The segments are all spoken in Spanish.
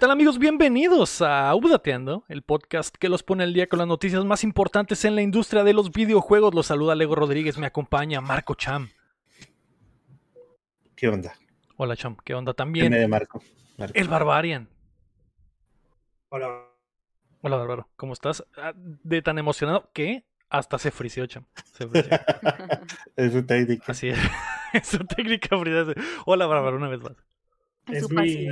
¿Qué tal amigos? Bienvenidos a Updateando, el podcast que los pone al día con las noticias más importantes en la industria de los videojuegos. Los saluda Lego Rodríguez, me acompaña Marco Cham. ¿Qué onda? Hola Cham, ¿qué onda también? de Marco. El Barbarian. Hola. Hola Bárbaro, ¿cómo estás? Ah, De tan emocionado que hasta se frició, Cham. Se frició. es su técnica. Así es. es su técnica. Hola Bárbaro, una vez más. Es Su mi,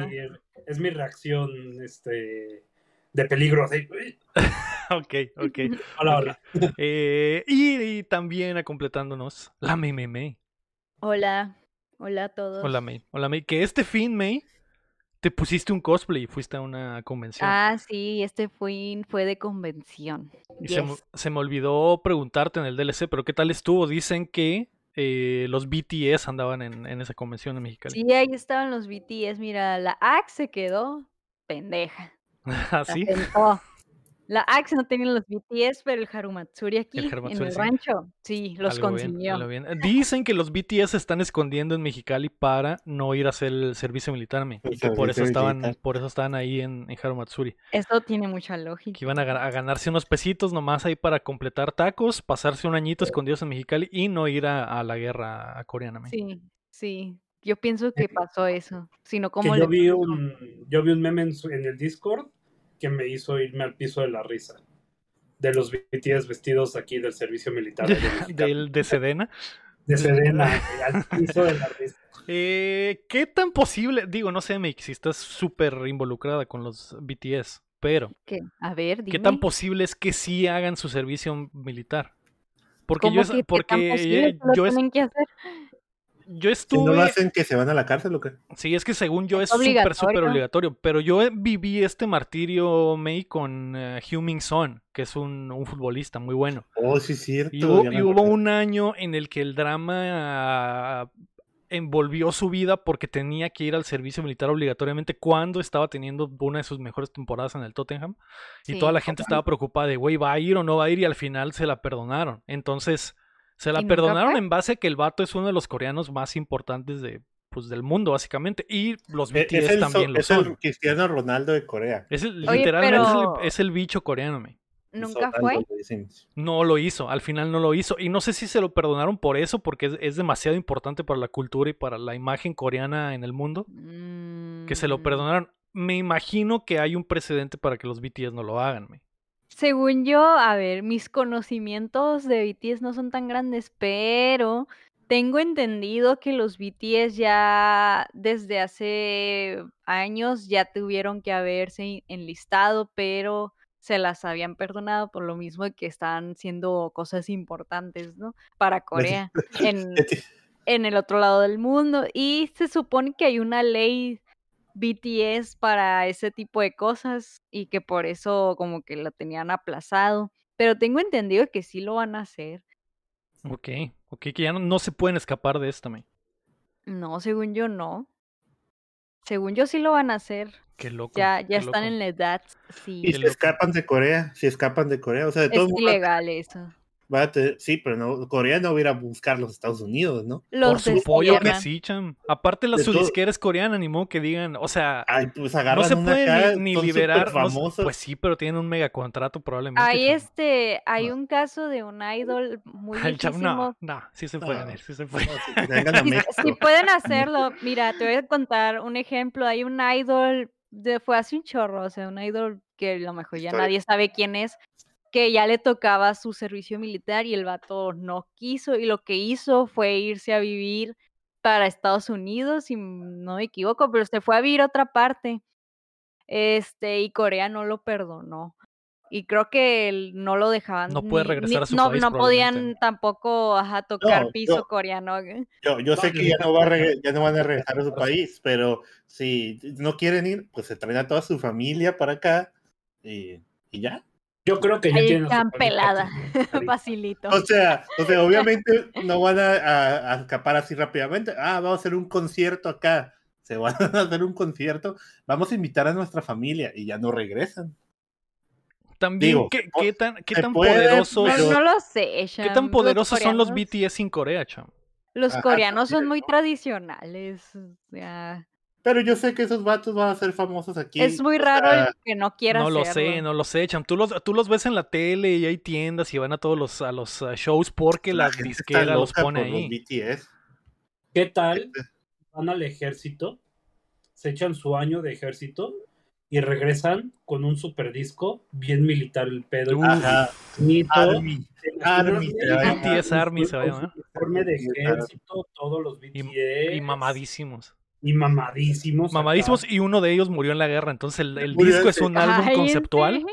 es mi reacción este, de peligro. así. Ok, ok. Hola, hola. Eh, y, y también a completándonos, la May May May. Hola, hola a todos. Hola May. Hola May. Que este fin, May, te pusiste un cosplay y fuiste a una convención. Ah, sí, este fue, fue de convención. y se, se me olvidó preguntarte en el DLC, pero ¿qué tal estuvo? Dicen que eh, los BTS andaban en, en esa convención en Mexicali. Sí, ahí estaban los BTS. Mira, la Axe se quedó pendeja. ¿Ah, La sí? sentó. La Axe no tenía los BTS, pero el Harumatsuri aquí, en Harumatsuri, el sí. rancho, sí, los Algo consiguió. bien. Dicen que los BTS se están escondiendo en Mexicali para no ir a hacer el servicio militar, El y que por eso estaban, militar. por eso estaban ahí en, en Harumatsuri. Eso tiene mucha lógica. que iban a, ga- a ganarse unos pesitos nomás ahí para completar tacos, pasarse un añito escondidos en Mexicali y no ir a, a la guerra coreana. man. Sí, sí. Yo pienso que pasó eso. Sino como Que le yo, vi un, yo vi un meme en, su- en el Discord que me hizo irme al piso de la risa. De los BTS vestidos aquí del servicio militar. Del, de Sedena. De Sedena, al piso de la risa. Eh, ¿Qué tan posible? Digo, no sé, Mike, si estás súper involucrada con los BTS, pero ¿Qué? A ver, ¿qué tan posible es que sí hagan su servicio militar? Porque ¿Cómo yo, es- que qué tan porque lo yo, es- tienen que hacer? Yo Si no lo estuve... hacen, que se van a la cárcel o qué? Sí, es que según yo es Es súper, súper obligatorio. Pero yo viví este martirio, May, con eh, Heung-Min Son, que es un, un futbolista muy bueno. Oh, sí, es cierto. Y hubo, y un año en el que el drama ah, envolvió su vida porque tenía que ir al servicio militar obligatoriamente cuando estaba teniendo una de sus mejores temporadas en el Tottenham. Y Sí, toda la gente estaba preocupada de, güey, ¿va a ir o no va a ir? Y al final se la perdonaron. Entonces, se la ¿Y nunca perdonaron en base a que el vato es uno de los coreanos más importantes de, pues, del mundo, básicamente. Y los BTS Es el, so- también lo es el son. Cristiano Ronaldo de Corea. Es el- Oye, literalmente es el- es, el, bicho coreano, me. ¿Nunca fue? No lo hizo, al final no lo hizo. Y no sé si se lo perdonaron por eso, porque es, es demasiado importante para la cultura y para la imagen coreana en el mundo, que se lo Mm, perdonaron. Me imagino que hay un precedente para que los BTS no lo hagan. me. Según yo, a ver, mis conocimientos de BTS no son tan grandes, pero tengo entendido que los BTS ya desde hace años ya tuvieron que haberse enlistado, pero se las habían perdonado por lo mismo de que estaban haciendo cosas importantes, ¿no? Para Corea, en, en el otro lado del mundo. Y se supone que hay una ley BTS para ese tipo de cosas y que por eso como que lo tenían aplazado. Pero tengo entendido que sí lo van a hacer. Ok, ok, que ya no, no se pueden escapar de esta, me. No, según yo no. Según yo sí lo van a hacer. Qué loco. Ya, qué ya están loco. en la edad. Y Sí. Se loco. escapan de Corea, si escapan de Corea, o sea, de Es todos modos, ilegal eso. Va a tener- sí, pero no, Corea no va a ir a buscar los Estados Unidos, ¿no? Por Los su pollo que sí, cham. Aparte, la su disquera es coreana, ni modo que digan, o sea, Ay, pues no se una puede acá, ni, liberar. no pues sí, pero tienen un mega contrato probablemente. Hay cham. este, hay No. un caso de un idol muy Ay, cham, no, no, sí se pueden No. ir, sí se pueden. Sí pueden hacerlo. Mira, te voy a contar un ejemplo. Hay un idol, de, fue hace un chorro, o sea, un idol que a lo mejor ya nadie sabe quién es, que ya le tocaba su servicio militar y el vato no quiso y lo que hizo fue irse a vivir para Estados Unidos, si no me equivoco, pero se fue a vivir a otra parte. Este, y Corea no lo perdonó. Y creo que el- no lo dejaban. No puede regresar ni- a su no, país, no podían tampoco ajá, tocar No, piso yo- coreano. ¿eh? Yo, yo sé que ya no, va a ya no van a regresar a su país, pero si no quieren ir, pues se traen a toda su familia para acá y, y ya. Yo creo que ya Ahí tienen familia pelada, facilito. O sea, o sea, obviamente no van a, a- a escapar así rápidamente. Ah, vamos a hacer un concierto acá. Se van a hacer un concierto. Vamos a invitar a nuestra familia y ya no regresan. También, Digo, ¿qué, tan, qué tan puede, poderosos, No, pero- no lo sé, qué tan los poderosos son los BTS en Corea, cham? Los Ajá, coreanos son muy tradicionales. O sea, Pero yo sé que esos vatos van a ser famosos aquí. Es muy raro el que no quiera No lo sé, hacerlo. no lo sé, Cham. Tú los, tú los ves en la tele y hay tiendas y van a todos los, a los shows porque la, está disquera los pone por los ahí. BTS. ¿Qué tal? Van al ejército, se echan su año de ejército y regresan con un super disco, bien militar el pedo. Ajá. bonito. Army. ¿Te imaginas, Army. BTS Army se va a Con su llamar. uniforme de ejército, todos los Y, BTS. y mamadísimos. Y mamadísimos. acá. Mamadísimos y uno de ellos murió en la guerra. Entonces el, el disco es un álbum conceptual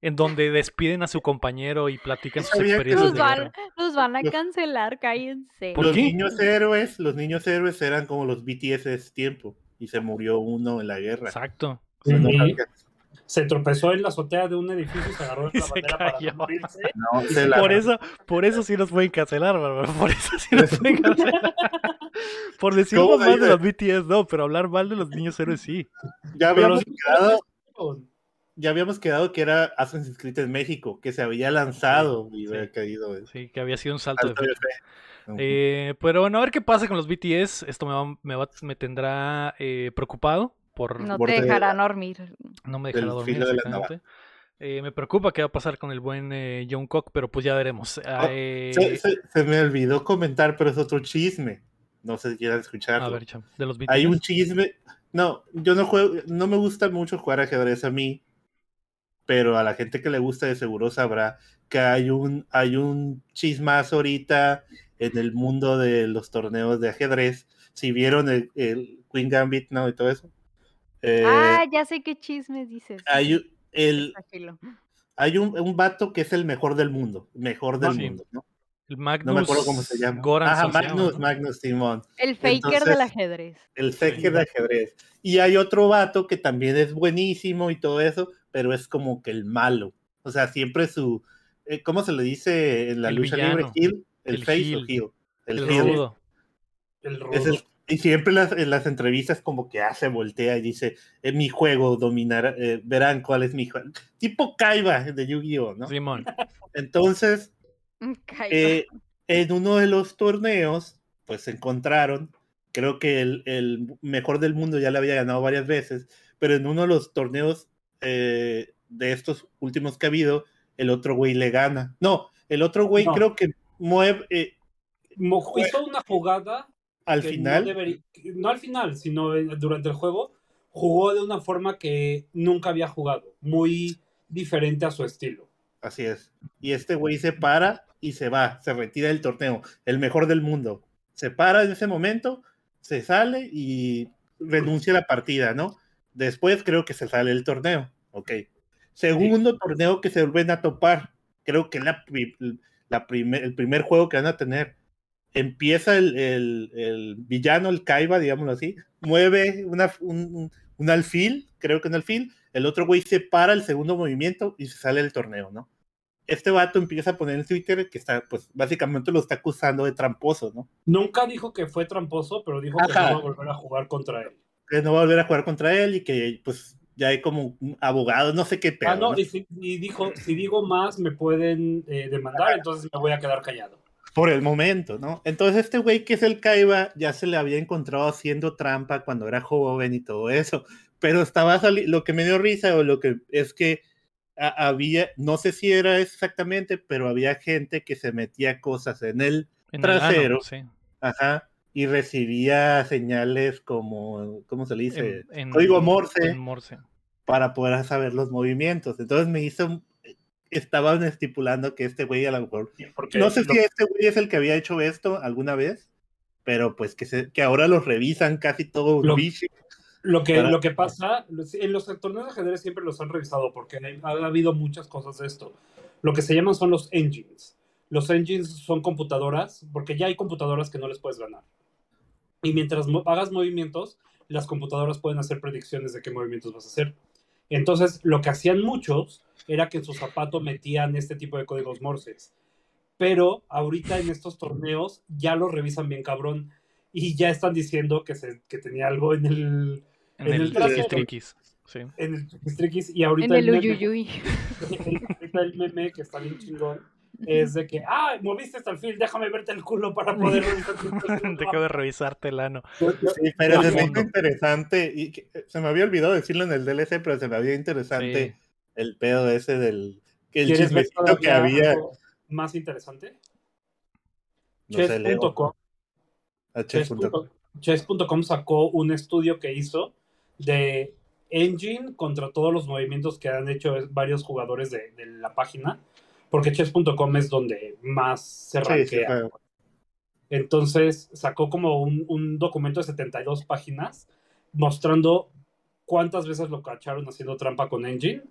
en donde despiden a su compañero y platican sus experiencias Los de van, guerra. los van a Los- cancelar, cállense. ¿Por los qué? niños héroes, los niños héroes eran como los BTS de ese tiempo. Y se murió uno en la guerra. Exacto. Sí. Se tropezó en la azotea de un edificio y se agarró de Y la se bandera para no morirse. No, se la- Por eso, por eso sí nos pueden cancelar, bárbaro. Por eso sí nos pueden cancelar. Por decir ¿Cómo mal de los BTS, no, pero hablar mal de los niños héroes sí. ya habíamos quedado, ya habíamos quedado que era Assassin's Creed en México, que se había lanzado y Sí. había caído. en Sí, que había sido un salto de salto de fe. fe. Eh, pero bueno, a ver qué pasa con los BTS. Esto me, va- me, va- me tendrá eh, preocupado por No te de- dejarán dormir. no me dejará dormir. exactamente. Eh, me preocupa qué va a pasar con el buen eh, John Cook, pero pues ya veremos. Ah, Eh, Se, se- se me olvidó comentar, pero es otro chisme. No sé si quieran escucharlo. a ver, cham, de los. Hay un chisme. No, yo no juego, no me gusta mucho jugar ajedrez a mí, pero a la gente que le gusta de seguro sabrá que hay un, hay un chismazo ahorita en el mundo de los torneos de ajedrez. Si vieron el, el Queen Gambit, ¿no? Y todo eso. Eh, ah, ya sé qué chismes dices. hay un- el, hay un, un vato que es el mejor del mundo, mejor del sí. mundo, ¿no? El Magnus No me acuerdo cómo se llama. Goran Ajá, se llama, Magnus, ¿no? Magnus Simón. El faker Entonces- del ajedrez. El seque de ajedrez. Y hay otro vato que también es buenísimo y todo eso, pero es como que el malo. O sea, siempre su. eh, ¿Cómo se le dice en la El lucha villano. libre? Heel, el, El face heel. o heel. El, El heel. rudo. El Es rudo. el- y siempre las, en las entrevistas como que hace, voltea y dice, en mi juego dominar, eh, verán cuál es mi juego. Tipo Kaiba de Yu-Gi-Oh, ¿no? Simón. Entonces, eh, en uno de los torneos, pues se encontraron, creo que el, el mejor del mundo ya le había ganado varias veces, pero en uno de los torneos eh, de estos últimos que ha habido, el otro güey le gana. No, el otro güey No. creo que mueve eh, Hizo una jugada al final. No, al final, sino en- durante el juego, jugó de una forma que nunca había jugado, muy diferente a su estilo. Así es. Y este güey se para y se va, se retira del torneo, el mejor del mundo. Se para en ese momento, se sale y renuncia a la partida, ¿no? Después creo que se sale del torneo. Ok. Segundo torneo que se vuelven a topar. Creo que la, la primer, el primer juego que van a tener. Empieza el, el- el villano, el Kaiba, digámoslo así, mueve una, un, un- alfil, creo que un alfil, el otro güey se para el segundo movimiento y se sale del torneo, ¿no? Este vato empieza a poner en Twitter que está, pues básicamente lo está acusando de tramposo, ¿no? Nunca dijo que fue tramposo, pero dijo que no va a volver a jugar contra él. Que no va a volver a jugar contra él y que pues ya hay como un abogado, no sé qué pedo, ah, no, ¿no? y, si- y dijo, si digo más me pueden eh, demandar, entonces me voy a quedar callado. Por el momento, ¿no? Entonces este güey que es el Kaiba ya se le había encontrado haciendo trampa cuando era joven y todo eso, pero estaba lo que me dio risa o lo que es que había, no sé si era exactamente, pero había gente que se metía cosas en él, En el ano, Trasero. sí. ajá, y recibía señales como, ¿cómo se le dice? En- en- Código Morse. en Morse. para poder saber los movimientos. Entonces me hizo, estaban estipulando que este güey a lo mejor, Porque no sé lo- si este güey es el que había hecho esto alguna vez, pero pues que, se, que ahora los revisan casi todo Lo-. Lo que, Para- lo que pasa, en los torneos de ajedrez siempre los han revisado porque hay- ha habido muchas cosas de esto. Lo que se llaman son los engines. Los engines son computadoras, porque ya hay computadoras que no les puedes ganar. Y mientras mo- hagas movimientos, las computadoras pueden hacer predicciones de qué movimientos vas a hacer. Entonces, lo que hacían muchos era que en su zapato metían este tipo de códigos Morses. Pero ahorita en estos torneos ya los revisan bien cabrón y ya están diciendo que, se, que tenía algo en el, En En el el. Triquis. Sí. en el Triquis y En ahorita el meme, Uyuyuy. ahorita el meme que está bien chingón es de que, ah, moviste hasta el fin, déjame verte el culo para poder Dejo de revisarte el ano. Sí, pero se me hizo interesante. Y que- eh, se me había olvidado decirlo en el DLC, pero se me había interesante Sí. el pedo ese del. Que el ¿Quieres ver chismecito que había. más interesante? No. Chess.com a chess.com. Chess- Chess.com sacó un estudio que hizo de Engine contra todos los movimientos que han hecho varios jugadores de, de la página, porque Chess.com es donde más se Sí, sí, rankea. Entonces sacó como un, un documento de 72 páginas mostrando cuántas veces lo cacharon haciendo trampa con Engine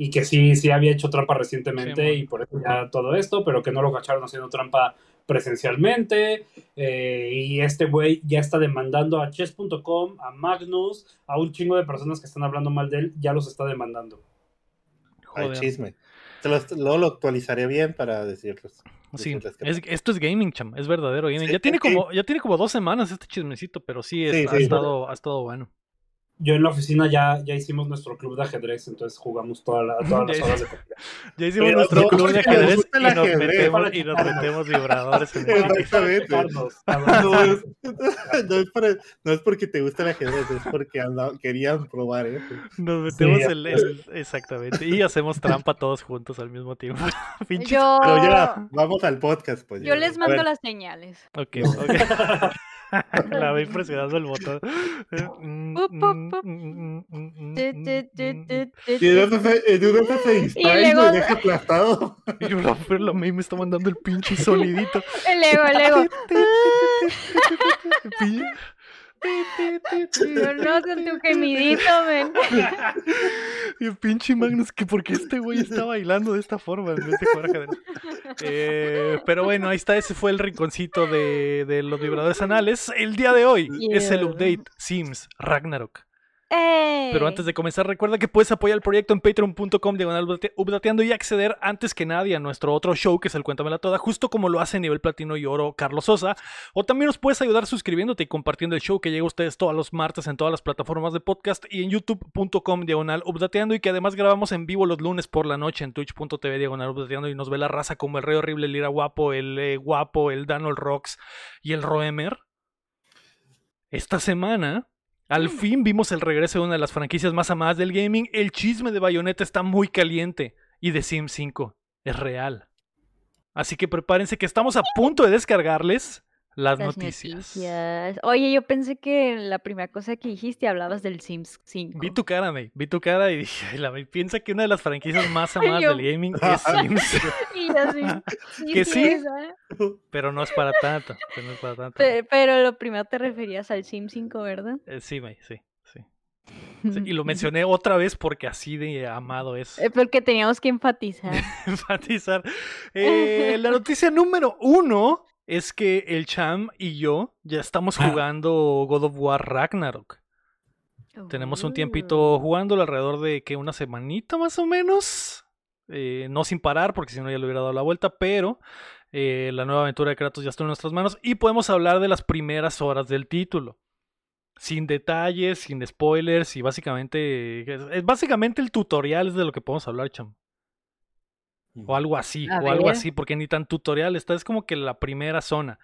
y que sí, sí había hecho trampa recientemente Sí, y por eso ya todo esto, pero que no lo cacharon haciendo trampa presencialmente eh, y este güey ya está demandando a chess.com, a Magnus, a un chingo de personas que están hablando mal de él, ya los está demandando. Ay, Joder. chisme. Te lo- luego lo actualizaré bien para decirles. Sí, es- esto es gaming, cham. Es verdadero gaming. Sí, ya, tiene como, ya tiene como dos semanas este chismecito, pero sí, es- Sí, ha. Estado, ha estado bueno. Yo en la oficina ya, ya hicimos nuestro club de ajedrez, entonces jugamos toda la- todas las horas de comida. Ya hicimos Pero nuestro club de ajedrez y nos, ajedrez, metemos, y nos metemos vibradores en el Exactamente. No es, no, es por- no es porque te gusta el ajedrez, es porque anda- querían probar eso. Nos metemos Sí, el, el- Exactamente. Y hacemos trampa todos juntos al mismo tiempo. Yo, Pero ya, vamos al podcast, pues. yo ya. les mando las señales. Ok, ok. La ve presionando el botón. Y eso se, se distrae y, luego- me deja aplastado. Y yo la la May me está mandando el pinche sonidito. El ego, el ego. Pi- Yo no con tu gemidito, men. Y pinche Magnus, que porque este güey está bailando de esta forma. Eh, pero bueno, ahí está, ese fue el rinconcito de, de los vibradores anales. El día de hoy es el Yeah. update Sims Ragnarok. ¡Ey! Pero antes de comenzar, recuerda que puedes apoyar el proyecto en patreon.com diagonal update- updateando y acceder antes que nadie a nuestro otro show, que es el Cuéntamela Toda, justo como lo hace a nivel platino y oro Carlos Sosa. O también nos puedes ayudar suscribiéndote y compartiendo el show que llega a ustedes todos los martes en todas las plataformas de podcast y en youtube.com diagonal updateando y que además grabamos en vivo los lunes por la noche en twitch.tv diagonal updateando y nos ve la raza como el Rey Horrible, el Ira Guapo, el eh, Guapo, el Dano, el Rocks y el Roemer. Esta semana al fin vimos el regreso de una de las franquicias más amadas del gaming. El chisme de Bayonetta está muy caliente y de Sims 5 es real. Así que prepárense que estamos a punto de descargarles las, Las noticias. noticias. Oye, yo pensé que la primera cosa que dijiste hablabas del Sims 5. Vi tu cara, May. Vi tu cara y dije, "Ay, la May piensa que una de las franquicias más amadas yo- del gaming es Sims. Y yo sí. Que sí. pero no es para tanto. Pero, no es para tanto. Pe- Pero lo primero te referías al Sims 5, ¿verdad? Eh, sí, May, sí, sí. Sí, Y lo mencioné otra vez porque así de amado es. Eh, Porque teníamos que enfatizar. enfatizar. Eh, la noticia número uno es que el Cham y yo ya estamos Ah. jugando God of War Ragnarok. Tenemos un tiempito jugándolo alrededor de que una semanita más o menos. Eh, no sin parar, porque si no ya le hubiera dado la vuelta, pero eh, la nueva aventura de Kratos ya está en nuestras manos y podemos hablar de las primeras horas del título. Sin detalles, sin spoilers y básicamente... es- es básicamente el tutorial es de lo que podemos hablar, Cham. O algo así, A o algo así, porque ni tan tutorial está, es como que la primera zona.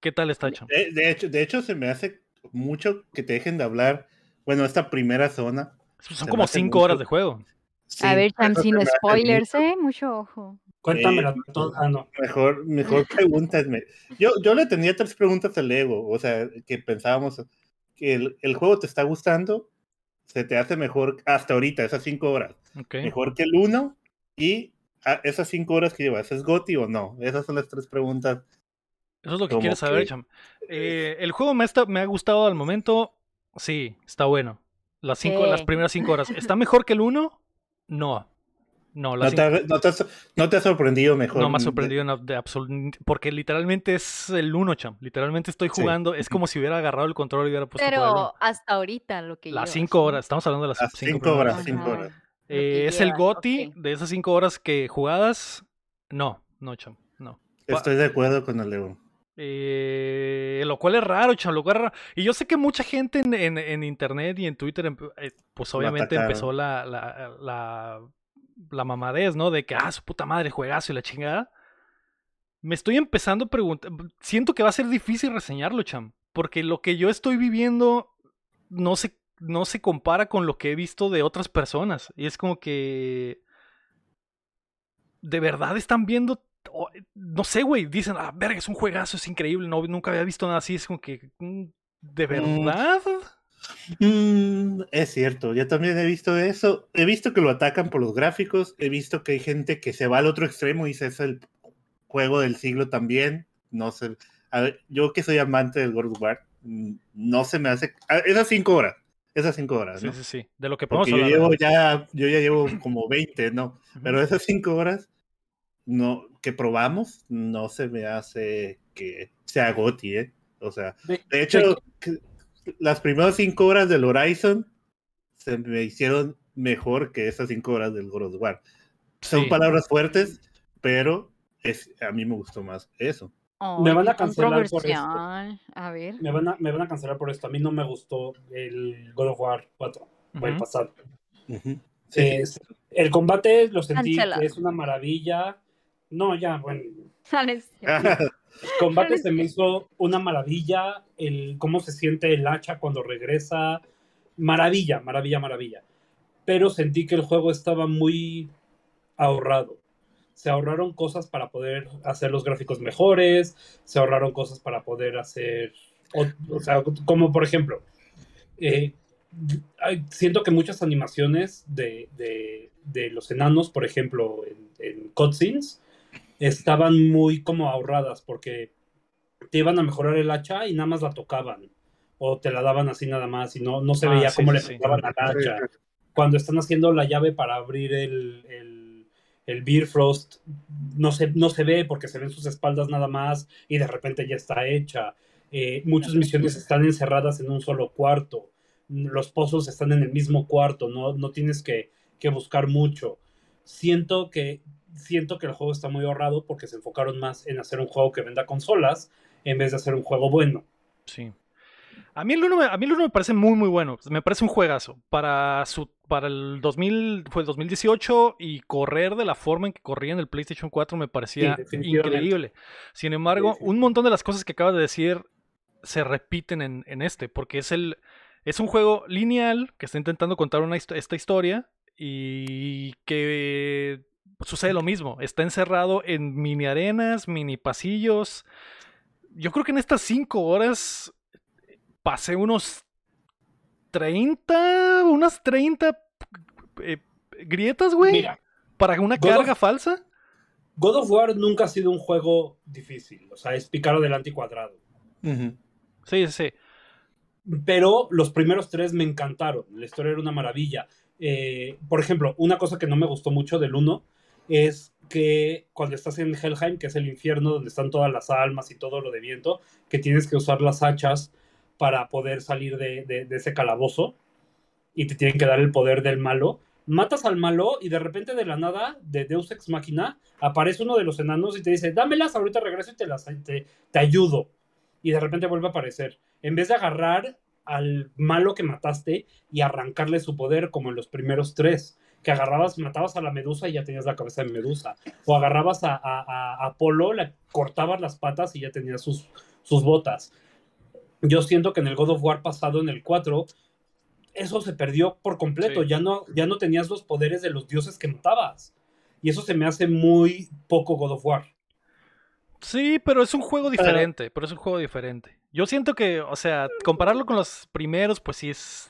¿Qué tal está, Cham? De, de hecho, de hecho, se me hace mucho que te dejen de hablar. Bueno, esta primera zona. Son se me como cinco mucho- horas de juego. Sí, A ver, Cham, sin spoilers, ¿eh? Mucho ojo. Cuéntamela Eh, toda. Ah, no. Mejor, mejor pregúntame. Yo, yo le tenía tres preguntas al Ego, o sea, que pensábamos que el, el juego te está gustando, se te hace mejor hasta ahorita, esas cinco horas, mejor que el uno, y a- esas cinco horas que llevas, ¿es Goti o no? Esas son las tres preguntas. Eso es lo que quieres saber, que- Cham. Eh, el juego me, está- me ha gustado al momento. Sí, está bueno. Las, cinco, Sí. las primeras cinco horas. ¿Está mejor que el uno? No. No, ¿No te, ha- no te has- no te ha sorprendido mejor? no me ha sorprendido en ab- de absolut- Porque literalmente es el uno, Cham. Literalmente estoy Sí. jugando. Es como si hubiera agarrado el control y hubiera puesto. Pero hasta ahorita lo que Las cinco horas. Estamos hablando de las, Las cinco, cinco horas, horas. cinco horas. Eh, es el GOTI de esas cinco horas que jugadas. No, no, Cham. No. Estoy de acuerdo con el Ego. Eh, lo cual es raro, chavo, lo cual es raro. Y yo sé que mucha gente en, en- en internet y en Twitter, empe- eh, pues obviamente empezó la, la, la- la mamadez, ¿no? De que, ah, su puta madre, juegazo y la chingada. Me estoy empezando a preguntar. Siento que va a ser difícil reseñarlo, cham. Porque lo que yo estoy viviendo no se, no se compara con lo que he visto de otras personas. Y es como que. De verdad están viendo. No sé, güey. Dicen, ah, verga, es un juegazo, es increíble. No, nunca había visto nada así. Es como que. mm, ¿De Mm. verdad? Mm, es cierto, yo también he visto eso. He visto que lo atacan por los gráficos. He visto que hay gente que se va al otro extremo y dice es el juego del siglo también. No sé. A ver, yo que soy amante del of War, no se me hace. ah, Esas cinco horas. Esas cinco horas, Sí, ¿no? sí, sí. De lo que podemos Porque yo hablar. llevo ya, yo ya llevo como 20, ¿no? Pero esas cinco horas no, que probamos no se me hace que sea Goti, ¿eh? O sea, De- de hecho, las primeras cinco horas del Horizon se me hicieron mejor que esas cinco horas del God of War. Son Sí. palabras fuertes, pero es, a mí me gustó más eso. Me van a cancelar por esto. A ver. Me van, a, me van a cancelar por esto. A mí no me gustó el God of War 4, o el Ujú. pasado. Sí, Es- el combate lo sentí es una maravilla. No, ya, bueno. Sales- El combate se me hizo una maravilla. El cómo se siente el hacha cuando regresa. Maravilla, maravilla, maravilla. Pero sentí que el juego estaba muy ahorrado. Se ahorraron cosas para poder hacer los gráficos mejores, se ahorraron cosas para poder hacer, o, o sea, como por ejemplo, eh, siento que muchas animaciones de, de- de los enanos, por ejemplo, en, en cutscenes, estaban muy como ahorradas porque te iban a mejorar el hacha y nada más la tocaban. O te la daban así nada más y no, no se Ah, veía sí, cómo sí, le sí. pegaban al hacha cuando están haciendo la llave para abrir el, el, el Bifrost, no se, no se ve porque se ven sus espaldas nada más y de repente ya está hecha. Eh, muchas misiones están encerradas en un solo cuarto. Los pozos están en el mismo cuarto, no, no tienes que, que buscar mucho. Siento que, siento que el juego está muy ahorrado porque se enfocaron más en hacer un juego que venda consolas en vez de hacer un juego bueno. Sí. A mí, el uno me, a mí el uno me parece muy, muy bueno. Me parece un juegazo. Para, su, para el 2000, fue el 2018 y correr de la forma en que corría en el PlayStation 4 me parecía Sí, increíble. Sin embargo, Sí, sí. un montón de las cosas que acabas de decir se repiten en, en este, porque es, el, es un juego lineal que está intentando contar una, esta historia y que sucede lo mismo. Está encerrado en mini arenas, mini pasillos. Yo creo que en estas cinco horas pasé unos 30, unas 30 eh, grietas, güey, Mira, para una God of- carga falsa. God of War nunca ha sido un juego difícil, o sea, es picar adelante y cuadrado. Sí, sí. Pero los primeros tres me encantaron. La historia era una maravilla. Eh, por ejemplo, una cosa que no me gustó mucho del 1 es que cuando estás en Helheim, que es el infierno donde están todas las almas y todo lo de viento, que tienes que usar las hachas para poder salir de, ese calabozo y te tienen que dar el poder del malo. Matas al malo y de repente de la nada, de Deus Ex Machina, aparece uno de los enanos y te dice, dámelas, ahorita regreso y te las te, te ayudo. Y de repente vuelve a aparecer. En vez de agarrar al malo que mataste y arrancarle su poder como en los primeros tres, que agarrabas, matabas a la medusa y ya tenías la cabeza de medusa, o agarrabas a, a, a Apolo, le cortabas las patas y ya tenías sus, sus botas. Yo siento que en el God of War pasado, en el 4, eso se perdió por completo, Sí. ya, no, ya no tenías los poderes de los dioses que matabas. Y eso se me hace muy poco God of War. Sí, pero es un juego diferente, pero es un juego diferente. Yo siento que, o sea, compararlo con los primeros, pues sí es,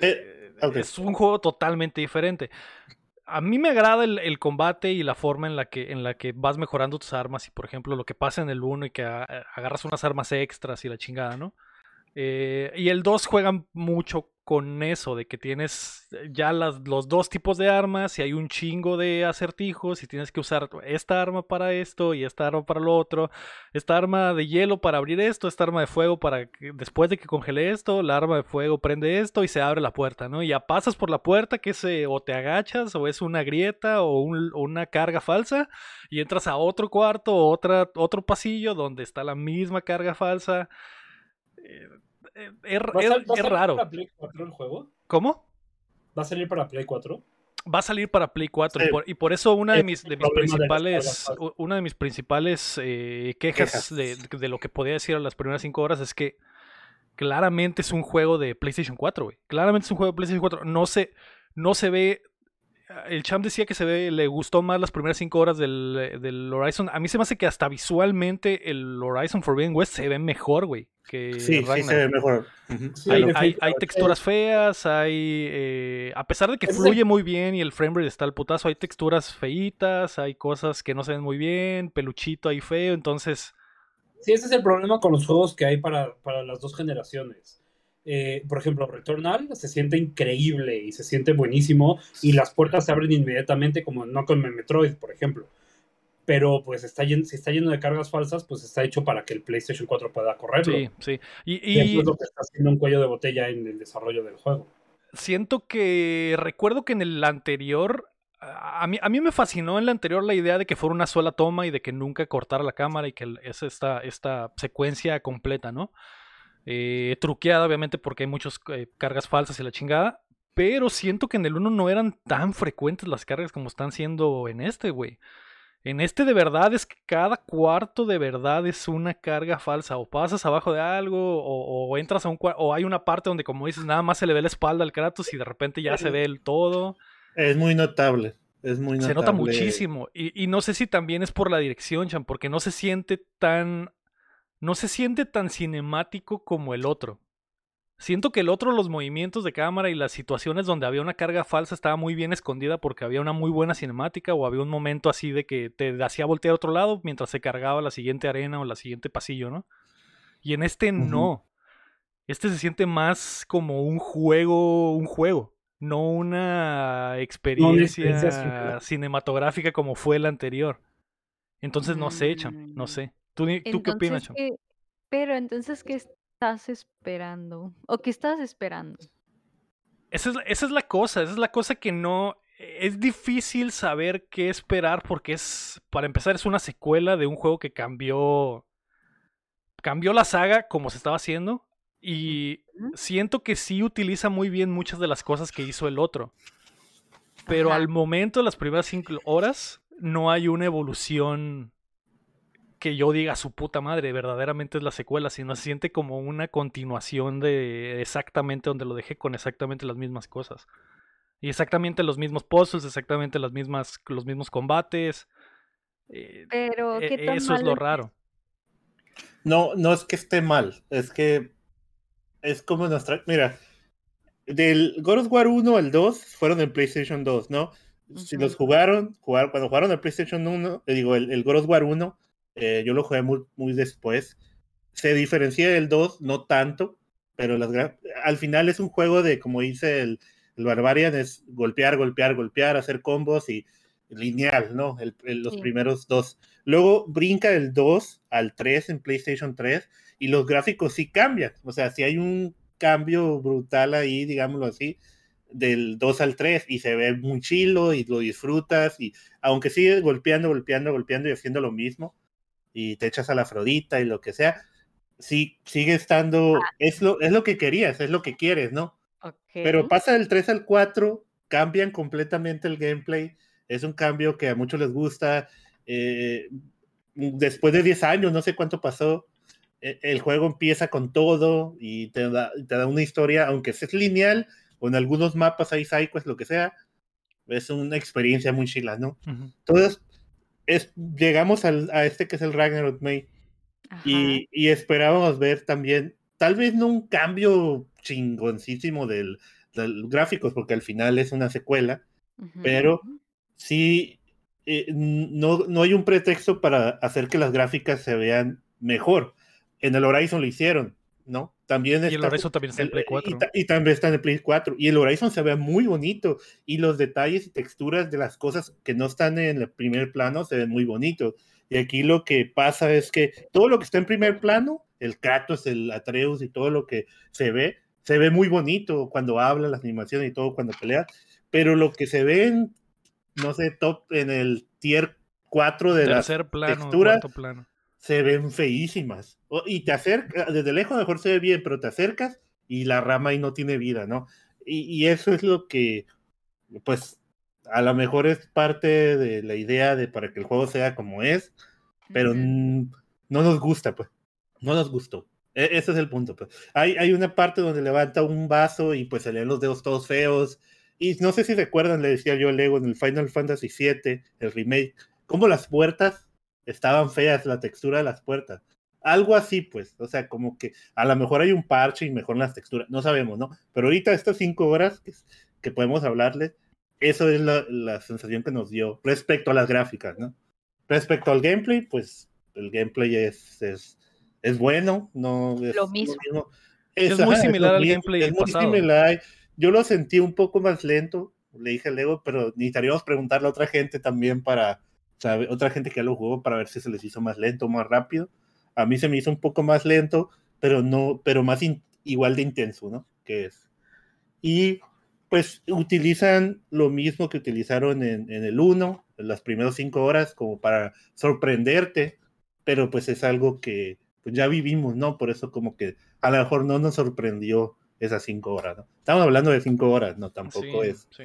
Eh, ok. es un juego totalmente diferente. A mí me agrada el, el combate y la forma en la, que, en la que vas mejorando tus armas y, por ejemplo, lo que pasa en el 1 y que a- agarras unas armas extras y la chingada, ¿no? Eh, y el 2 juegan mucho con eso, de que tienes ya las, los dos tipos de armas y hay un chingo de acertijos y tienes que usar esta arma para esto y esta arma para lo otro, esta arma de hielo para abrir esto, esta arma de fuego para que después de que congele esto, la arma de fuego prende esto y se abre la puerta, ¿no? Y ya pasas por la puerta que es eh, o te agachas o es una grieta o, un- o una carga falsa y entras a otro cuarto o otra, otro pasillo donde está la misma carga falsa. Es, ¿Va a es- sal- va a es salir raro. para Play 4 el juego? ¿Cómo? ¿Va a salir para Play 4? va a salir para Play 4 y, por, y por eso una de mis, de de principales cargas u- una de mis principales eh, quejas, Quejas. De, de lo que podía decir a las primeras 5 horas es que claramente es un juego de PlayStation 4, güey. Claramente es un juego de PlayStation 4. No se, no se ve. El champ decía que se ve, le gustó más las primeras 5 horas del, del Horizon. A mí se me hace que hasta visualmente el Horizon Forbidden West se ve mejor, güey. Que Sí, sí se ve mejor. Sí, Hay, hay- hay definitivamente. texturas feas, hay... eh, a pesar de que es fluye muy bien y el framerate está al putazo, hay texturas feitas, hay cosas que no se ven muy bien, peluchito ahí feo, entonces... Sí, ese es el problema con los juegos que hay para, para las dos generaciones. Eh, por ejemplo, Returnal se siente increíble y se siente buenísimo y las puertas se abren inmediatamente, como no con Metroid, por ejemplo. Pero pues está lleno, si está lleno de cargas falsas, pues está hecho para que el PlayStation 4 pueda correrlo. Sí, sí. Y, Y eso y es lo que está haciendo un cuello de botella en el desarrollo del juego. siento que... Recuerdo que en el anterior... A mí, a mí me fascinó en la anterior la idea de que fuera una sola toma y de que nunca cortara la cámara y que es esta, esta secuencia completa, ¿no? Eh, truqueada, obviamente, porque hay muchas cargas falsas y la chingada. Pero siento que en el 1 no eran tan frecuentes las cargas como están siendo en este, güey. En este de verdad es que cada cuarto de verdad es una carga falsa. O pasas abajo de algo, o, o entras a un cuarto, o hay una parte donde, como dices, nada más se le ve la espalda al Kratos y de repente ya se ve el todo. Es muy notable. Es muy notable. Se nota muchísimo. Y, y no sé si también es por la dirección, Chan, porque no se siente tan. No se siente tan cinemático como el otro. Siento que el otro, los movimientos de cámara y las situaciones donde había una carga falsa estaba muy bien escondida porque había una muy buena cinemática o había un momento así de que te hacía voltear a otro lado mientras se cargaba la siguiente arena o la siguiente pasillo, ¿no? Y en este no. Este se siente más como un juego, un juego, no una experiencia, experiencia cinematográfica como fue el anterior. Entonces no sé, Cham, no Mm. sé. ¿Tú, ni- ¿tú qué opinas, Pero entonces, ¿qué estás esperando? ¿O qué estás esperando? Esa es, la- esa es la cosa, esa es la cosa que no... Es difícil saber qué esperar porque es, para empezar, es una secuela de un juego que cambió... Cambió la saga como se estaba haciendo y siento que sí utiliza muy bien muchas de las cosas que hizo el otro. Pero Ajá. al momento las primeras cinco horas no hay una evolución que yo diga su puta madre, verdaderamente es la secuela, sino se siente como una continuación de exactamente donde lo dejé con exactamente las mismas cosas. Y exactamente los mismos puzzles, exactamente las mismas, los mismos combates. Eh, Pero, e- ¿qué tan eso es lo raro. No, no es que esté mal, es que es como nuestra. Mira, del God of War 1 al 2 fueron en PlayStation 2, ¿no? Si los jugaron, jugaron cuando jugaron el PlayStation 1, eh, digo, el, el God of War 1, eh, yo lo jugué muy, muy después. Se diferencia del 2, no tanto, pero las al final es un juego de, como dice el, el Barbarian, es golpear, golpear, golpear, hacer combos y lineal, ¿no? El- el- los Sí. primeros dos. Luego brinca del 2 al 3 en PlayStation 3 y los gráficos sí cambian. O sea, si hay un cambio brutal ahí, digámoslo así, del 2 al 3 y se ve muy chilo y lo disfrutas y aunque sigues golpeando, golpeando, golpeando y haciendo lo mismo y te echas a la Afrodita y lo que sea, sí sigue estando, es lo, es lo que querías, es lo que quieres, ¿no? Ok. Pero pasa del 3 al 4, cambian completamente el gameplay. Es un cambio que a muchos les gusta. eh, después de 10 años, no sé cuánto pasó, e- el juego empieza con todo y te da, te da una historia, aunque es lineal, con algunos mapas ahí, psychos, lo que sea. Es una experiencia muy chila, ¿no? Ujú. Entonces, es, llegamos al- a este que es el Ragnarok May. Y, y esperábamos ver también, tal vez no un cambio chingoncísimo del, del gráficos, porque al final es una secuela, pero sí, eh, no, no hay un pretexto para hacer que las gráficas se vean mejor. En el Horizon lo hicieron, ¿no? También Y el está- Horizon también está en el- Play y 4. ta- Y, también está en el Play 4. Y el Horizon se ve muy bonito. Y los detalles y texturas de las cosas que no están en el primer plano se ven muy bonitos. Y aquí lo que pasa es que todo lo que está en primer plano, el Kratos, el Atreus y todo lo que se ve, se ve muy bonito cuando habla, las animaciones y todo cuando pelea. Pero lo que se ve en, no sé, top en el tier 4 de texturas, cuarto plano. Se ven feísimas. Y te acercas, desde lejos mejor se ve bien, pero te acercas y la rama ahí no tiene vida, ¿no? Y, y eso es lo que, pues, a lo mejor es parte de la idea de para que el juego sea como es, pero no nos gusta, pues. No nos gustó. E- ese es el punto, pues. Hay, hay una parte donde levanta un vaso y pues se le ven los dedos todos feos. Y no sé si recuerdan, le decía yo a Lego en el Final Fantasy VII, el remake, cómo las puertas estaban feas, la textura de las puertas. Algo así, pues. O sea, como que a lo mejor hay un parche y mejor las texturas. No sabemos, ¿no? Pero ahorita estas cinco horas que, que podemos hablarles, eso es la, la sensación que nos dio respecto a las gráficas, ¿no? Respecto al gameplay, pues el gameplay es, es, es bueno, no es Lo mismo. Es muy similar lo al mismo, gameplay Es muy pasado. similar. Yo lo sentí un poco más lento, le dije a Lego, pero necesitaríamos preguntarle a otra gente también para, saber, otra gente que ya lo jugó para ver si se les hizo más lento o más rápido. A mí se me hizo un poco más lento, pero no, pero más in- igual de intenso, ¿no? Que es. Y pues utilizan lo mismo que utilizaron en, en el 1, en las primeras cinco horas, como para sorprenderte, pero pues es algo que pues, ya vivimos, ¿no? Por eso como que a lo mejor no nos sorprendió esas cinco horas, ¿no? Estamos hablando de cinco horas, no, tampoco Sí, es, sí.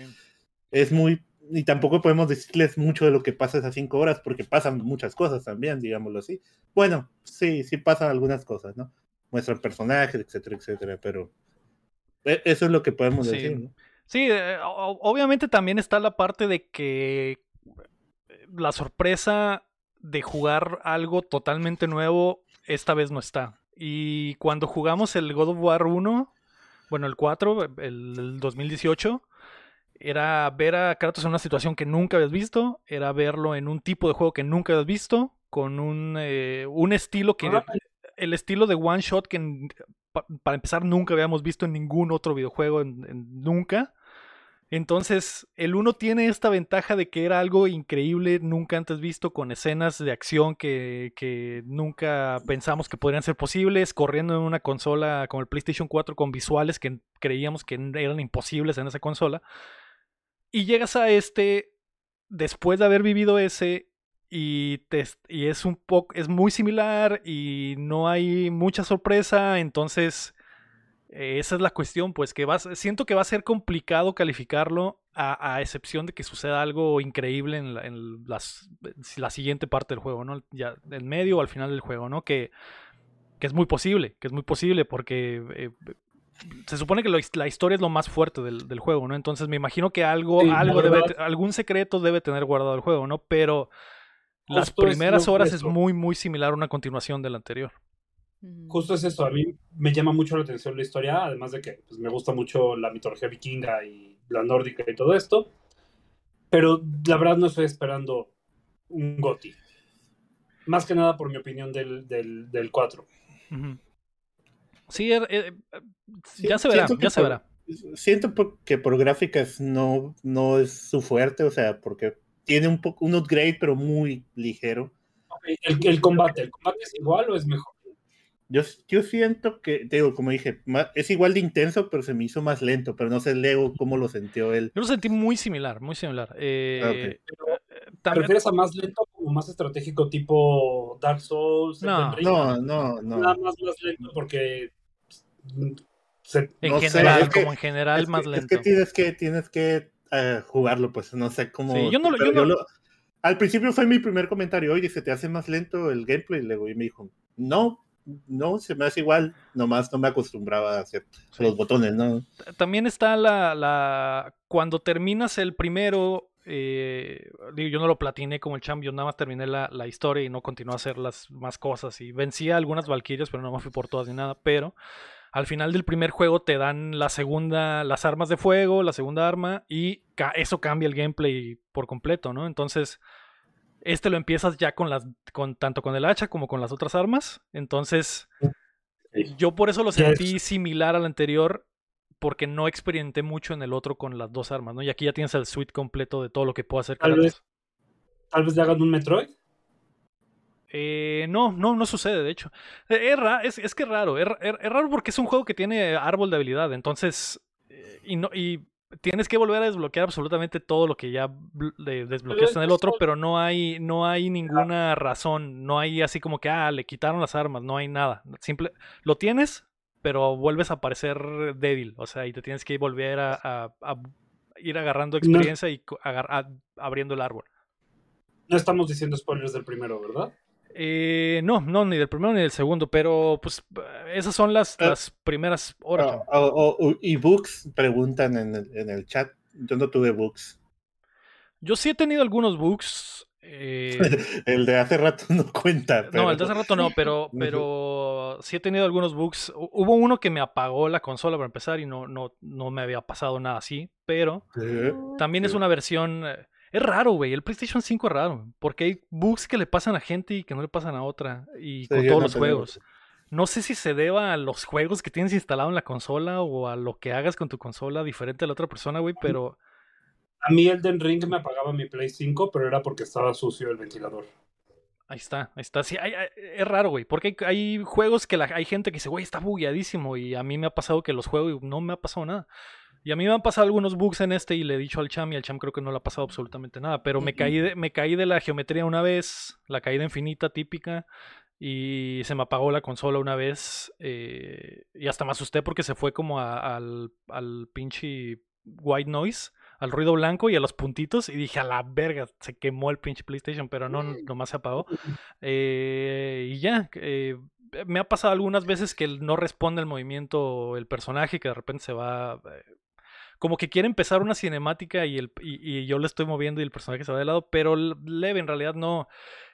es muy, y tampoco podemos decirles mucho de lo que pasa esas cinco horas, porque pasan muchas cosas también, digámoslo así. Bueno, sí, sí pasan algunas cosas, ¿no? Muestran personajes, etcétera, etcétera, pero e- eso es lo que podemos Sí. decir, ¿no? Sí, eh, obviamente también está la parte de que la sorpresa de jugar algo totalmente nuevo esta vez no está. Y cuando jugamos el God of War 1, bueno, el 4, el, el 2018, era ver a Kratos en una situación que nunca habías visto, era verlo en un tipo de juego que nunca habías visto, con un, eh, un estilo que... Ah. El estilo de one shot que para empezar nunca habíamos visto en ningún otro videojuego, en- en- nunca. Entonces, el 1 tiene esta ventaja de que era algo increíble, nunca antes visto, con escenas de acción que, que nunca pensamos que podrían ser posibles, corriendo en una consola como el PlayStation 4 con visuales que creíamos que eran imposibles en esa consola. Y llegas a este después de haber vivido ese y, es un poco es muy similar y no hay mucha sorpresa, entonces eh, esa es la cuestión, pues que vas, siento que va a ser complicado calificarlo a, excepción de que suceda algo increíble en, la, las, la siguiente parte del juego, ¿no? Ya en medio o al final del juego, ¿no? Que, que es muy posible, que es muy posible porque eh, se supone que lo- la historia es lo más fuerte del, del juego, ¿no? Entonces me imagino que algo, Sí, algo debe, algún secreto debe tener guardado el juego, ¿no? Pero las Justo primeras horas es muy, muy similar a una continuación de la anterior. Justo es eso, a mí me llama mucho la atención la historia, además de que pues, me gusta mucho la mitología vikinga y la nórdica y todo esto, pero la verdad no estoy esperando un GOTY. Más que nada por mi opinión del, del, del 4. Ujú. Sí, er- er- Sí, ya se verá, siento que ya se por- verá. Siento por- que por gráficas no, no es su fuerte, o sea, porque tiene un poco un upgrade, pero muy ligero. El, el combate, ¿el combate es igual o es mejor? Yo, yo siento que, te digo, como dije, ma- es igual de intenso, pero se me hizo más lento, pero no sé Lego cómo lo sintió él. Yo lo sentí muy similar, muy similar. Eh, Ah, ok. Pero, ¿Te también- refieres a más lento como más estratégico tipo Dark Souls? No. Ring? No, no, Nada no. más más lento porque se- en no sé, general, es que- como en general, más que, es lento. que tienes que, tienes que eh, jugarlo, pues no sé cómo. Sí, yo no lo- pero yo no- lo- al principio fue mi primer comentario, oye, ¿se te hace más lento el gameplay? Luego y me dijo, no, no, se me hace igual, nomás no me acostumbraba a hacer Sí. los botones, ¿no? También está la, la- Cuando terminas el primero. eh, yo no lo platiné como el champ, yo nada más terminé la, la historia y no continué a hacer las más cosas. Y vencí a algunas valquirias, pero no me fui por todas ni nada. Pero al final del primer juego te dan la segunda, las armas de fuego, la segunda arma, y ca- eso cambia el gameplay por completo, ¿no? Entonces, este lo empiezas ya con las, con tanto con el hacha como con las otras armas. Entonces, Sí. yo por eso lo sentí similar al anterior, porque no experimenté mucho en el otro con las dos armas, ¿no? Y aquí ya tienes el suite completo de todo lo que puede hacer Tal vez. Tal vez le hagan un Metroid. Eh, no, no, no sucede, de hecho. Eh, Es, es, es que es raro, es, ra- es- es raro porque es un juego que tiene árbol de habilidad, entonces, eh, y, no, y tienes que volver a desbloquear absolutamente todo lo que ya bl- de- desbloqueaste en el otro, pero no hay, no hay ninguna razón, no hay así como que, ah, le quitaron las armas, no hay nada. Simple, lo tienes, pero vuelves a parecer débil, o sea, y te tienes que volver a, a- a ir agarrando experiencia y co- agar- a- abriendo el árbol. No estamos diciendo spoilers del primero, ¿verdad? Eh, no, no, ni del primero ni del segundo, pero pues esas son las, Ah. las primeras horas. O- o- y books preguntan en el, en el chat. Yo no tuve books. Yo sí he tenido algunos bugs. eh, El de hace rato no cuenta. no, el de hace rato no, pero, pero sí he tenido algunos bugs. Hu- Hubo uno que me apagó la consola para empezar y no, no, no me había pasado nada así, pero Eh, también es una versión... Es raro, güey. El PlayStation 5 es raro. Porque hay bugs que le pasan a gente y que no le pasan a otra. Y Sí, con todos no los juegos. No sé si se deba a los juegos que tienes instalado en la consola o a lo que hagas con tu consola diferente a la otra persona, güey. Pero A mí Elden Ring me apagaba mi Play 5, pero era porque estaba sucio el ventilador. ahí está, ahí está. Sí, hay- hay- es raro, güey. Porque hay, hay juegos que la- hay gente que dice, güey, está bugueadísimo. Y a mí me ha pasado que los juego y no me ha pasado nada. Y a mí me han pasado algunos bugs en este y le he dicho al Cham y al Cham creo que no le ha pasado absolutamente nada. Pero me caí de, me caí de la geometría una vez, la caída infinita típica, y se me apagó la consola una vez. eh, y hasta me asusté porque se fue como a- al, al pinche white noise, al ruido blanco y a los puntitos. Y dije, a la verga, se quemó el pinche PlayStation, pero no, nomás se apagó. Eh, y ya, eh, me ha pasado algunas veces que no responde el movimiento el personaje, que de repente se va... como que quiere empezar una cinemática y, el, y, y yo le estoy moviendo y el personaje se va de lado, pero leve, en realidad no.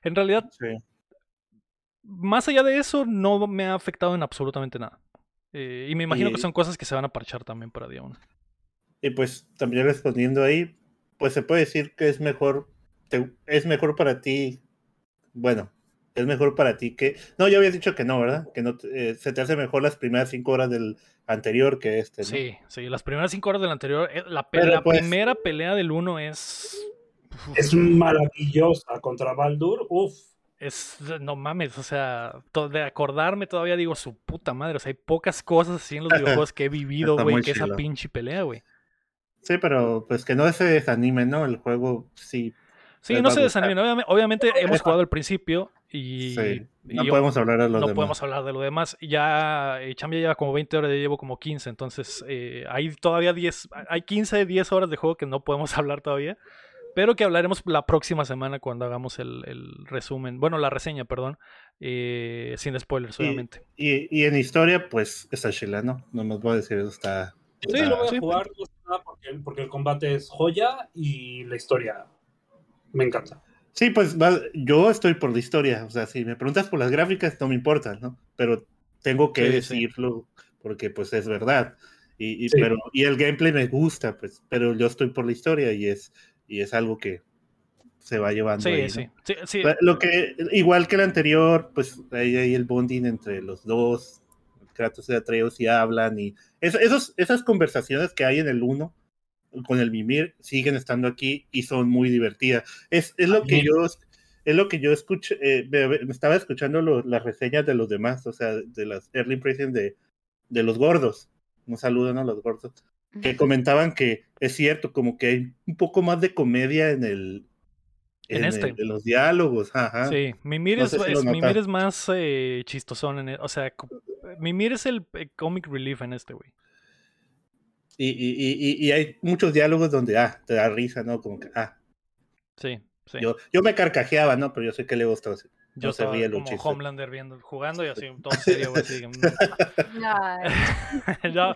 En realidad, sí. más allá de eso, no me ha afectado en absolutamente nada. Eh, y me imagino que son cosas que se van a parchar también para día uno. Y pues también respondiendo ahí, pues se puede decir que es mejor, te- es mejor para ti, bueno, es mejor para ti que, no, ya habías dicho que no, ¿verdad? Que no te- eh, se te hace mejor las primeras cinco horas del anterior que este, ¿no? Sí, sí, las primeras cinco horas del anterior, eh, la, pe- la pues- primera pelea del uno es... Es maravillosa contra Baldur. Uf. Es, no mames, o sea, de acordarme todavía digo su puta madre, o sea, hay pocas cosas así en los videojuegos que he vivido, güey, que esa pinche pelea, güey. Sí, pero pues que no se desanime, ¿no? El juego sí. Sí, no se gustar. desanimen, obviamente, obviamente hemos jugado al principio y, sí. No y podemos hablar de los no demás. podemos hablar de lo demás. Ya, eh, Cham ya lleva como 20 horas, yo llevo como 15, entonces eh, hay todavía 10, hay 15, 10 horas de juego que no podemos hablar todavía, pero que hablaremos la próxima semana cuando hagamos el, el resumen, bueno, la reseña, perdón, eh, sin spoilers, obviamente. Y, y en historia, pues está chila, ¿no? No nos voy a decir eso, está. Sí, lo voy a sí. jugar más porque el combate es joya y la historia me encanta. Sí, pues yo estoy por la historia. O sea, si me preguntas por las gráficas, no me importa, ¿no? Pero tengo que Sí, sí. decirlo porque pues es verdad. Y, y- Sí. pero, y el gameplay me gusta, pues, pero yo estoy por la historia y es, y es algo que se va llevando. Sí, ahí, ¿no? sí, sí, sí. Lo que, igual que el anterior, pues ahí hay el bonding entre los dos. Kratos y Atreus y hablan y es- esos, esas conversaciones que hay en el 1 con el Mimir siguen estando aquí y son muy divertidas. Es, es lo que yo es lo que yo escuché, eh, me, me estaba escuchando lo- las reseñas de los demás, o sea, de las early impressions de, de los gordos. Un saludo ¿no? a los gordos. Que comentaban que es cierto, como que hay un poco más de comedia en el En este. el- en los diálogos, ajá. Sí, Mimir, No es, si Mimir es más eh, chistosón, en e- o sea, Mimir es el eh, comic relief en este, güey. Y, y, y, y- hay muchos diálogos donde, ah, te da risa, ¿no? Como que, ah, Sí, sí. yo, yo me carcajeaba, ¿no? Pero yo sé que le gustó. así. Yo no se ríe como chistes. Homelander viendo, jugando y así, todo serio, güey. así, Ay, mm. No,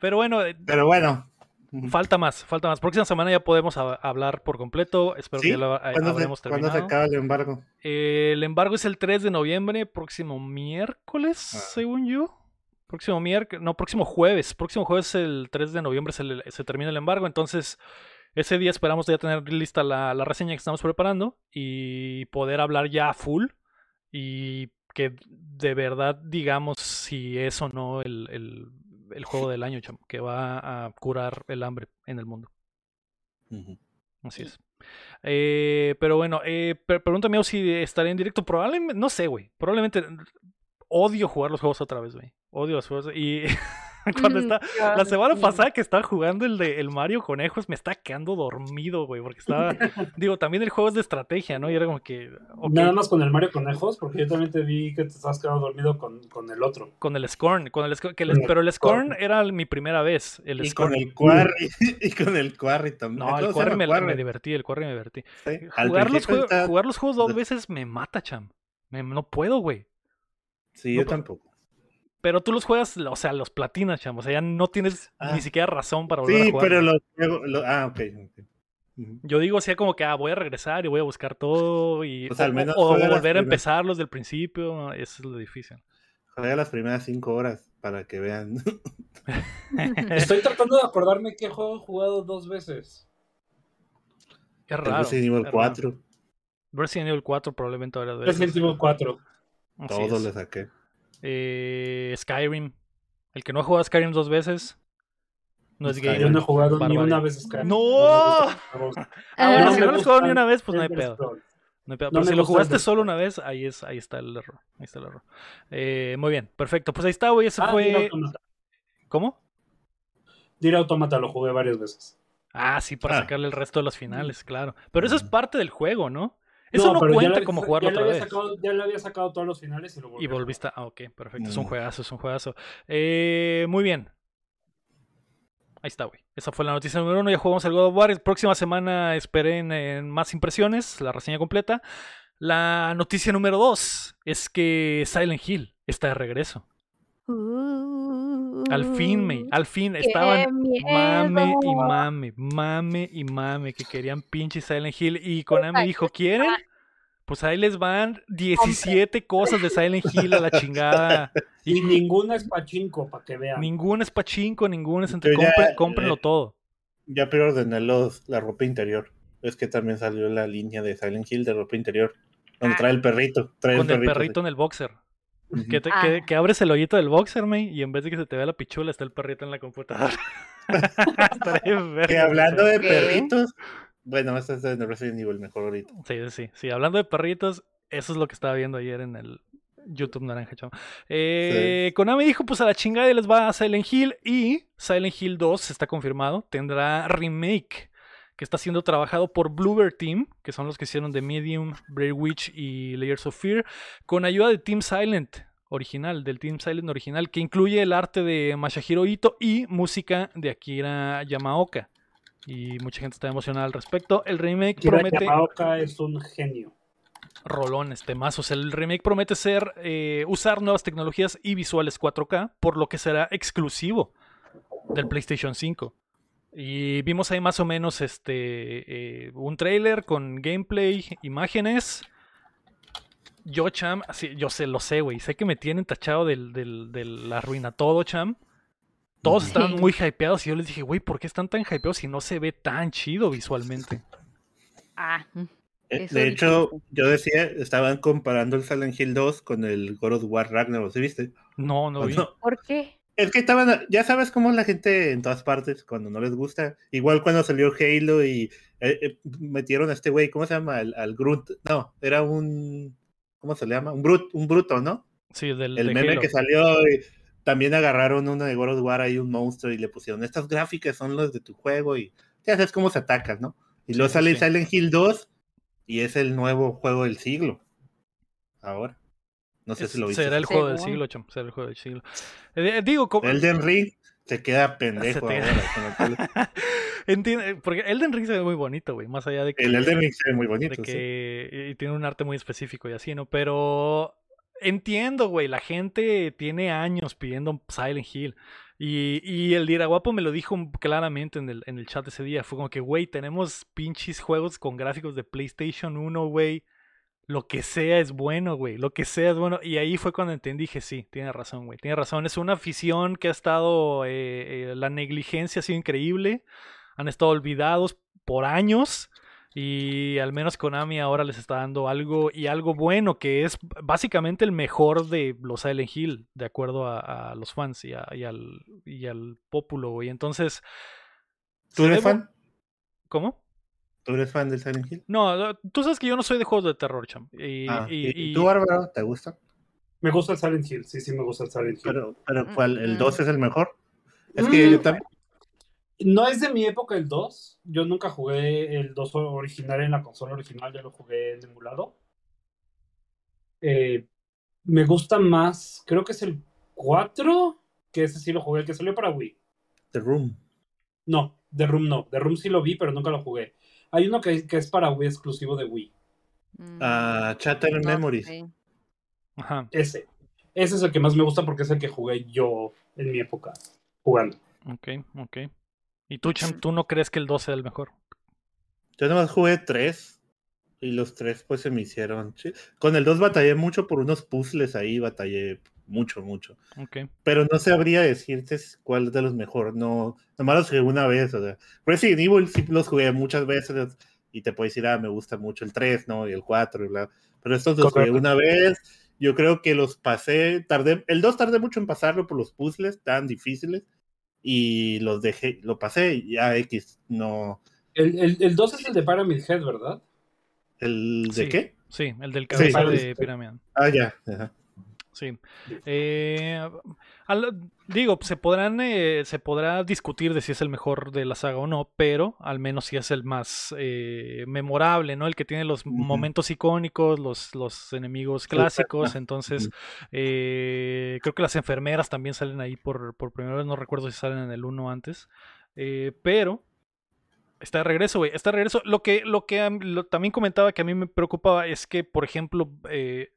pero bueno, eh, Pero bueno. falta más, falta más. Próxima semana ya podemos hab- hablar por completo. Espero ¿Sí? que ya lo eh, ¿Cuándo, habremos se, ¿Cuándo se terminado. acaba el embargo? Eh, el embargo es el 3 de noviembre, próximo miércoles, Ah. según yo. Próximo miércoles, no, próximo jueves. Próximo jueves, el 3 de noviembre, se, le- se termina el embargo. Entonces, ese día esperamos ya tener lista la, la reseña que estamos preparando y poder hablar ya a full y que de verdad digamos si es o no el, el- el juego del año, chamo, que va a curar el hambre en el mundo. Así es. Eh, pero bueno, eh, pre- pregúntame si estaré en directo. Probablemente, no sé, güey. Probablemente odio jugar los juegos otra vez, güey. Odio los juegos. Y Cuando Ujú, está, la semana pasada que estaba jugando el de el Mario Conejos, me estaba quedando dormido, güey, porque estaba, digo, también el juego es de estrategia, ¿no? Y era como que, Nada más con el Mario Conejos, porque yo también te vi que te estabas quedando dormido con, con el otro. con el Scorn, con el Scorn, que el- Con el pero el Scorn Scorn. era mi primera vez, el Y Scorn. con el Quarry. y con el Quarry también. No, ¿Cómo el Quarry me, Quarry? me divertí, el Quarry me divertí. Sí, al Jugar los, está- jugar los juegos dos veces me mata, cham. Me- no puedo, güey. Sí, no yo tampoco. Pero tú los juegas, o sea, los platinas, cham. O sea, ya no tienes Ah. ni siquiera razón para volver a Sí, jugar. pero los juego- lo- Ah, ok. ok. Ujú. Yo digo, así como que ah, voy a regresar y voy a buscar todo y Pues al o- menos o, volver a primeras. empezarlos del principio, eso es lo difícil. Juega las primeras cinco horas para que vean. Estoy tratando de acordarme qué juego he jugado dos veces. Es El raro. Resident Evil raro. 4. Resident Evil 4 probablemente ahora de Resident Evil 4. Así Todo es. le saqué. Eh, Skyrim. El que no ha jugado a Skyrim dos veces no es gay. Yo no he jugado ni una vez Skyrim. ¡No! juegos. Ah, bueno, No si no lo has jugado ni una vez, pues no hay pedo. No hay pedo. No Pero me si lo jugaste el solo una vez, ahí, es, ahí está el error. Ahí está el error. Eh, muy bien, perfecto. Pues ahí está, güey. Ese Ah, fue. ¿Cómo? Nier Automata lo jugué varias veces. Ah, sí, para Ah. sacarle el resto de los finales, claro. Pero eso es parte del juego, ¿no? Eso No, ya cuenta como ya jugarlo le otra vez. Sacado, ya le había sacado todos los finales y lo volví Y a volviste. Ah, ok, perfecto. Es un Mm. juegazo, es un juegazo. Eh, muy bien. Ahí está, güey. Esa fue la noticia número uno. Ya jugamos el God of War. Próxima semana esperen eh, más impresiones, la reseña completa. La noticia número dos es que Silent Hill está de regreso. Al fin, me, al fin ¡Qué estaban mame y miedo! mame, mame y mame que querían pinche Silent Hill y Konami dijo, ¿quieren? Pues ahí les van 17 cosas de Silent Hill a la chingada. Y ninguna es pachinko, para que vean. Ningún es pachinko, ningún es entre compre- cómprenlo eh, todo. Ya preordené los, la ropa interior. Es que también salió la línea de Silent Hill de ropa interior. Donde Ah. trae el perrito. Trae Con el perrito, perrito en el boxer. Sí. Que, te- Ah. que- que abres el hoyito del boxer, me, y en vez de que se te vea la pichula, está el perrito en la computadora. Que hablando de perritos. Bueno, este es de Resident Evil mejor ahorita. Sí, sí, sí. Hablando de perritos, eso es lo que estaba viendo ayer en el YouTube Naranja Chavo. Eh, Konami dijo, pues a la chingada y les va a Silent Hill y Silent Hill 2 está confirmado. Tendrá remake que está siendo trabajado por Bluebird Team, que son los que hicieron The Medium, Blair Witch y Layers of Fear, con ayuda de Team Silent original, del Team Silent original, que incluye el arte de Masahiro Ito y música de Akira Yamaoka. Y mucha gente está emocionada al respecto. El remake Kira promete Yamaoka es un genio. rolones, temazos. El remake promete ser eh, usar nuevas tecnologías y visuales 4K, por lo que será exclusivo del PlayStation 5. Y vimos ahí más o menos este eh, un trailer con gameplay, imágenes. Yo, Cham, así, yo sé, lo sé, güey. Sé que me tienen tachado del, del, del arruina todo, Cham. Todos estaban muy hypeados y yo les dije, güey, ¿por qué están tan hypeados si no se ve tan chido visualmente? Ah, mm. Eh, Eso de hecho, yo decía, estaban comparando el Silent Hill 2 con el God of War Ragnarok, ¿sí viste? No, no ¿O vi. no? ¿por qué? Es que estaban, ya sabes cómo es la gente en todas partes cuando no les gusta. Igual cuando salió Halo y eh, eh, metieron a este güey, ¿cómo se llama? Al, al Grunt. No, era un, ¿cómo se le llama? Un, brut, un bruto, ¿no? Sí, del El de meme Halo. que salió. y también agarraron uno de God of War ahí, un monstruo, y le pusieron, estas gráficas son las de tu juego y ya sabes cómo se atacan, ¿no? Y luego Sí, sale sí. Silent Hill 2 y es el nuevo juego del siglo. Ahora. No sé Es- si lo viste. será el juego del siglo, cham, será el juego del siglo. Eh, eh, digo, como- Elden Ring se queda pendejo te- ahora. con el- entiende- porque Elden Ring se ve muy bonito, güey, más allá de que, El Elden Ring se ve muy de bonito. sí. y tiene un arte muy específico y así, ¿no? Pero entiendo, güey, la gente tiene años pidiendo Silent Hill. Y, y el Guapo me lo dijo claramente en el, en el chat ese día. Fue como que, güey, tenemos pinches juegos con gráficos de PlayStation 1, güey. Lo que sea es bueno, güey. Lo que sea es bueno. Y ahí fue cuando entendí, dije, sí, tiene razón, güey. Tiene razón. Es una afición que ha estado... eh, eh, la negligencia ha sido increíble. Han estado olvidados por años. Y al menos Konami ahora les está dando algo y algo bueno, que es básicamente el mejor de los Silent Hill, de acuerdo a, a los fans y, a- y al, y al pópulo, güey. Entonces... ¿Tú eres fan? ¿Cómo? ¿Tú eres fan del Silent Hill? No, tú sabes que yo no soy de juegos de terror, cham. Y, Ah, y- ¿Y, y- tú, Bárbara, te gusta? Me gusta el Silent Hill, sí, sí me gusta el Silent Hill. Pero, pero ¿cuál? ¿El 2 es el mejor? Es que Mm. yo también. No es de mi época el 2. Yo nunca jugué el 2 original en la consola original, ya lo jugué en emulado. Eh, me gusta más, creo que es el 4, que ese sí lo jugué, el que salió para Wii. The Room. No, The Room no. The Room sí lo vi, pero nunca lo jugué. Hay uno que, que es para Wii exclusivo de Wii. Ah, Chatter no Memories. Ajá. Ese. Ese es el que más me gusta porque es el que jugué yo en mi época jugando. Ok, ok. ¿Y tú, Cham, tú no crees que el 2 sea el mejor? Yo nomás jugué tres. Y los tres pues se me hicieron. Con el 2 batallé mucho por unos puzzles ahí, batallé mucho, mucho. Pero no sabría decirte cuál es de los mejores. No, nomás los jugué una vez. O sea, Resident Evil sí los jugué muchas veces. Y te puedo decir, ah, me gusta mucho el 3, ¿no? Y el 4 y bla. Pero estos los jugué una vez. Yo creo que los pasé. Tardé, el 2 tardé mucho en pasarlo por los puzzles tan difíciles. Y los dejé, lo pasé y ya X. No. El, el, el 2 es el de Pyramid Head, ¿verdad? ¿El de Sí. qué? Sí, el del cabeza Sí. de Pyramid. Ah, ya. ajá. Sí. Eh, al- digo, se podrán eh, se podrá discutir de si es el mejor de la saga o no, pero al menos sí es el más eh, memorable, ¿no? El que tiene los momentos icónicos, los, los enemigos clásicos. Entonces, eh, creo que las enfermeras también salen ahí por, por primera vez. No recuerdo si salen en el 1 antes. Eh, pero Está de regreso, güey. Está de regreso. Lo que, lo que lo- también comentaba que a mí me preocupaba es que, por ejemplo, eh,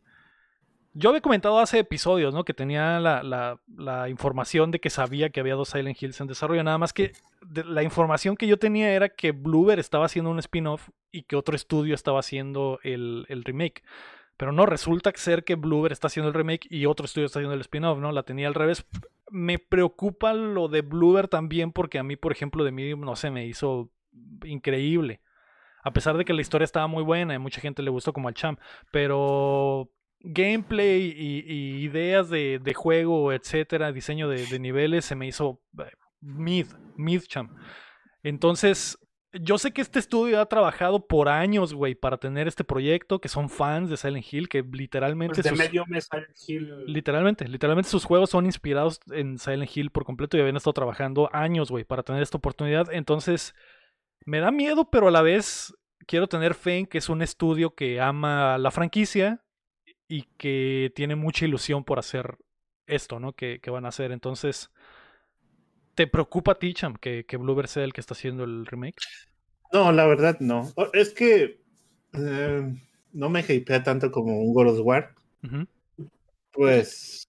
yo había comentado hace episodios, ¿no? Que tenía la, la- información de que sabía que había dos Silent Hills en desarrollo. Nada más que la información que yo tenía era que Bluebird estaba haciendo un spin-off y que otro estudio estaba haciendo el, el remake. Pero no, resulta ser que Bluebird está haciendo el remake y otro estudio está haciendo el spin-off, ¿no? La tenía al revés. Me preocupa lo de Bluebird también porque a mí, por ejemplo, de mí, no sé, me hizo increíble. A pesar de que la historia estaba muy buena y mucha gente le gustó como al champ, pero gameplay y, y ideas de, de juego, etcétera, diseño de, de niveles, se me hizo eh, mid, mid champ. Entonces, yo sé que este estudio ha trabajado por años, güey, para tener este proyecto, que son fans de Silent Hill, que literalmente Pues de sus- medio mes Silent Hill. Literalmente, literalmente sus juegos son inspirados en Silent Hill por completo y habían estado trabajando años, güey, para tener esta oportunidad. Entonces, me da miedo, pero a la vez quiero tener fe en que es un estudio que ama la franquicia y que tiene mucha ilusión por hacer esto, ¿no? Que, que van a hacer. Entonces, ¿te preocupa a ti, Cham, que, que sea el que está haciendo el remake? No, la verdad no. Es que eh, no me hypea tanto como un God of War. Pues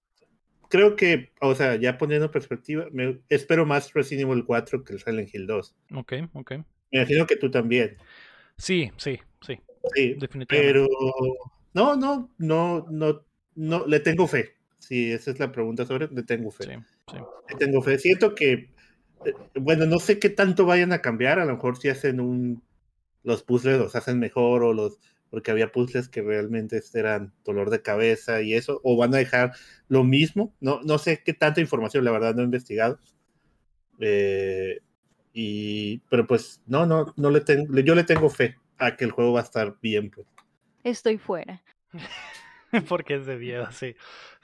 creo que, o sea, ya poniendo en perspectiva, me espero más Resident Evil 4 que el Silent Hill 2. Ok, ok. Me imagino que tú también. Sí, sí, sí, Sí, definitivamente. pero no, no, no, no, no, le tengo fe. Si esa es la pregunta sobre, le tengo fe. Sí, sí. Le tengo fe. Siento que, eh, bueno, no sé qué tanto vayan a cambiar. A lo mejor si hacen un, los puzzles los hacen mejor o los, porque había puzzles que realmente eran dolor de cabeza y eso, o van a dejar lo mismo. No, no sé qué tanta información, la verdad, no he investigado. Eh, y, pero pues, no, no, no le tengo, yo le tengo fe a que el juego va a estar bien, pues. Estoy fuera. Porque es de miedo, sí.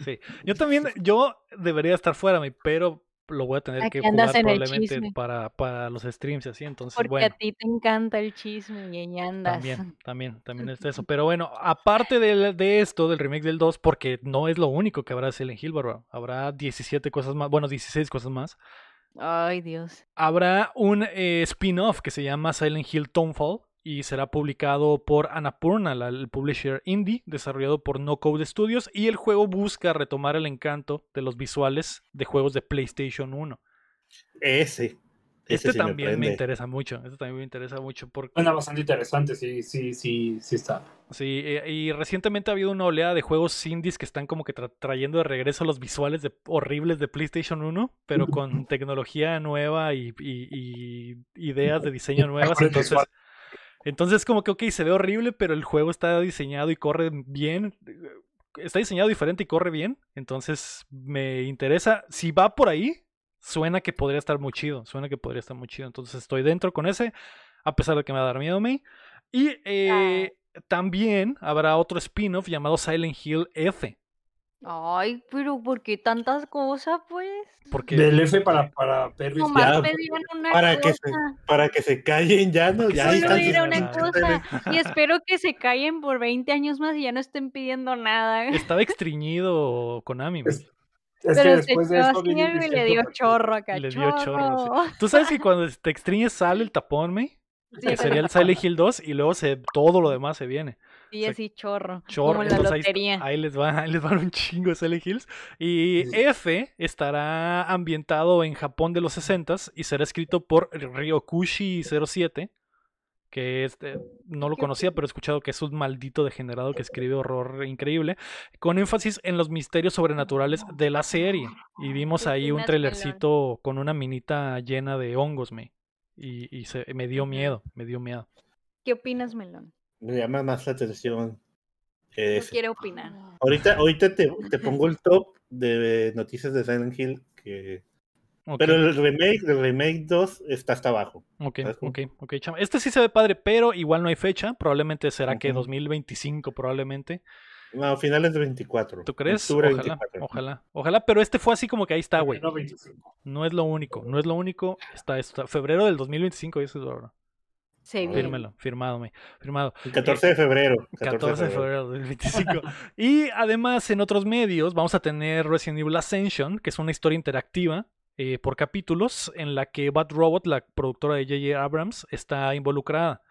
sí. Yo también, yo debería estar fuera, pero lo voy a tener Aquí que jugar probablemente para, para los streams y así. Entonces, Porque bueno, a ti te encanta el chisme y ahí andas. también, también, también es eso. Pero bueno, aparte del- de, esto, del remake del 2, porque no es lo único que habrá de Silent Hill, bárbaro, Habrá 17 cosas más, bueno, 16 cosas más. Ay, Dios. Habrá un eh, spin-off que se llama Silent Hill Townfall y será publicado por Annapurna, el publisher indie, desarrollado por No Code Studios, y el juego busca retomar el encanto de los visuales de juegos de PlayStation 1. Ese. ese Este sí también me, interesa mucho, este también me interesa mucho porque Suena bastante interesante, sí, sí, sí, sí está. sí, eh, y recientemente ha habido una oleada de juegos indies que están como que tra- trayendo de regreso los visuales de, horribles de PlayStation 1, pero con tecnología nueva y, y- y ideas de diseño nuevas, entonces. Entonces, como que, ok, se ve horrible, pero el juego está diseñado y corre bien. Está diseñado diferente y corre bien. Entonces, me interesa. Si va por ahí, suena que podría estar muy chido. Suena que podría estar muy chido. Entonces, estoy dentro con ese, a pesar de que me va a dar miedo a mí. Y eh, también habrá otro spin-off llamado Silent Hill F. Ay, pero ¿por qué tantas cosas, pues? Porque Del F para, para. Nomás una para que se, para que se callen ya, ¿no? Ya Solo sus- una cosa y espero que se callen por 20 años más y ya no estén pidiendo nada. estaba extriñido Konami. Es- Es Pero que se después de eso y le dio chorro acá, Le dio chorro, sí. chorro. Tú sabes que cuando te extriñes sale el tapón, me. Sí, Que sería el Silent Hill 2 y luego se, todo lo demás se viene. Sí, así chorro. Chorro, como la entonces lotería. ahí les va, ahí les van un chingo Silent Hills. Y F estará ambientado en Japón de los 60s y será escrito por Ryokushi07, que este, no lo ¿Qué conocía, pero he escuchado que es un maldito degenerado que escribe horror increíble, con énfasis en los misterios sobrenaturales de la serie. Y vimos ¿Qué ahí un trailercito con una minita llena de hongos, me. Y, y se, me dio miedo, me dio miedo. ¿Qué opinas, Melón? Me llama más la atención. No ese. quiere opinar. Ahorita, ahorita te, te pongo el top de noticias de Silent Hill, que... Pero el remake, el remake 2 está hasta abajo. Ok, ok, ok, chama. Este sí se ve padre, pero igual no hay fecha. Probablemente será que Ujú. 2025, probablemente. No, finales de 24. ¿Tú crees? Ojalá, 24. ojalá, ojalá. Pero este fue así como que ahí está, güey. 25. No es lo único, no es lo único. Está esto. Febrero del 2025, dice ahora. Viene. Fírmelo, firmado, me. Firmado. El 14 de febrero. 14 de febrero del 2025. y además, en otros medios, vamos a tener Resident Evil Ascension, que es una historia interactiva eh, por capítulos, en la que Bad Robot, la productora de J.J. Abrams, está involucrada.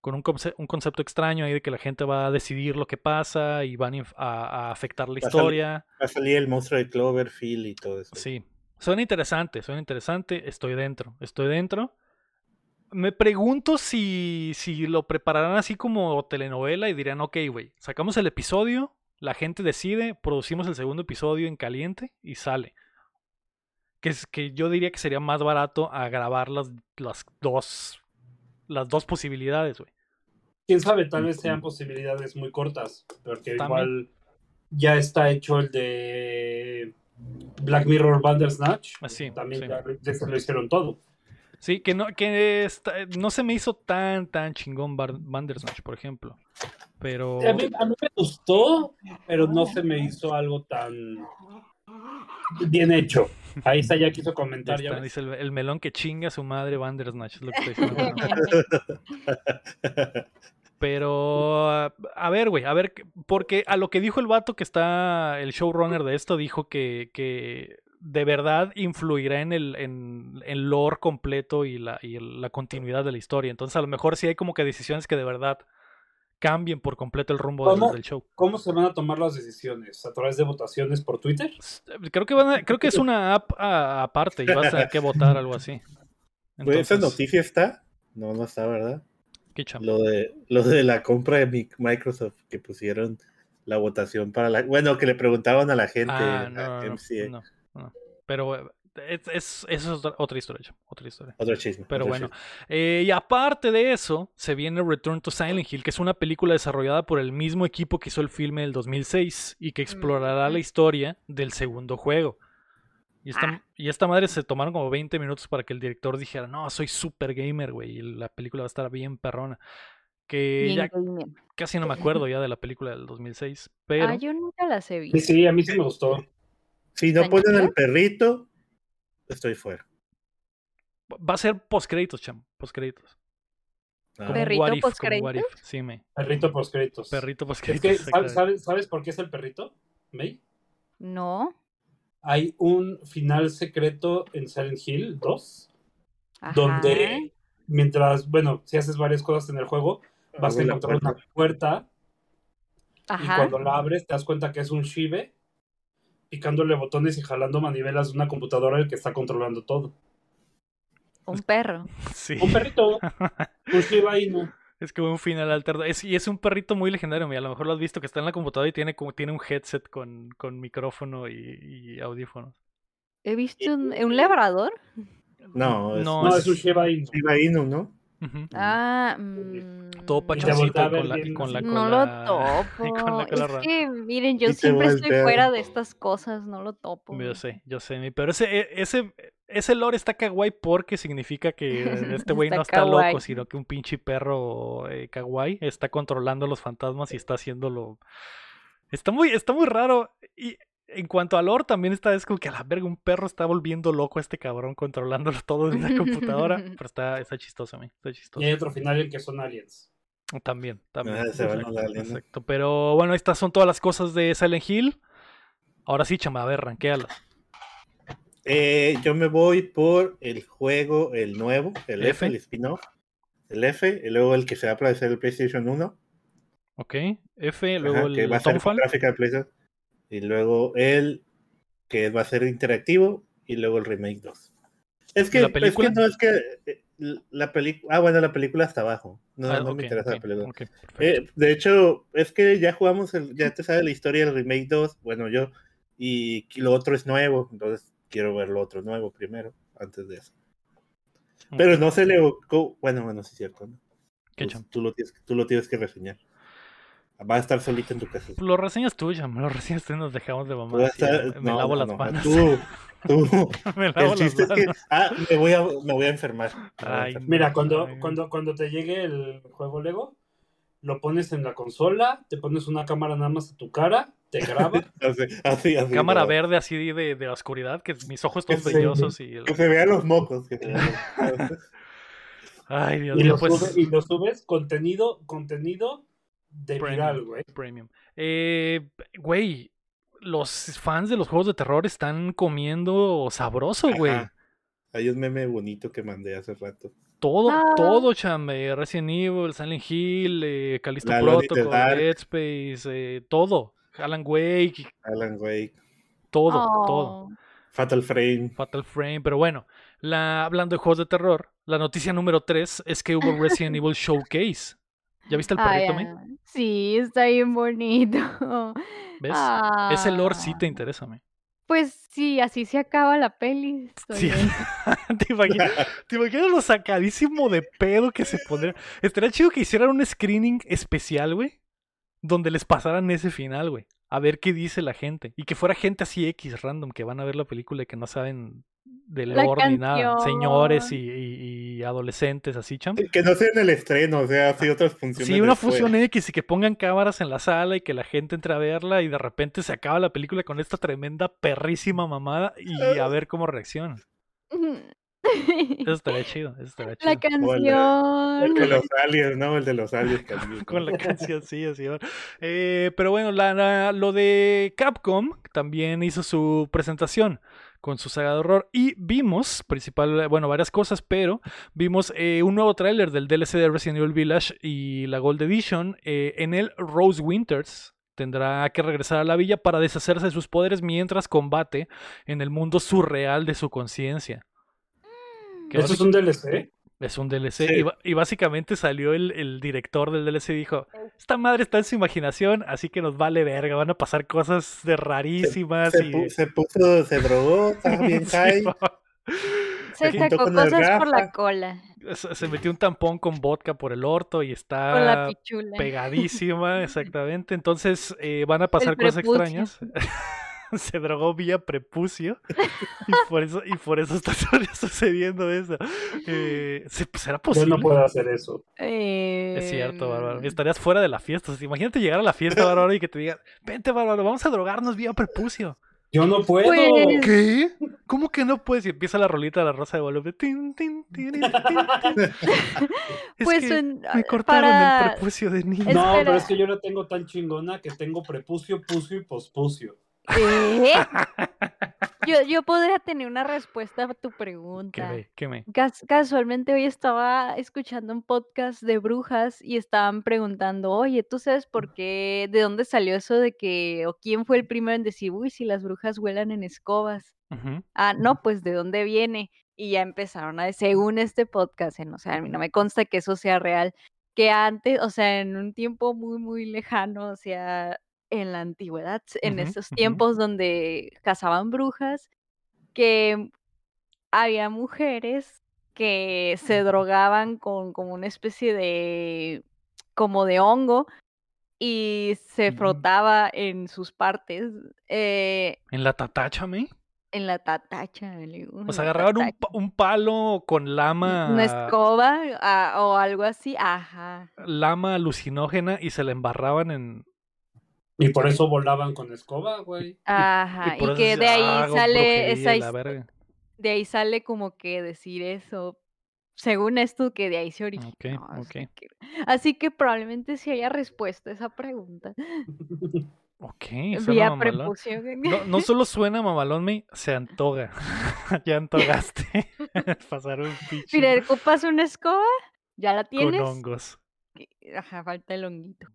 Con un, conce- un concepto extraño ahí de que la gente va a decidir lo que pasa y van a afectar la Va a salir- historia. Va a salir el monstruo de Cloverfield y todo eso. Sí. Suena interesante, suena interesante. Estoy dentro, estoy dentro. Me pregunto si, si lo prepararán así como telenovela y dirán, ok, güey, sacamos el episodio, la gente decide, producimos el segundo episodio en caliente y sale. Que, es, que yo diría que sería más barato a grabar las, las dos las dos posibilidades, güey. Quién sabe, tal vez sean posibilidades muy cortas, porque También. igual ya está hecho el de Black Mirror Bandersnatch. Ah, sí, También sí. ya, ya se lo hicieron todo. Sí, que no, que está- no se me hizo tan, tan chingón Bandersnatch, por ejemplo. Pero... A mí, a mí me gustó, pero no se me hizo algo tan bien hecho. Ahí está, ya quiso comentar. ya está, ves. dice el, el melón que chinga a su madre Bandersnatch, es lo que estoy diciendo. Pero, a- ver, güey, a ver, que- porque a lo que dijo el vato que está, el showrunner de esto, dijo que, que de verdad influirá en el en, en lore completo y, la, y el- la continuidad de la historia. Entonces, a lo mejor sí hay como que decisiones que de verdad cambien por completo el rumbo del, show. ¿Cómo se van a tomar las decisiones? ¿A través de votaciones por Twitter? S- Creo que, van a- creo que es una app a- aparte y vas a tener que votar algo así. Güey, ¿Esa Entonces, noticia está? No, no está, ¿verdad? qué. Lo de, lo de la compra de Mi- Microsoft, que pusieron la votación para la... Bueno, que le preguntaban a la gente, Ah, a no, no, no, MCA. No, no. Pero eh, es, es- eso es otra, otra historia, otra historia. Otro chisme. Pero otro bueno, chisme. eh, y aparte de eso, se viene Return to Silent Hill, que es una película desarrollada por el mismo equipo que hizo el filme del 2006 y que explorará la historia del segundo juego. Y esta, Ah. y esta madre se tomaron como 20 minutos para que el director dijera, no, soy super gamer, güey, y la película va a estar bien perrona. Que Bien ya gamer. casi no me acuerdo ya de la película del 2006, pero... Ah, yo nunca las he Sí, visto. sí, a mí sí me gustó. Si no ¿Está ponen al perrito, estoy fuera. Va a ser postcréditos, chamo, postcréditos. Ah, ¿Perrito postcréditos? Sí, me. Perrito. Perrito Es postcréditos. que, ¿sabes, por qué es el perrito? May? No. Hay un final secreto en Silent Hill 2, Ajá. donde mientras, bueno, si haces varias cosas en el juego, vas a encontrar puerta. una puerta y Ajá. cuando la abres te das cuenta que es un Shive picándole botones y jalando manivelas de una computadora el que está controlando todo. Un perro. Sí. Un perrito, un Shiba Inu. Es como un final alterno. Es, y es un perrito muy legendario. mira, A lo mejor lo has visto que está en la computadora y tiene como tiene un headset con, con micrófono y, y audífonos. He visto un, un labrador. No, es, No, No, es- es un Shiba Inu. Shiba Inu, ¿no? Ah, mm, Todo ver con la, con la así. No cola- lo y topo. con la cola es rara. que, miren, yo siempre estoy fuera de estas cosas, no lo topo. Yo sé, yo sé. Pero ese, e- ese, ese lore está kawaii porque significa que este güey no Está loco, sino que un pinche perro eh, kawaii está controlando los fantasmas y está haciéndolo Está muy, está muy raro. Y en cuanto a lore, también está, es como que a la verga, un perro está volviendo loco a este cabrón, controlándolo todo en una computadora. Pero está, está chistoso a mí, está chistoso. Y hay otro final en que son aliens. También, también. Ah, se van Exacto, aliens, ¿no? exacto. Pero bueno, estas son todas las cosas de Silent Hill. Ahora sí, chama, a ver, ranquéalas. Eh, yo me voy por el juego, el nuevo, el F, F. el spin-off. El F, y luego el que se va a aparecer el PlayStation 1. Ok, F, luego ajá, que el va a ser con Tomfall. gráfica de PlayStation. Y luego el que va a ser interactivo. Y luego el remake 2. Es que, ¿La es que no es que eh, la película. Ah, bueno, la película está abajo. No, Ah, no me interesa ok, la película. Eh, de hecho, es que ya jugamos, el, ya te sabe la historia del remake 2, bueno, yo, y lo otro es nuevo, entonces quiero ver lo otro nuevo primero, antes de eso. Pero no se le... Bueno, bueno, sí es cierto, ¿no? Cham. tú lo tienes, tú lo tienes que reseñar. Va a estar solito en tu casa. Lo reseñas tú, chama, lo reseñas tú y nos dejamos de mamá. estar- me no, lavo no, las no, manos. Tú, tú. me lavo El las chiste es que... manos. Ah, me voy a, me voy a enfermar. Ay. Mira, cuando, Ay. cuando, cuando te llegue el juego Lego, lo pones en la consola, te pones una cámara nada más a tu cara, te graba. Así, así, así, Cámara no. verde así de, de oscuridad, que mis ojos todos brillosos y... el- Que se vean los mocos. Que se vean los- Ay, Dios y, mío, lo pues... y lo subes contenido, contenido de Premium, viral, güey. Premium. Eh, güey, los fans de los juegos de terror están comiendo sabroso, güey. Hay un meme bonito que mandé hace rato. Todo, Ah. todo, chame. Resident Evil, Silent Hill, eh, Callisto La Protocol. Dead Space, eh, todo. Alan Wake, Alan Wake, todo, todo. Oh. Fatal Frame. Fatal Frame, pero bueno, la, hablando de juegos de terror, la noticia número 3 es que hubo Resident Evil Showcase. ¿Ya viste el Ay, perrito, May? ah, Sí, está bien bonito. ¿Ves? Ese lore sí te Ah, interesa, May. Pues sí, así se acaba la peli. Sí. ¿Te imaginas, te imaginas lo sacadísimo de pedo que se pondría? Estaría chido que hicieran un screening especial, güey. Donde les pasaran ese final, güey. A ver qué dice la gente. Y que fuera gente así X random que van a ver la película y que no saben del La lore ni nada. Señores canción. y, y- y adolescentes, así, cham. Que no sea en el estreno, o sea, así otras funciones. Sí, una después. fusión X y que pongan cámaras en la sala y que la gente entre a verla y de repente se acaba la película con esta tremenda perrísima mamada y a ver cómo reaccionan. Eso estaría chido, eso estaría chido. La El de canción. los aliens, ¿no? El de los aliens también. con la canción, sí, así va. Eh, pero bueno, la- la- lo de Capcom también hizo su presentación con su saga de horror y vimos, principal, bueno, varias cosas, pero vimos eh, un nuevo tráiler del DLC de Resident Evil Village y la Gold Edition. eh, en el Rose Winters tendrá que regresar a la villa para deshacerse de sus poderes mientras combate en el mundo surreal de su conciencia. Que ¿Eso es un DLC? Es un DLC. Sí. Y, y básicamente salió el, el director del DLC y dijo: Esta madre está en su imaginación, así que nos vale verga. Van a pasar cosas de rarísimas. Se, y... pu- se puso, se drogó, estaba bien high. Se sacó cosas por la cola. se, metió un tampón con vodka por el orto y está pegadísima, exactamente. Entonces eh, van a pasar cosas extrañas. se drogó vía prepucio y por eso y por eso está sucediendo eso. Eh, ¿se- ¿Será Yo posible? no puedo hacer eso. Es cierto, Bárbaro. Em, Estarías fuera de la fiesta. O sea, imagínate llegar a la fiesta, Bárbaro, y que te digan, vente, Bárbaro, vamos a drogarnos vía prepucio. Yo no puedo. Pues- ¿Qué? ¿Cómo que no puedes? Y empieza la rolita de la Rosa de Guadalupe. Tin, tin, tin, tin. Es Pues que en- me cortaron para- el prepucio de niño. No, Espera. pero es que yo la tengo tan chingona que tengo prepucio, pucio y pospucio. Yo, yo podría tener una respuesta a tu ¿Qué pregunta. ¿Qué me? Cas- casualmente hoy estaba escuchando un podcast de brujas y estaban preguntando, oye, ¿tú sabes por qué, de dónde salió eso de que, o quién fue el primero en decir, uy, si las brujas vuelan en escobas? Ah, no, pues de dónde viene. Y ya empezaron a, según este podcast, en- o sea, a mí no me consta que eso sea real, que antes, o sea, en un tiempo muy, muy lejano, o sea, en la antigüedad, en esos tiempos donde cazaban brujas, que había mujeres que se drogaban con como una especie de, como de hongo, y se Mm. frotaba en sus partes. eh, ¿En la tatacha, me? en la tatacha. O sea, agarraban tatacha. un palo con lama, Una escoba ah, o algo así, ajá. lama alucinógena y se la embarraban en, Y por eso volaban con escoba, güey. Ajá, y, que de ahí "Ah, sale esa y la his- verga". de ahí sale como que decir eso. Según esto, que de ahí se originó. Ok, así ok. que- Así que probablemente sí haya respuesta a esa pregunta. Ok, suena Vía mamalón. No, no solo suena mamalón, me se antoja. ya antojaste. Pasar un pinche Mira, ocupas una escoba, ya la con tienes. hongos. Ajá, falta el honguito.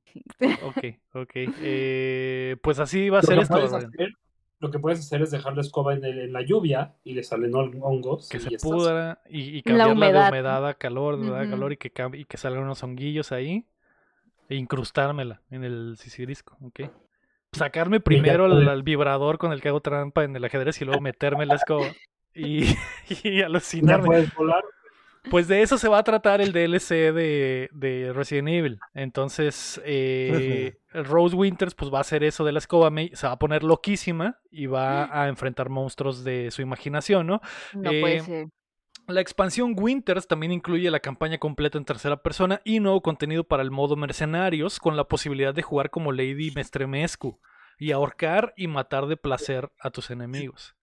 Ok, ok. Eh, pues así va a Lo ser esto. hacer, lo que puedes hacer es dejar la escoba en, el- en la lluvia y le salen hon- hongos. Que y se ya estás. pudra y, y La cambiarla de humedad. a calor, de humedad a calor y que, y que salgan unos honguillos ahí. E incrustármela en el sisirisco, ok. Sacarme primero al vibrador con el que hago trampa en el ajedrez y luego meterme la escoba. Y, y Ya alucinarme. puedes volar. Pues de eso se va a tratar el DLC de, de Resident Evil. Entonces, eh, Rose Winters pues va a hacer eso de la escoba, se va a poner loquísima y va a enfrentar monstruos de su imaginación, ¿no? No Eh, puede ser. La expansión Winters también incluye la campaña completa en tercera persona y nuevo contenido para el modo mercenarios, con la posibilidad de jugar como Lady Mestremescu y ahorcar y matar de placer a tus enemigos.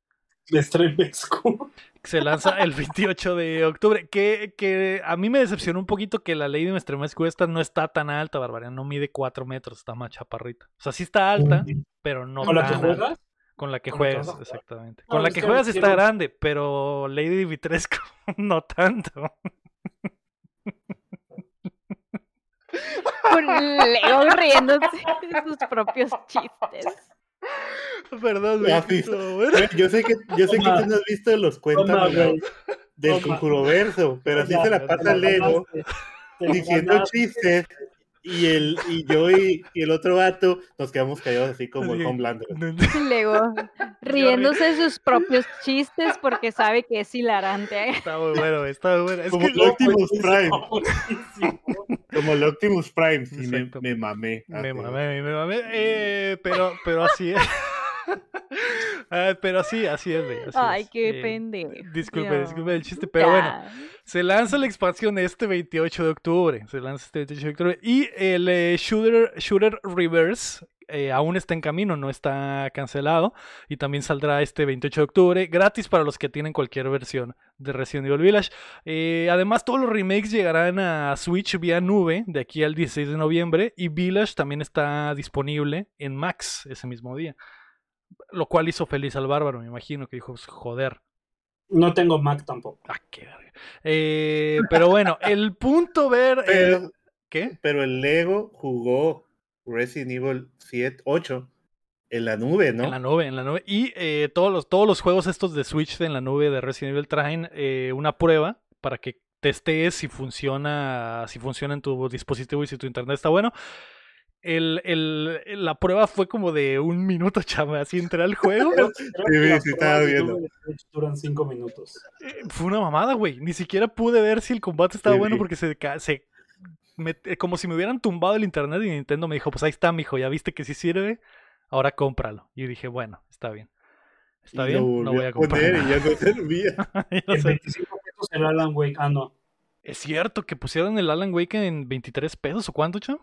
Me estremezco. Se lanza el 28 de octubre. Que, que a mí me decepcionó un poquito que la Lady Mestremescu esta no está tan alta, Barbaria. No mide 4 metros, está más chaparrita. O sea, sí está alta, pero no ¿Con la que alta. juegas? Con la que ¿Con la que juegas, exactamente. No, Con la que juegas está grande, pero Lady Dimitrescu no tanto. Con Leo riéndose de sus propios chistes. Perdón, güey. Bueno. Yo sé que, yo sé que tú no has visto los cuentos del toma. conjuro verso, pero así Toma, se la pasa Lego diciendo chistes y el y yo y, y el otro vato nos quedamos callados así como el. Homelander. Lego riéndose de sus propios chistes porque sabe que es hilarante. Está muy bueno, está muy bueno. Es Como que el Optimus Buenísimo, Prime, como el Optimus Prime, sí, me, me mamé. Me mamé, me mamé. Eh, pero, pero así es. Ah, pero así, así es, güey, Ay, es. qué Eh, pendejo. Disculpe, Ya. disculpe el chiste, pero bueno. Ya. Se lanza la expansión este 28 de octubre. Se lanza este 28 de octubre. Y el eh, Shooter, Shooter Reverse eh, aún está en camino, no está cancelado. Y también saldrá este 28 de octubre, gratis para los que tienen cualquier versión de Resident Evil Village. Eh, además, todos los remakes llegarán a Switch vía nube de aquí al 16 de noviembre. Y Village también está disponible en Max ese mismo día. Lo cual hizo feliz al bárbaro, me imagino, que dijo, joder, No tengo Mac tampoco. Ah, qué verga. Eh, pero bueno, el punto ver. Pero, ¿Qué? pero el Lego jugó Resident Evil 7, 8 en la nube, ¿no? En la nube, en la nube. Y eh, todos, los, todos los juegos estos de Switch en la nube de Resident Evil traen eh, una prueba para que testees si funciona, si funciona en tu dispositivo y si tu internet está bueno. El, el- la prueba fue como de un minuto, chama. Así entré al juego. Sí, sí, estaba viendo. Duran cinco minutos. Eh, Fue una mamada, güey. Ni siquiera pude ver si el combate estaba Sí, bueno porque se, se me- eh, como si me hubieran tumbado el internet y Nintendo me dijo, pues ahí está, mijo, ya viste que sí sirve, ahora cómpralo. Y yo dije, bueno, está bien. Está Y bien, no voy a poner comprar. y ya no servía. Ya En sé. 25 pesos el Alan Wake. Ah, no. Es cierto que pusieron el Alan Wake en 23 pesos o cuánto, cham?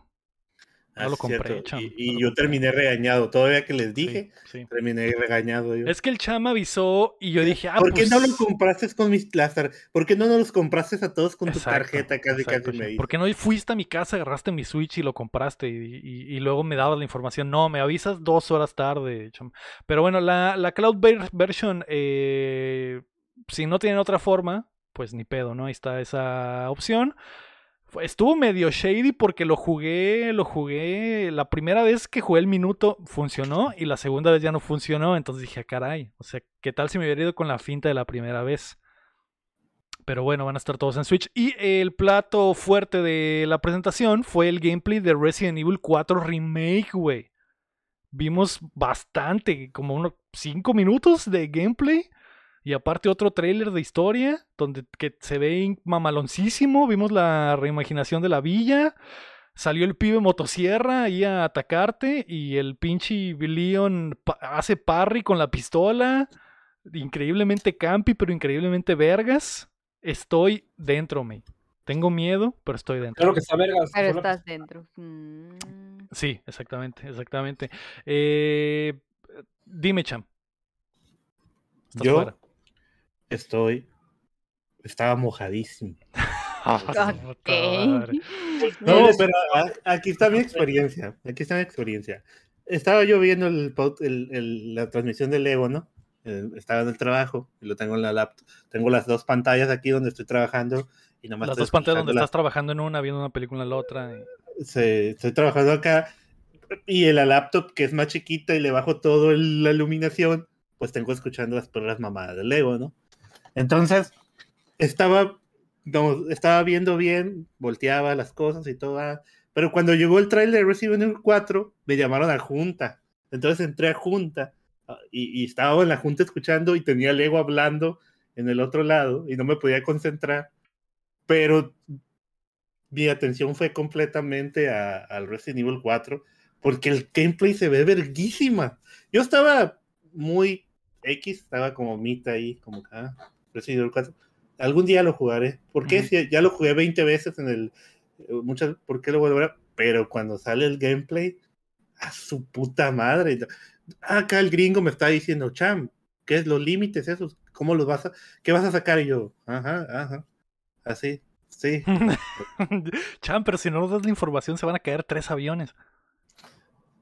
No Ah, lo compré, chamo, Y, no yo compré. terminé regañado. Todavía que les dije, Sí, sí. terminé regañado yo. Es que el cham avisó y yo dije, ah, ¿Por qué pues... no los compraste con mis las tar- ¿Por qué no nos los compraste a todos con tu tarjeta? Casi exacto, casi me dice. ¿Por qué no fuiste a mi casa, agarraste mi Switch y lo compraste y, y- y luego me dabas la información? No, me avisas dos horas tarde. cham. Pero bueno, la, la Cloud ver- Version, eh, si no tienen otra forma, pues ni pedo, ¿no? Ahí está esa opción. Estuvo medio shady porque lo jugué, lo jugué. La primera vez que jugué el minuto funcionó y la segunda vez ya no funcionó. Entonces dije, "Ah, caray, o sea, ¿qué tal si me hubiera ido con la finta de la primera vez? Pero bueno, van a estar todos en Switch. Y el plato fuerte de la presentación fue el gameplay de Resident Evil 4 Remake, güey. Vimos bastante, como unos 5 minutos de gameplay. Y aparte otro tráiler de historia, donde que se ve mamaloncísimo. Vimos la reimaginación de la villa. Salió el pibe motosierra ahí a atacarte. Y el pinche Leon pa- hace parry con la pistola. Increíblemente campi, pero increíblemente vergas. Estoy dentro, me. Tengo miedo, pero estoy dentro. Claro que está vergas. Pero estás dentro. Mm. Sí, exactamente, exactamente. Eh, dime, Cham. Estás Yo fuera. Estoy. Estaba mojadísimo. Madre. No, Eres- pero aquí está mi experiencia. Aquí está mi experiencia. Estaba yo viendo el, el- el- la transmisión del Lego, ¿no? Eh, Estaba en el trabajo y lo tengo en la laptop. Tengo las dos pantallas aquí donde estoy trabajando y nomás Las estoy dos pantallas donde la- estás trabajando en una, viendo una película en la otra. y- se- estoy trabajando acá y en la laptop que es más chiquita y le bajo todo el- la iluminación, pues tengo escuchando las perras mamadas del Lego, ¿no? Entonces, estaba, estaba viendo bien, volteaba las cosas y todo, ah, pero cuando llegó el trailer de Resident Evil 4, me llamaron a junta. Entonces entré a junta ah, y, estaba en la junta escuchando y tenía Lego hablando en el otro lado y no me podía concentrar, pero mi atención fue completamente al Resident Evil 4 porque el gameplay se ve verguísima. Yo estaba muy X, estaba como mitad ahí, como que, ah, Resident Evil 4. Algún día lo jugaré. ¿Por qué? Si ya lo jugué 20 veces en el. eh, Muchas, ¿Por qué lo ver? Pero cuando sale el gameplay, a su puta madre. Acá el gringo me está diciendo, Cham, ¿qué es los límites esos? ¿Cómo los vas a.? ¿Qué vas a sacar? Y yo, ajá, ajá. Así, sí. Cham, pero si no nos das la información, se van a caer tres aviones.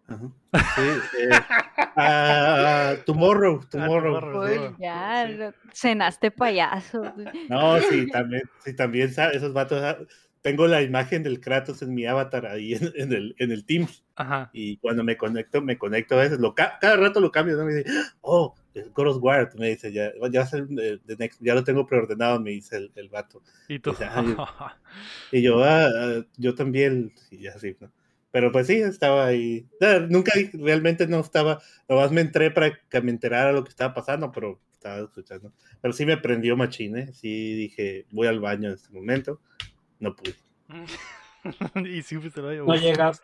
Ajá. Sí, eh, ah, tomorrow, tomorrow. tomorrow. Pues no, ya, sí. cenaste payaso. No, sí, también, sí, también esos vatos. ah, Tengo la imagen del Kratos en mi avatar ahí en, en el, en el Teams. Ajá. Y cuando me conecto, me conecto a veces. Lo, ca- cada rato lo cambio. ¿no? Me dice, oh, of War. Me dice, ya, ya, va a ser de- de next- ya lo tengo preordenado, me dice el, el vato. Y tú. Dice, "Ay, Y yo, ah, ah, yo también, y así, ¿no? Pero pues sí, estaba ahí. Ah, Nunca realmente no estaba, nomás me entré para que me enterara lo que estaba pasando, pero estaba escuchando. Pero sí me prendió machine, sí dije, voy al baño en este momento. No pude. y sí, pues, se lo No llegas.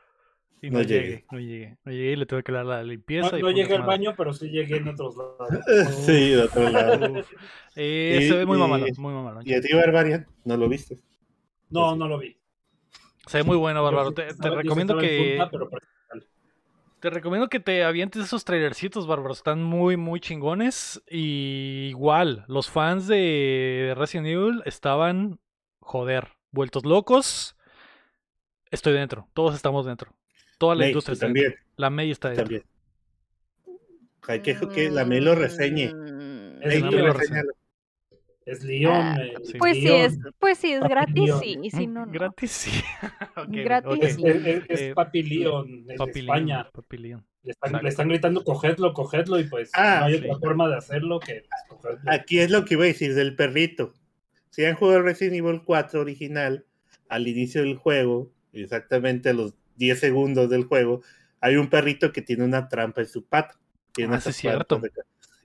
Y no, No llegué, llegué. no llegué. No llegué y le tuve que dar la limpieza. No, y llegué al baño, pero sí llegué en otros lados. Sí, de otro lado. Eh, Y- se ve muy mamalón, muy mamalón. Y a ti, Barbarian, ¿no lo viste? No, no lo vi. Se ve muy bueno, Bárbaro. Te, recomiendo que pero te recomiendo que te avientes esos trailercitos, Bárbaro. Están muy, muy chingones. Y igual, los fans de Resident Evil estaban, joder, vueltos locos. Estoy dentro. Todos estamos dentro. Toda la industria está también, dentro. La May está dentro. también. Hay que que la Melo reseñe. Mm, Es Nate, tú Leon. Es Leon. Ah, eh, sí. Pues sí, es, pues sí, es gratis, sí, si no, no. Gratis, sí. Gratis. Es, es- es- es Papi Leon, es Papi de Leon, España. Papi Leon. Le están, Exacto. le están gritando, cogedlo, cogedlo, y pues Ah, no hay sí. otra forma de hacerlo que cogedlo. Aquí es lo que iba a decir del perrito. Si han jugado Resident Evil 4 original, al inicio del juego, exactamente a los 10 segundos del juego, hay un perrito que tiene una trampa en su pata. Tiene Ah, sí, cierto.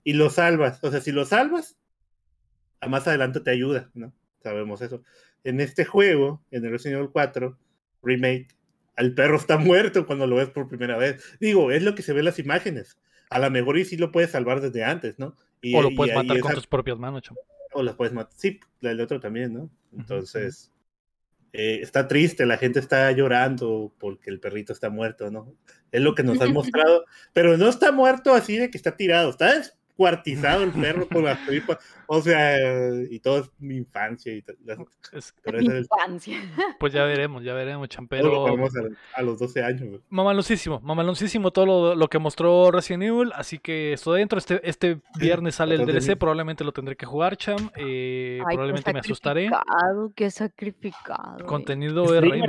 Y lo salvas. O sea, si lo salvas, más adelante te ayuda, ¿no? Sabemos eso. En este juego, en el Resident Evil 4 Remake, el perro está muerto cuando lo ves por primera vez. Digo, es lo que se ve en las imágenes. A lo mejor y sí lo puedes salvar desde antes, ¿no? Y, O lo y puedes ahí matar con esa- tus propias manos, chamo. o las puedes matar. Sí, del otro también, ¿no? Entonces, eh, está triste, la gente está llorando porque el perrito está muerto, ¿no? Es lo que nos han mostrado, pero no está muerto así de que está tirado, está descuartizado el perro con las tripas, o sea, y todo es mi infancia y tal, las- Es- Infancia. pues ya veremos, ya veremos, cham. todo lo a, a los 12 años. güey. mamaloncísimo, mamaloncísimo todo lo, lo que mostró Resident Evil. Así que estoy dentro. Este, este viernes sale el de DLC. Probablemente lo tendré que jugar, cham. eh, Ay, probablemente me asustaré. sacrificado, Qué sacrificado. eh. Contenido de. Raimi.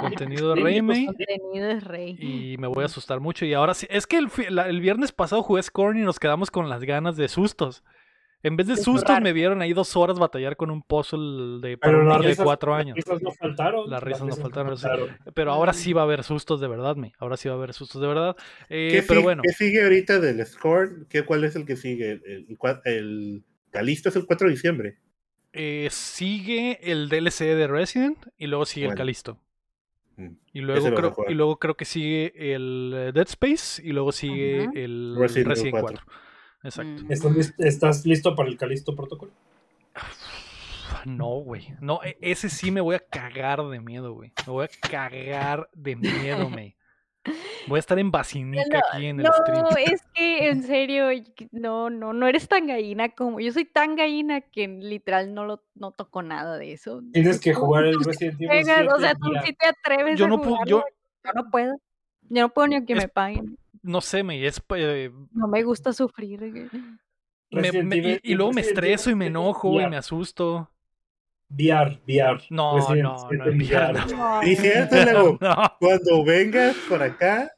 Contenido de Raimi. Contenido es rey. Y me voy a asustar mucho. Y ahora sí, es que el, la- el viernes pasado jugué Scorn y nos quedamos con las ganas de sustos. En vez de sustos, me vieron ahí dos horas batallar con un puzzle de, para un las de risas, cuatro las años. risas no faltaron. Las risas no faltaron. Pero ahora sí va a haber sustos de verdad, me. Ahora sí va a haber sustos de verdad. Eh, ¿Qué, pero sigue, bueno, ¿Qué sigue ahorita del score? ¿Qué, ¿Cuál es el que sigue? El, el, cua- el Calisto es el 4 de diciembre. eh, sigue el DLC de Resident y luego sigue el. Calisto. Mm. Y luego, creo, y luego creo que sigue el eh, Dead Space y luego sigue el Resident Resident, Evil 4. Exacto. Mm. ¿Estás, lis- estás listo para el Calisto Protocol? No, güey. No, e- ese sí me voy a cagar de miedo, güey. Me voy a cagar de miedo, me. Voy a estar en Basinica No, aquí en el no, stream. es que en serio, que- no, no, no eres tan gallina como yo soy tan gallina que literal no lo no toco nada de eso. Tienes que jugar el Resident Evil juegas, 7 o sea, tú sí te atreves Yo a no pu- jugarlo, yo- yo no puedo. Yo no puedo ni aunque Es- me paguen. No sé, me es eh, No me gusta sufrir. eh. me- me- y, y luego me estreso y me 7 enojo y VR. me asusto. VR, VR. No, Resident no, no, 7 en VR no. Cierto, Lego. No, Cuando vengas por acá,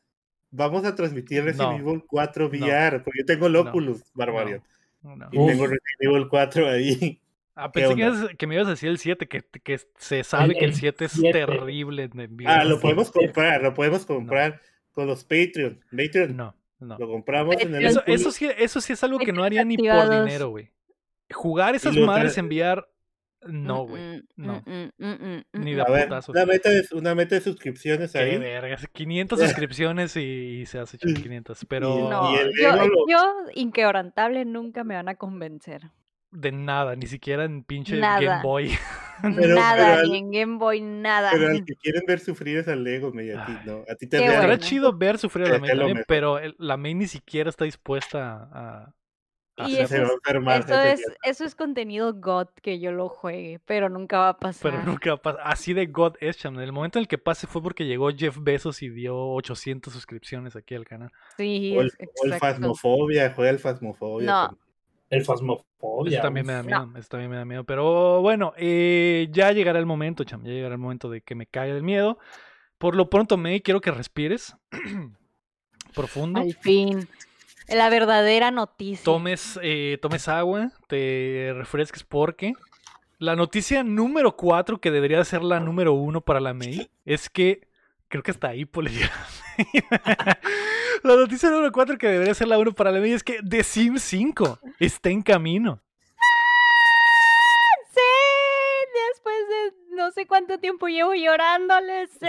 vamos a transmitir Resident No. Evil 4 VR, porque yo tengo el No. Oculus, Barbarian. no. Y Uf. tengo Resident Evil 4 ahí. Ah, pensé que, ibas- que me ibas a decir el 7, que, que se sabe El- que el el 7 es 7. terrible en VR. Ah, lo podemos comprar, lo podemos comprar con los Patreon. Patreon, No, no. lo compramos en el Eso, sí, eso sí es algo que no haría ni por dinero, güey. Jugar esas madres tra- en VR, no, güey. Mm, mm, no. mm, mm, mm, mm, Ni mm. de putazos. una meta, de, una meta de suscripciones Qué ahí. vergas. 500 suscripciones y, y se hace 500. Pero No, yo, yo, inquebrantable, nunca me van a convencer. De nada, ni siquiera en pinche Nada. Game Boy. Pero- nada, pero al- ni en Game Boy, nada. Pero al que quieren ver sufrir es al Lego, me, y a ti Ay. no. A ti te bueno. chido ver sufrir a la Es May lo también, pero el- la May ni siquiera está dispuesta a. a Y hacer- va a eso enfermar. Eso es, eso es contenido God que yo lo juegue, pero nunca va a pasar. Pero nunca pasa. Así de God es, cham. En el momento en el que pase fue porque llegó Jeff Bezos y dio 800 suscripciones aquí al canal. Sí, O el, es o el. Fasmofobia, juega el Fasmofobia. No. también. El Fasmofobia. Eso también me da miedo. Eso también me da miedo. Pero bueno, eh, ya llegará el momento, cham. Ya llegará el momento de que me caiga el miedo. Por lo pronto, May, quiero que respires. Profundo. Al fin. La verdadera noticia. tomes, eh, tomes agua, te refresques porque la noticia número 4, que debería ser la número 1 para la May, es que creo que hasta ahí Poli. La noticia número 4 que debería ser la 1 para la May es que The Sims 5 está en camino. Sí, después de no sé cuánto tiempo llevo llorándole. Sí.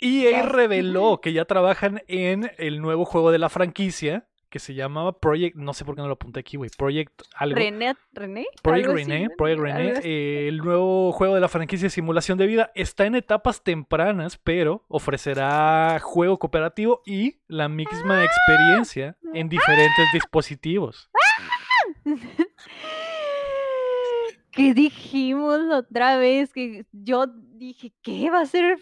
EA Ya. reveló que ya trabajan en el nuevo juego de la franquicia que se llamaba Project, no sé por qué no lo apunté aquí, güey, Project algo. René, René. Project algo René. Project René, eh, el nuevo juego de la franquicia de simulación de vida está en etapas tempranas, pero ofrecerá juego cooperativo y la misma experiencia en diferentes dispositivos. ¿Qué dijimos otra vez? Que yo dije, ¿qué va a ser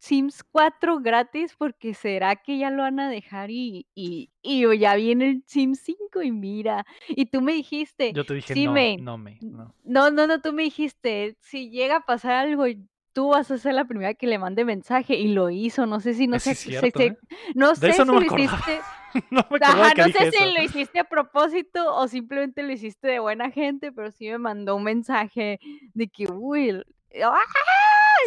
Sims 4 gratis? Porque será que ya lo van a dejar y, y, y ya viene el Sims 5 y mira. Y tú me dijiste, Yo te dije, sí, no, me- no, me, no. no, no, no, tú me dijiste, si llega a pasar algo, tú vas a ser la primera que le mande mensaje y lo hizo. No sé si no sé, no sé si lo hiciste. No sé si lo hiciste a propósito o simplemente lo hiciste de buena gente, pero sí me mandó un mensaje de que, uy, ¡ah!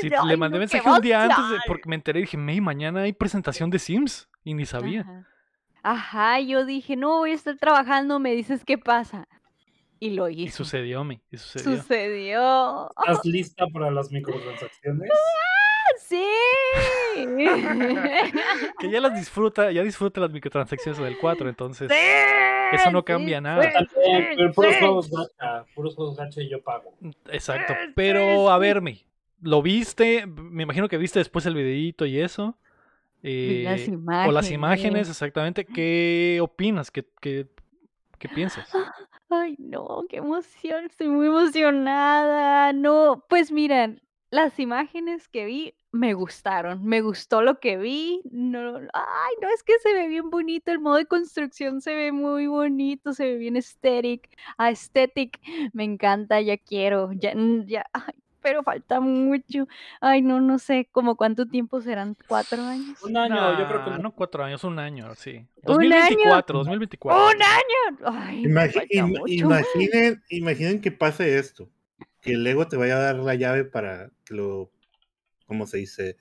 Sí, Ay, le mandé mensaje un día antes de- porque me enteré y dije, May, mañana hay presentación de Sims y ni sabía. Ajá. Ajá, yo dije, no, voy a estar trabajando, me dices qué pasa. Y lo Y hizo. sucedió, me, y sucedió. Sucedió. ¿Estás lista para las microtransacciones? Sí. Que ya las disfruta, ya disfruta las microtransacciones del 4, entonces Sí, eso no cambia sí, nada. Sí, pero puros sí. juegos gacha, puros juegos gacha y yo pago. Exacto. Pero a sí. ¿Lo viste? Me imagino que viste después el videíto y eso. Vi las Eh, o las imágenes, imágenes. exactamente. ¿Qué opinas? ¿Qué, qué, qué piensas? Ay, no, qué emoción, estoy muy emocionada. No, pues miren, las imágenes que vi me gustaron, me gustó lo que vi. No, ay, no, es que se ve bien bonito, el modo de construcción se ve muy bonito, se ve bien aesthetic, aesthetic, me encanta, ya quiero, ya, ya, ay, pero falta mucho. Ay, no, no sé, como cuánto tiempo serán, cuatro años. Un año, yo creo que no. cuatro años, un año, sí. ¿Un año? 2024, 2024. ¡Un año! Ay, im- mucho. imaginen, imaginen que pase esto. Que el Lego te vaya a dar la llave para que lo, ¿cómo se dice?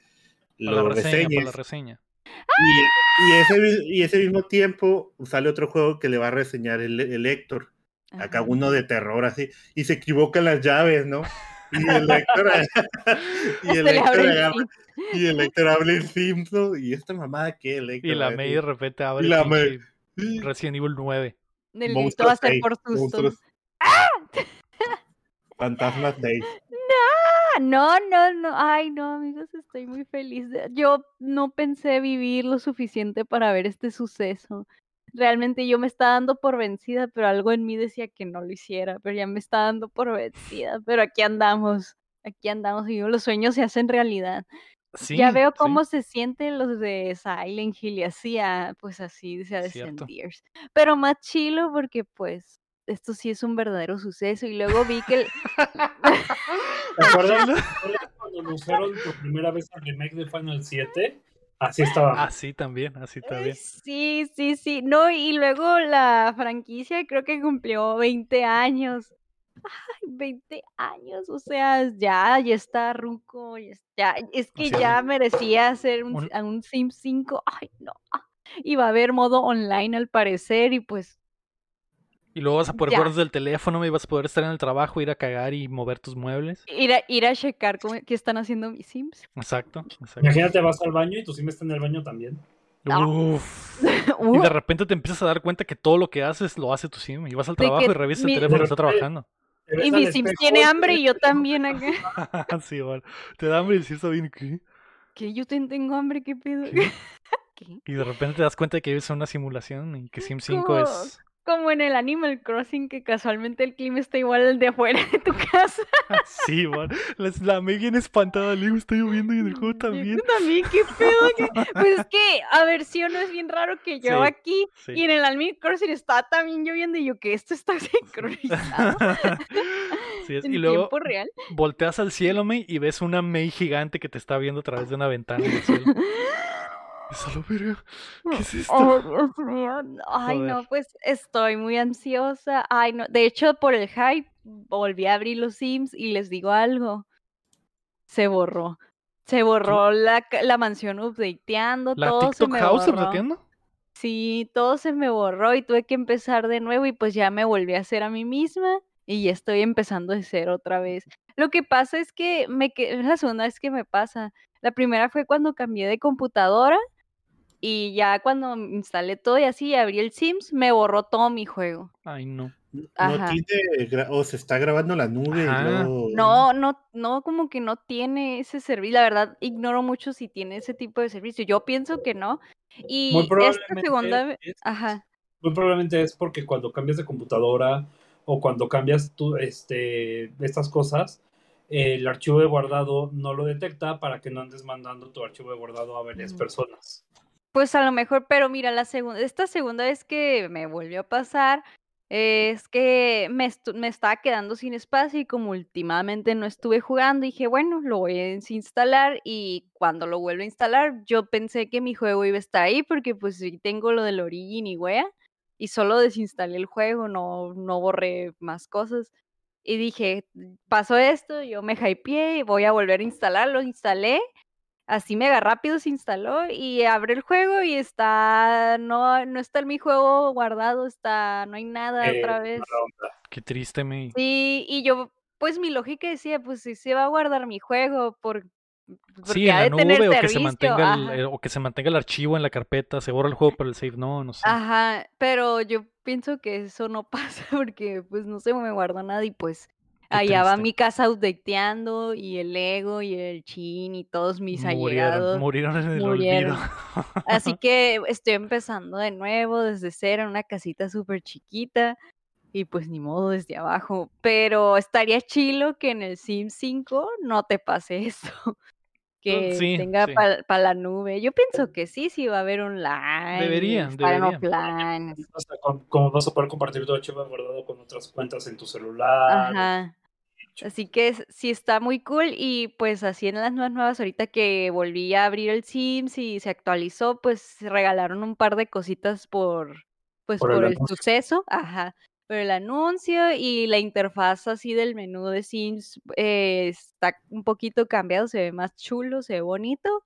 Para la Lo reseña, para la reseña. Y, y ese, y ese mismo tiempo sale otro juego que le va a reseñar el, el Héctor. Acá Ajá. uno de terror así. Y se equivocan las llaves, ¿no? Y el Héctor, y el le Héctor abre el agarra- y el Héctor habla en Simpson. Y esta mamada que el Héctor. Y la va a May de repente abre Y la pinche Sí, Resident Evil 9. Del grito va a ser por susto. monstruos. Fantasmas 6. no, no, no. Ay, no, amigos, estoy muy feliz. Yo no pensé vivir lo suficiente para ver este suceso. Realmente yo me estaba dando por vencida, pero algo en mí decía que no lo hiciera, pero ya me está dando por vencida. Pero aquí andamos, aquí andamos y los sueños se hacen realidad. Sí, ya veo sí, cómo se sienten los de Silent Hill y así, ah, pues así se ha de Cierto. sentir. Pero más chilo porque pues esto sí es un verdadero suceso. Y luego vi que el- ¿Te acuerdas, ¿te acuerdas cuando anunciaron por primera vez el remake de Final 7? Así estaba. Así también, así también. Sí, sí, sí. No, y luego la franquicia creo que cumplió 20 años. Ay, 20 años, o sea, ya, ya está Ruco, ya, es- que sea, ya merecía hacer un, un- a un Sims 5. Ay, no. ah, Y va a haber modo online al parecer y pues Y luego vas a poder jugar desde el teléfono y vas a poder estar en el trabajo, ir a cagar y mover tus muebles. ir a, ir a checar cómo, qué están haciendo mis Sims. Exacto, exacto. Imagínate, vas al baño y tu sim está en el baño también. Ah. Uf. Y de repente te empiezas a dar cuenta que todo lo que haces lo hace tu sim. Y vas al trabajo y revisas mi- el teléfono y está trabajando. Y mi Sims espejo tiene hambre y yo también acá. sí, igual. Te da hambre y decir, está bien, ¿qué? Que yo ten- tengo hambre, ¿qué pedo? ¿Qué? ¿Qué? Y de repente te das cuenta de que vives en una simulación y que Sim 5 ¿Cómo? es. Como en el Animal Crossing, que casualmente el clima está igual al de afuera de tu casa. Sí, igual. La, la May bien espantada. Le digo, está lloviendo y en el juego Yo también. también, qué pedo. que- Pues es que, a ver, sí o no es bien raro que yo Sí, aquí Sí. y en el Animal Crossing está también lloviendo y yo que esto está sincronizado Sí es. en Y luego tiempo real. volteas al cielo, May, y ves una May gigante que te está viendo a través de una ventana en el cielo. Es a verga. ¿Qué es esto? Oh, Dios mío. no, Ay, no, pues estoy muy ansiosa. Ay, no. De hecho, por el hype, volví a abrir los Sims y les digo algo. Se borró. Se borró la, la mansión updateando, ¿La todo se TikTok me House borró. updateando? Sí, todo se me borró y tuve que empezar de nuevo y pues ya me volví a hacer a mí misma y ya estoy empezando de cero otra vez. Lo que pasa es que me es la segunda vez que me pasa. La primera fue cuando cambié de computadora y ya cuando instalé todo y así y abrí el Sims, me borró todo mi juego. Ay, no. No tiene, o se está grabando la nube Ajá. luego- No, no, no, como que no tiene ese servicio. La verdad, ignoro mucho si tiene ese tipo de servicio. Yo pienso que no. Y Muy esta segunda es, ajá. muy probablemente es porque cuando cambias de computadora o cuando cambias tu, este, estas cosas, el archivo de guardado no lo detecta para que no andes mandando tu archivo de guardado a varias personas. Pues a lo mejor, pero mira, la segunda, esta segunda vez que me volvió a pasar es que me, me estaba quedando sin espacio y como últimamente no estuve jugando, dije, bueno, lo voy a desinstalar y cuando lo vuelvo a instalar, yo pensé que mi juego iba a estar ahí porque pues sí tengo lo del Origin y wea y solo desinstalé el juego, no, no borré más cosas. Y dije, pasó esto, yo me hypeé, voy a volver a instalarlo, instalé Así mega rápido se instaló y abre el juego y está, no, no está en mi juego guardado, está, no hay nada Eh, otra vez. Qué triste, May. Sí, y yo, pues mi lógica decía, pues si se va a guardar mi juego, por, porque Sí, en la nube o que se servicio, mantenga el, ajá. eh, o que se mantenga el archivo en la carpeta, se borra el juego pero el save no, no sé. Ajá, pero yo pienso que eso no pasa porque pues no se me guardó nada y pues allá va mi casa updateando y el Ego y el Chin y todos mis Murieron, allegados. murieron en el murieron. olvido. Así que estoy empezando de nuevo desde cero en una casita súper chiquita y pues ni modo desde abajo. Pero estaría chilo que en el Sim 5 no te pase eso. Que sí, tenga sí. para la nube. Yo pienso que sí, sí va a haber online. en deberían. offline. O sea, ¿cómo- ¿Cómo vas a poder compartir tu archivo guardado con otras cuentas en tu celular? Ajá. Así que sí está muy cool y pues así en las nuevas nuevas ahorita que volví a abrir el Sims y se actualizó, pues se regalaron un par de cositas por pues Por por, el suceso, ajá, por el anuncio y la interfaz así del menú de Sims eh, está un poquito cambiado, se ve más chulo, se ve bonito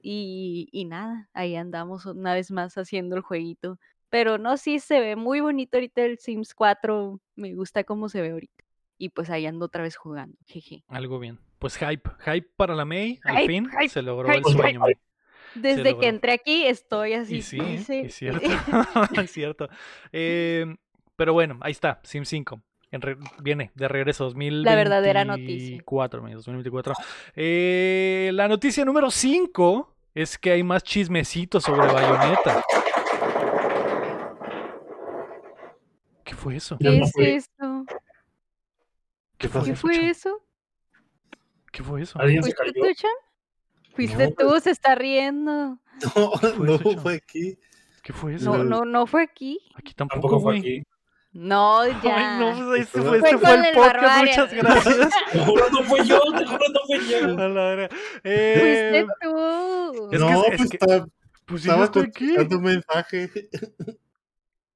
y, y nada, ahí andamos una vez más haciendo el jueguito. Pero no, sí se ve muy bonito ahorita el Sims 4, me gusta cómo se ve ahorita. Y pues ahí ando otra vez jugando. Jeje. Algo bien. Pues hype, hype para la May, al fin hype, se logró hype, el sueño. Desde logró. que entré aquí estoy así. Y sí, dice- es cierto. es cierto. Eh, pero bueno, ahí está, Sim 5. en re- viene de regreso 2024. La verdadera noticia. 2024. Eh, la noticia número 5 es que hay más chismecitos sobre Bayonetta. ¿Qué fue eso? ¿Qué es eso? ¿Qué fue eso? ¿Qué fue eso? ¿Alguien se ¿Fuiste cayó? tú, Chan? Fuiste No, tú, se está riendo. No, fue no eso, fue aquí. ¿Qué fue eso? No, no, no fue aquí. Aquí tampoco, Tampoco fue aquí. No, ya. Ay, no, pues, ese Fue fue, este con fue el el podcast. Muchas gracias. Te juro no fue yo, te juro no fue yo. A la verga. Fuiste Eh, tú. Es que no, es- pues es que- estaba, pues estaba un mensaje.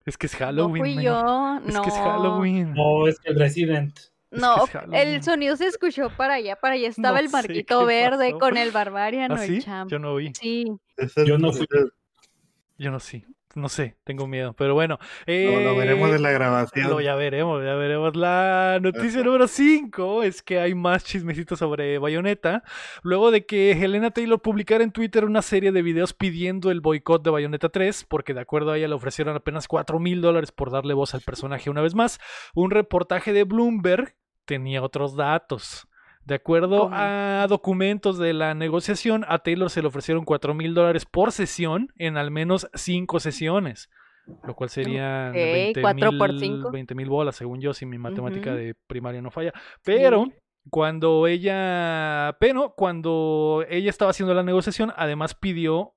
Es que es No Halloween. fui men. yo. Es no. que es Halloween. No, es el Resident. No, el sonido se escuchó para allá, para allá estaba No el marquito verde pasó. con el barbariano, ¿Ah, el sí? champ. Yo no vi. Sí. Yo no fui. Yo no sé. No sé. Tengo miedo. Pero bueno. Lo, lo veremos eh, en la grabación. Lo ya veremos, ya veremos. La noticia número 5 es que hay más chismecitos sobre Bayonetta. Luego de que Helena Taylor publicara en Twitter una serie de videos pidiendo el boicot de Bayonetta 3, porque de acuerdo a ella le ofrecieron apenas 4 mil dólares por darle voz al personaje una vez más, un reportaje de Bloomberg tenía otros datos. De acuerdo ¿Cómo? a documentos de la negociación, a Taylor se le ofrecieron 4 mil dólares por sesión en al menos 5 sesiones. Lo cual sería Ok, 20 cuatro por mil- cinco. 20 mil bolas, según yo, si mi matemática de primaria no falla. Pero Sí. cuando ella, pero cuando ella estaba haciendo la negociación, además pidió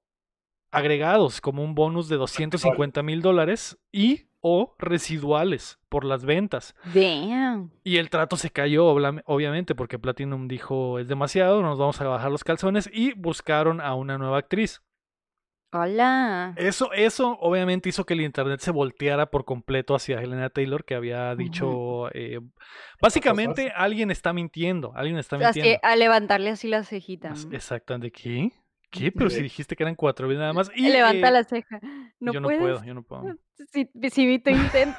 agregados como un bonus de 250 mil dólares y o residuales por las ventas. Damn. Y el trato se cayó, obviamente, porque Platinum dijo es demasiado, nos vamos a bajar los calzones y buscaron a una nueva actriz. Hola. Eso, eso obviamente hizo que el internet se volteara por completo hacia Helena Taylor, que había dicho, eh, básicamente alguien está mintiendo, alguien está Así, mintiendo. a levantarle así la cejita. As- ¿no? Exactamente, ¿qué? ¿Qué? Pero si dijiste que eran cuatro mil nada más. Y, Levanta eh, la ceja. No yo no puedo, yo no puedo. Si, si vi tu intento.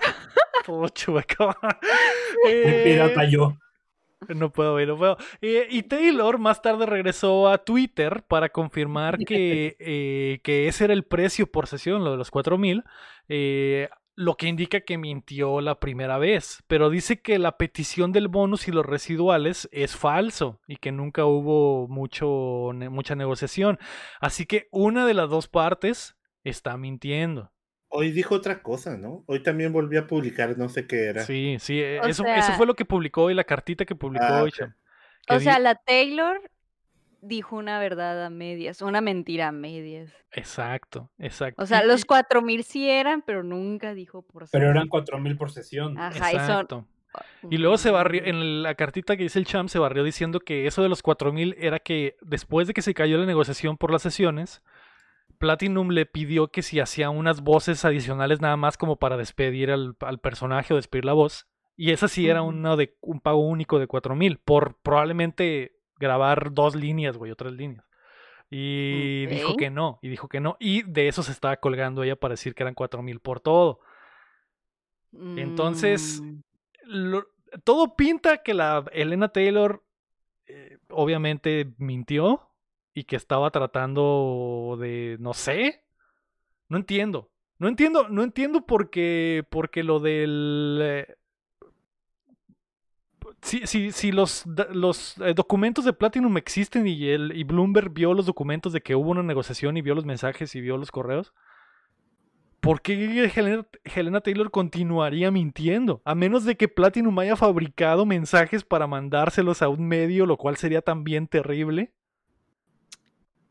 Todo chueco. Mi Eh, pirata yo. No puedo, no puedo. Eh, y Taylor más tarde regresó a Twitter para confirmar que, eh, que ese era el precio por sesión, lo de los 4000, eh, lo que indica que mintió la primera vez. Pero dice que la petición del bonus y los residuales es falso y que nunca hubo mucho, ne- mucha negociación. Así que una de las dos partes está mintiendo. Hoy dijo otra cosa, ¿no? Hoy también volvió a publicar, no sé qué era. Sí, sí, O eso, fue lo que publicó hoy, la cartita que publicó Ah, hoy. O sea, la Taylor dijo una verdad a medias, una mentira a medias. Exacto, exacto. O sea, Y- los y- 4000 sí eran, pero nunca dijo por Pero ser. eran 4000 por sesión. Ajá, y son. Exacto. Y luego se barrió, en la cartita que dice el champ, se barrió diciendo que eso de los 4000 era que después de que se cayó la negociación por las sesiones, Platinum le pidió que si hacía unas voces adicionales nada más como para despedir al, al personaje o despedir la voz. Y esa sí era de, un pago único de 4000 por probablemente grabar dos líneas, güey, o tres líneas. Y dijo que no, y dijo que no. Y de eso se estaba colgando ella para decir que eran 4000 por todo. Entonces, Mm, lo- todo pinta que la Elena Taylor eh, obviamente mintió y que estaba tratando de, no sé, no entiendo, no entiendo, no entiendo porque, porque lo del... eh, Si, si, si los, los eh, documentos de Platinum existen y, el, y Bloomberg vio los documentos de que hubo una negociación y vio los mensajes y vio los correos, ¿por qué Helena, Helena Taylor continuaría mintiendo? A menos de que Platinum haya fabricado mensajes para mandárselos a un medio, lo cual sería también terrible.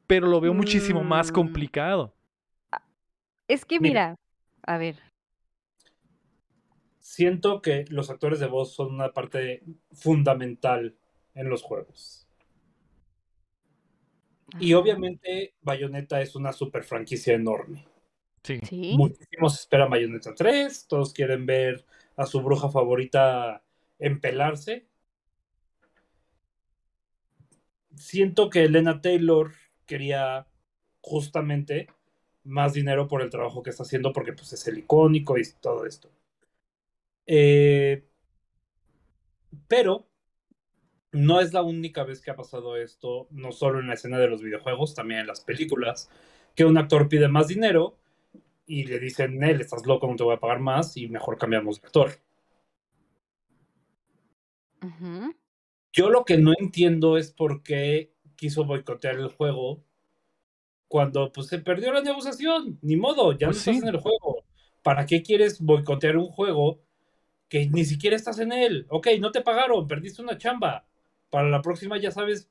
Pero lo veo muchísimo más Mm. complicado. Es que Mira. mira, a ver, Siento que los actores de voz son una parte fundamental en los juegos. Y obviamente Bayonetta es una super franquicia enorme. Sí. sí, Muchísimos esperan Bayonetta 3, todos quieren ver a su bruja favorita empelarse. Siento que Elena Taylor quería justamente más dinero por el trabajo que está haciendo porque pues es el icónico y todo esto. Eh, pero no es la única vez que ha pasado esto, no solo en la escena de los videojuegos, también en las películas, que un actor pide más dinero y le dicen, Nel, estás loco, no te voy a pagar más y mejor cambiamos de actor. Yo lo que no entiendo es por qué quiso boicotear el juego cuando pues se perdió la negociación. Ni modo, ya Pues no sí. estás en el juego. ¿Para qué quieres boicotear un juego que ni siquiera estás en él? Ok, no te pagaron, perdiste una chamba. Para la próxima ya sabes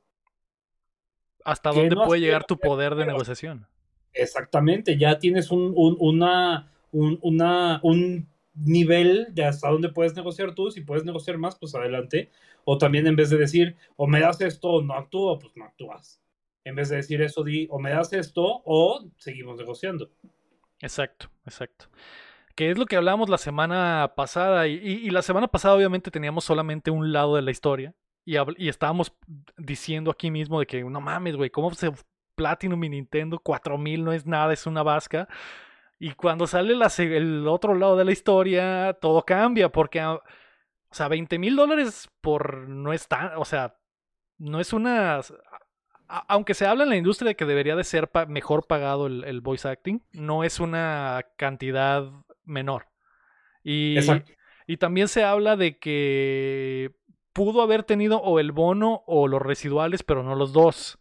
¿Hasta dónde no puede llegar tu poder de negociación? exactamente, ya tienes un, un- una, un, una, un nivel de hasta dónde puedes negociar tú. Si puedes negociar más, pues adelante. O también en vez de decir, o me das esto o no actúo, pues no actúas. En vez de decir eso, di, o me das esto o seguimos negociando. Exacto, exacto. Que es lo que hablamos la semana pasada. Y, la semana pasada, obviamente, teníamos solamente un lado de la historia. Y, y estábamos diciendo aquí mismo de que no mames, güey, ¿cómo se Platinum y Nintendo 4000 no es nada, es una vasca? Y cuando sale la el otro lado de la historia, todo cambia. Porque, ah, o sea, 20 mil dólares por no es tan. O sea, no es una. Aunque se habla en la industria de que debería de ser mejor pagado el voice acting, no es una cantidad menor. Y, Exacto. y también se habla de que pudo haber tenido o el bono o los residuales, pero no los dos.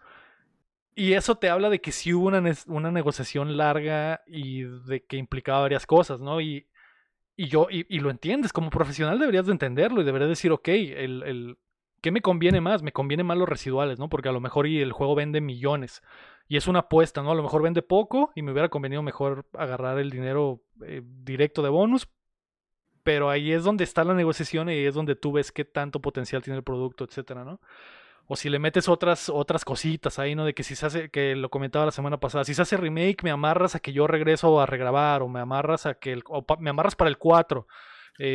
Y eso te habla de que sí hubo una, una negociación larga y de que implicaba varias cosas, ¿no? Y, y yo, y, y lo entiendes, como profesional deberías de entenderlo y deberías decir, ok, el, el, ¿qué me conviene más? Me conviene más los residuales, ¿no? Porque a lo mejor y el juego vende millones. Y es una apuesta, ¿no? A lo mejor vende poco y me hubiera convenido mejor agarrar el dinero eh, directo de bonus. Pero ahí es donde está la negociación y ahí es donde tú ves qué tanto potencial tiene el producto, etcétera, ¿no? O si le metes otras, otras cositas ahí, ¿no? De que si se hace, que lo comentaba la semana pasada, si se hace remake, me amarras a que yo regreso a regrabar, o me amarras a que el, o pa- me amarras para el 4.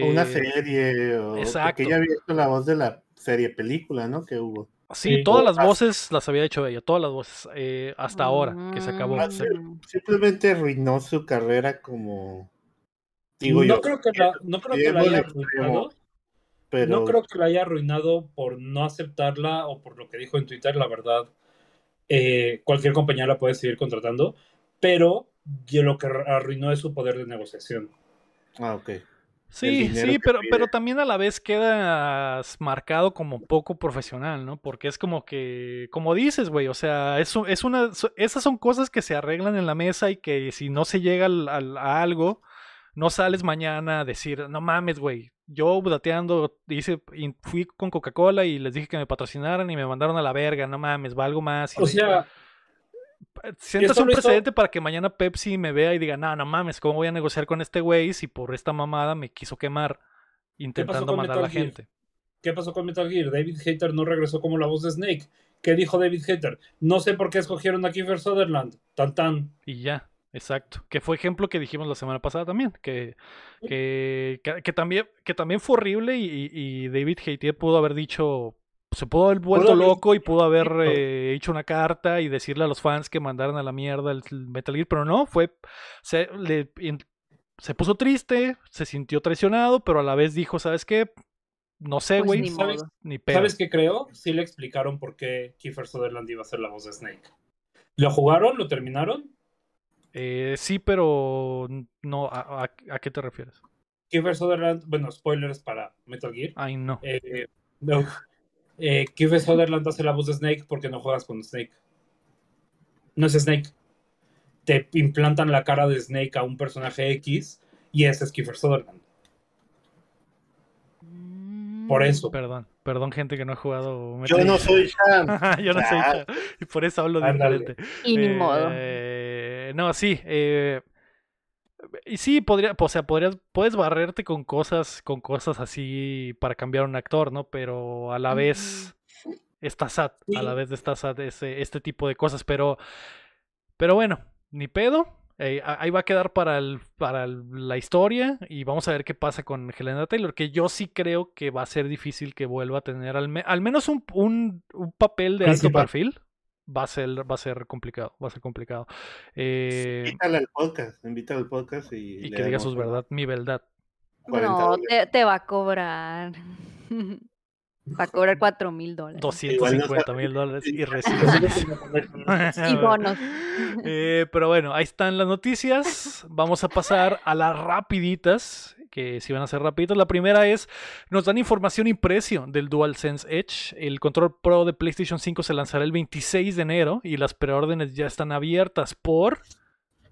O una Eh, serie, o exacto. porque ella había hecho la voz de la serie película, ¿no? Que hubo. Sí, Sí, todas las hasta- voces las había hecho ella, todas las voces, eh, hasta ahora, que se acabó. Ah, Se-. Simplemente arruinó su carrera como. Digo no yo. creo que la, no creo que la haya arruinado. Pero No creo que la haya arruinado por no aceptarla o por lo que dijo en Twitter, la verdad. eh, cualquier compañía la puede seguir contratando, pero yo lo que arruinó es su poder de negociación. Ah, ok. Sí, sí, pero, pide. pero también a la vez quedas marcado como poco profesional, ¿no? Porque es como que, como dices, güey, o sea, eso es una, so- esas son cosas que se arreglan en la mesa y que si no se llega al- al- a algo, no sales mañana a decir, no mames, güey, yo dateando, hice, y fui con Coca-Cola y les dije que me patrocinaran y me mandaron a la verga, no mames, valgo más. y O sea, sientas esto un hizo- precedente para que mañana Pepsi me vea y diga, no, no mames, ¿cómo voy a negociar con este güey si por esta mamada me quiso quemar intentando mandar a la Gear? gente? ¿qué pasó con Metal Gear? David Hater no regresó como la voz de Snake. ¿Qué dijo David Hater? No sé por qué escogieron a Kiefer Sutherland. Tan tan. Y ya, exacto. Que fue ejemplo que dijimos la semana pasada también, que, que, que, que también, que también fue horrible y, y- David Haitier pudo haber dicho, se pudo haber vuelto loco y pudo haber eh, hecho una carta y decirle a los fans que mandaran a la mierda el Metal Gear, pero no, fue, se, le- in- se puso triste, se sintió traicionado, pero a la vez dijo, ¿sabes qué? No sé, Pues güey, ni ¿sabes? modo. ni pedo. ¿Sabes qué creo? Sí le explicaron por qué Kiefer Sutherland iba a ser la voz de Snake. ¿Lo jugaron? ¿Lo terminaron? Eh, sí, pero no, ¿a, a- a qué te refieres? Kiefer Sutherland, bueno, spoilers para Metal Gear. Ay, no. Eh, no. Eh, Kiefer Sutherland hace la voz de Snake porque no juegas con Snake. No es Snake. Te implantan la cara de Snake a un personaje X y ese es Kiefer Sutherland. Por eso. Perdón, perdón, gente que no ha jugado. Yo no soy Sam. Yo no soy Ah. Chao, Y por eso hablo Ándale. diferente. Y ni modo. Eh, no, sí. eh, y sí, podría, o sea, podrías, puedes barrerte con cosas, con cosas así para cambiar un actor, ¿no? Pero a la vez está sad, a la vez está sad ese, este tipo de cosas. Pero, pero bueno, ni pedo. eh, ahí va a quedar para, el, para el- la historia y vamos a ver qué pasa con Helena Taylor, que yo sí creo que va a ser difícil que vuelva a tener al, me- al menos un, un- un papel de alto perfil. Va a ser, va a ser complicado, va a ser complicado. Eh, Invítala al podcast. Invítala al podcast y. y que diga sus verdad, mi verdad. 40 No, te, te va a cobrar. va a cobrar cuatro mil dólares. 250 mil dólares y recibe. Y bonos. Eh, pero bueno, ahí están las noticias. Vamos a pasar a las rapiditas. Que si van a ser rapiditos. La primera es, nos dan información y precio del DualSense Edge. El control Pro de PlayStation 5 se lanzará el 26 de enero y las preórdenes ya están abiertas por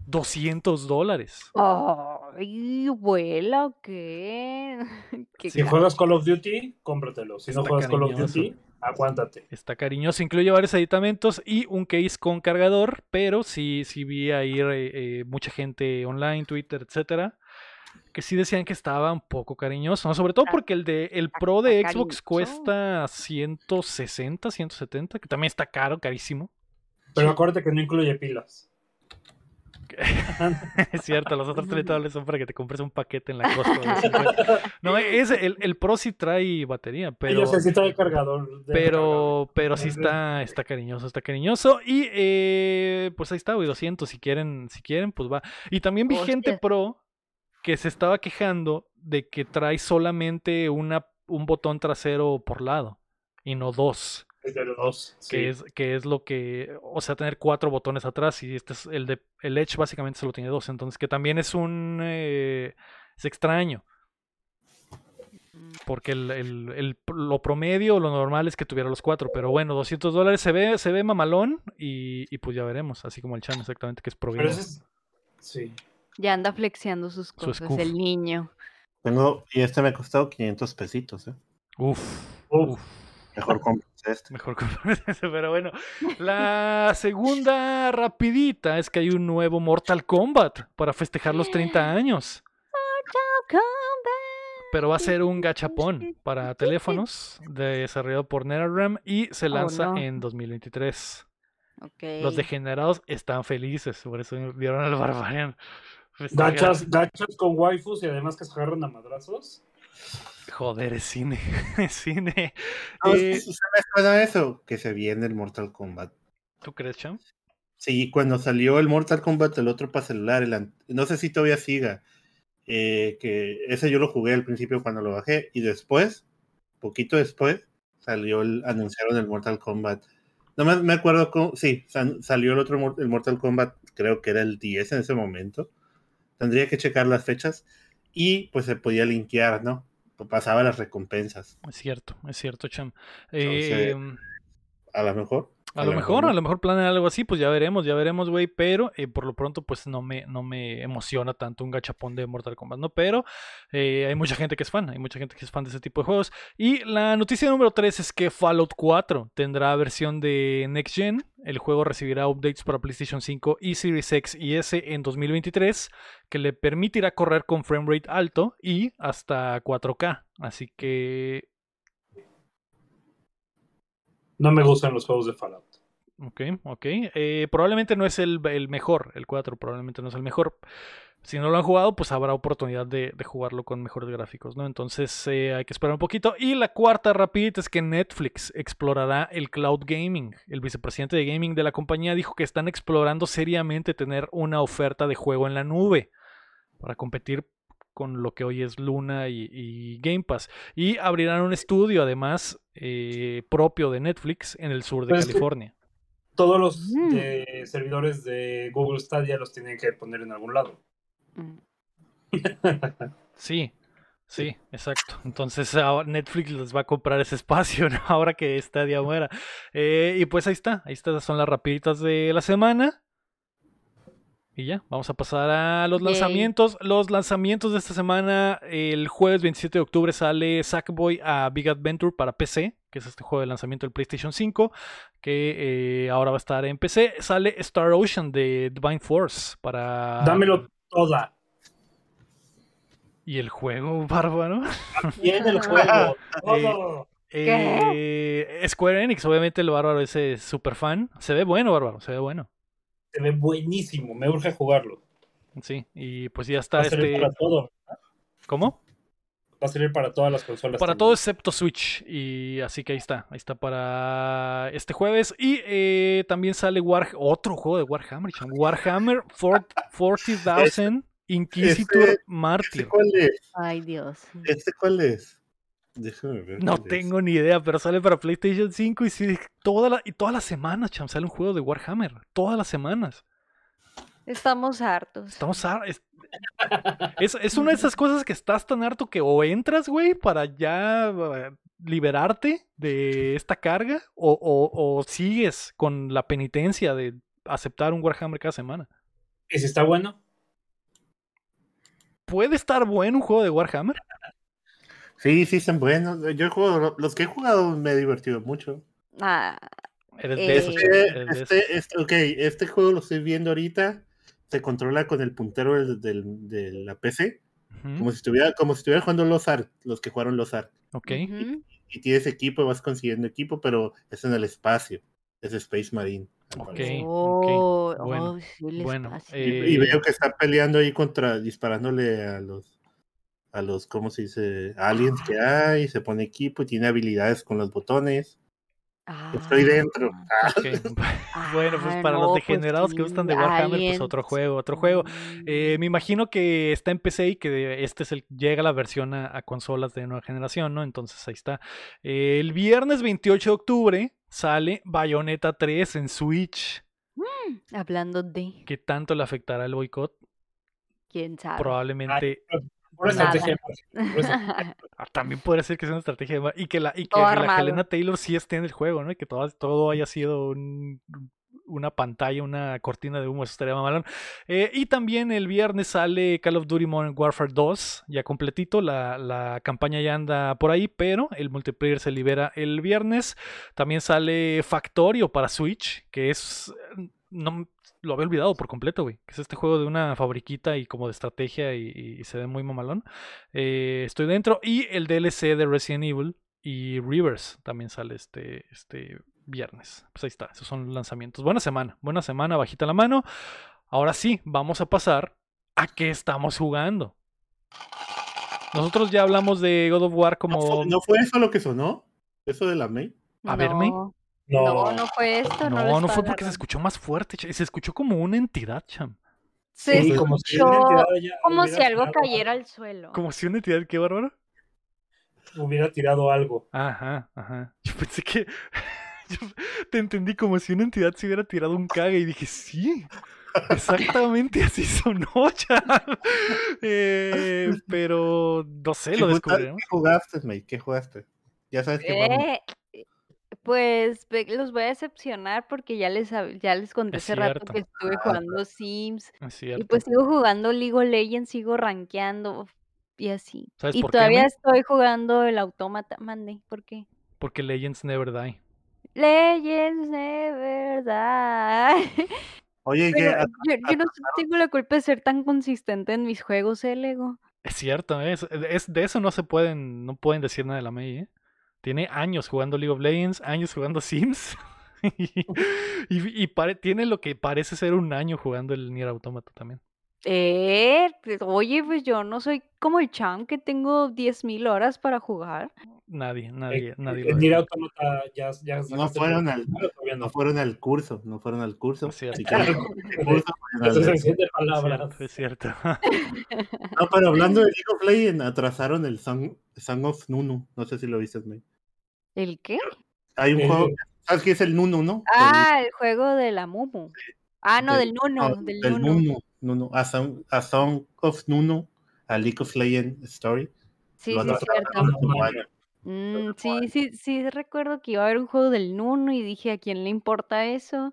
200 dólares. Ay, vuela, ¿o ¿qué? ¿Qué Si juegas Call of Duty, cómpratelo. Si no juegas Call of. Duty, aguántate. Está cariñoso, incluye varios aditamentos y un case con cargador, pero sí, sí vi ahí eh, eh, mucha gente online, Twitter, etcétera, que sí decían que estaba un poco cariñoso, ¿no? sobre todo porque el de el Pro de Xbox cuesta 160, 170, que también está caro, carísimo. Pero acuérdate que no incluye pilas. es cierto, los otros 30 dólares son para que te compres un paquete en la costa. de 50. No, ese, el, el Pro sí trae batería, pero... Ellos sí trae cargador. Pero, pero sí está, está cariñoso, está cariñoso. Y eh, pues ahí está, güey, 200. Si quieren, si quieren, pues va. Y también vi gente pro que se estaba quejando de que trae solamente una, un botón trasero por lado y no dos. Es de los dos. Que, sí. es, que es lo que, o sea, tener cuatro botones atrás y este es el de el Edge básicamente solo tiene dos, entonces que también es un, eh, es extraño. Porque el, el- el- lo promedio, lo normal es que tuviera los cuatro. Pero bueno, 200 dólares se ve, se ve mamalón y, y pues ya veremos. Así como el Chan exactamente que es pro Pero gamer. ese es. Sí. Ya anda flexiando sus cosas el niño. Tengo, y este me ha costado 500 pesitos, ¿eh? Uf, Uf. uf. Mejor compras este. Mejor comprar ese, pero bueno. La segunda rapidita es que hay un nuevo Mortal Kombat para festejar los 30 años. Pero va a ser un gachapón para teléfonos desarrollado por NetherRealm y se Oh, lanza no. en 2023. Ok. Los degenerados están felices, por eso vieron al Barbarian. Gachas, gachas con waifus y además que se agarran a madrazos. Joder, es cine. es cine. No, es Eh, que se me suena eso, que se viene el Mortal Kombat. ¿Tú crees, Cham? Sí, cuando salió el Mortal Kombat, el otro para celular, el no sé si todavía siga, eh, que ese yo lo jugué al principio cuando lo bajé, y después, poquito después, salió el, anunciaron el Mortal Kombat. No me, me acuerdo cómo, sí, salió el otro, el Mortal Kombat, creo que era el 10 en ese momento. Tendría que checar las fechas, y pues se podía linkear, ¿no? Pasaba las recompensas, Es cierto, es cierto, Cham. Entonces, Eh, a lo mejor. A lo mejor, a lo mejor planean algo así, pues ya veremos, ya veremos, güey, pero eh, por lo pronto pues no me, no me emociona tanto un gachapón de Mortal Kombat, ¿no? Pero eh, hay mucha gente que es fan, hay mucha gente que es fan de ese tipo de juegos. Y la noticia número 3 es que Fallout 4 tendrá versión de Next Gen, el juego recibirá updates para PlayStation 5 y Series X y S en 2023, que le permitirá correr con framerate alto y hasta 4K, así que No me gustan los juegos de Fallout. Ok, ok. Eh, probablemente no es el, el mejor, el 4 probablemente no es el mejor. Si no lo han jugado, pues habrá oportunidad de, de jugarlo con mejores gráficos, ¿no? Entonces eh, hay que esperar un poquito. Y la cuarta rapidita es que Netflix explorará el cloud gaming. El vicepresidente de gaming de la compañía dijo que están explorando seriamente tener una oferta de juego en la nube para competir con lo que hoy es Luna y, y Game Pass. Y abrirán un estudio, además, eh, propio de Netflix en el sur de Pero es que- California. Todos los Mm. de servidores de Google Stadia los tienen que poner en algún lado. Mm. Sí, sí, exacto. Entonces ahora Netflix les va a comprar ese espacio, ¿no? Ahora que Stadia muera. Eh, y pues ahí está, ahí estas son las rapiditas de la semana. Y ya, vamos a pasar a los Yay. lanzamientos. Los lanzamientos de esta semana, el jueves 27 de octubre sale Sackboy a Big Adventure para PC, que es este juego de lanzamiento del PlayStation 5, que eh, ahora va a estar en PC. Sale Star Ocean de Divine Force para... Dámelo toda. Y el juego, bárbaro. En el juego. todo. Eh, Square Enix, obviamente el bárbaro ese es súper fan. Se ve bueno, bárbaro, se ve bueno. Se ve buenísimo. Me urge jugarlo. Sí, y pues ya Va está a salir este. para todo. ¿Cómo? Va a salir para todas las consolas. Para también. todo excepto Switch. Y así que ahí está. Ahí está para este jueves. Y eh, también sale War... otro juego de Warhammer. Warhammer 40,000 Inquisitor ¿Este Mártir. cuál es? Ay, Dios. ¿Este cuál es? Déjame ver. No es. tengo ni idea, pero sale para PlayStation 5 y sí, toda la, y todas las semanas, cham, sale un juego de Warhammer. Todas las semanas. Estamos hartos. Estamos har- es- Es, es una de esas cosas que estás tan harto que o entras, güey, para ya eh, liberarte de esta carga, o, o- o sigues con la penitencia de aceptar un Warhammer cada semana. ¿Y si está bueno? ¿Puede estar bueno un juego de Warhammer? Sí, sí, están buenos. Yo he jugado, los que he jugado me he divertido mucho. Ah, Eres Eh, de esos. Este, eres de este, este- ok, este juego lo estoy viendo ahorita. Se controla con el puntero del- del- de la PC, como si estuviera, como si estuviera jugando los ARC, los que jugaron los ARC. Ok. Y tienes equipo, vas consiguiendo equipo, pero es en el espacio. Es Space Marine. Ok. Oh, bueno, oh, sí, el bueno, espacio. eh, Y, y veo que está peleando ahí contra, disparándole a los, a los, ¿cómo se dice? Aliens que hay, se pone equipo y tiene habilidades con los botones. Estoy dentro. Ah. Bueno, pues ah, para no, los pues degenerados que gustan de Warhammer, pues otro juego, otro juego. Mm. Eh, me imagino que está en PC y que este es el llega la versión a, a consolas de nueva generación, ¿no? Entonces ahí está. Eh, el viernes 28 de octubre sale Bayonetta 3 en Switch. Hablando de, ¿Qué tanto le afectará el boicot? quién sabe. Probablemente. Nada. estrategia. esa- ah, También podría ser que sea una estrategia de y que la, y que la. Helena Taylor sí esté en el juego, ¿no? Y que todo, todo haya sido un- una pantalla, una cortina de humo, eso estaría mamalón. Eh, y también el viernes sale Call of Duty Modern Warfare 2, ya completito, la, la campaña ya anda por ahí, pero el multiplayer se libera el viernes. También sale Factorio para Switch, que es... No, lo había olvidado por completo, güey. Que es este juego de una fabriquita y como de estrategia y, y se ve muy mamalón. Eh, estoy dentro. Y el DLC de Resident Evil y Rivers también sale este, este viernes. Pues ahí está, esos son los lanzamientos. Buena semana, buena semana, bajita la mano. Ahora sí, vamos a pasar a qué estamos jugando. Nosotros ya hablamos de God of War ¿No, como... fue, no fue eso lo que sonó? ¿Eso de la May? A ver, May. No, No, fue esto. No, No, no fue porque se escuchó más fuerte, se escuchó como una entidad, cham. Se Sí, como si como si algo tirado cayera al suelo. Como si una entidad, qué bárbaro. Hubiera tirado algo. Ajá, ajá. Yo pensé que. yo te entendí como si una entidad se hubiera tirado un cague y dije, sí. Exactamente así sonó ya. Eh, pero no sé, ¿Qué lo descubriremos. ¿Qué jugaste, May? ¿Qué jugaste? Ya sabes que vamos. Pues los voy a decepcionar porque ya les, ya les conté Es hace rato que estuve Ah, jugando Sims Es y pues sigo jugando League of Legends, sigo rankeando y así. ¿Sabes Y por todavía estoy jugando el autómata, mande, ¿por qué? Porque Legends Never Die. Legends Never Die. Oye. Pero yo, yo no tengo la culpa de ser tan consistente en mis juegos, ¿eh, Lego? Es cierto, es, es- de eso no se pueden, no pueden decir nada de la May, ¿eh? Tiene años jugando League of Legends, años jugando Sims. y y- y pare- tiene lo que parece ser un año jugando el Nier Automata también. Eh, pues, oye, pues yo no soy como el champ que tengo 10.000 horas para jugar. Nadie, nadie, nadie lo El. Nier Automata ya, ya No fueron el al, no no. fueron al curso, no fueron al curso. Es cierto, es cierto. No, pero hablando de League of Legends, atrasaron el Song, Song of Nunu. No sé si lo viste, May. ¿El qué? Hay un Eh, juego, ¿sabes qué es el Nunu, no? Ah, el juego de la Mumu. Ah, no, del- del Nuno, no, del del Nuno. Nunu. Nunu, A, Song, a Song of Nunu, a League of Legends Story. Sí, Lo sí, cierto. Mm, sí, sí, sí, recuerdo que iba a haber un juego del Nuno y dije, ¿a quién le importa eso?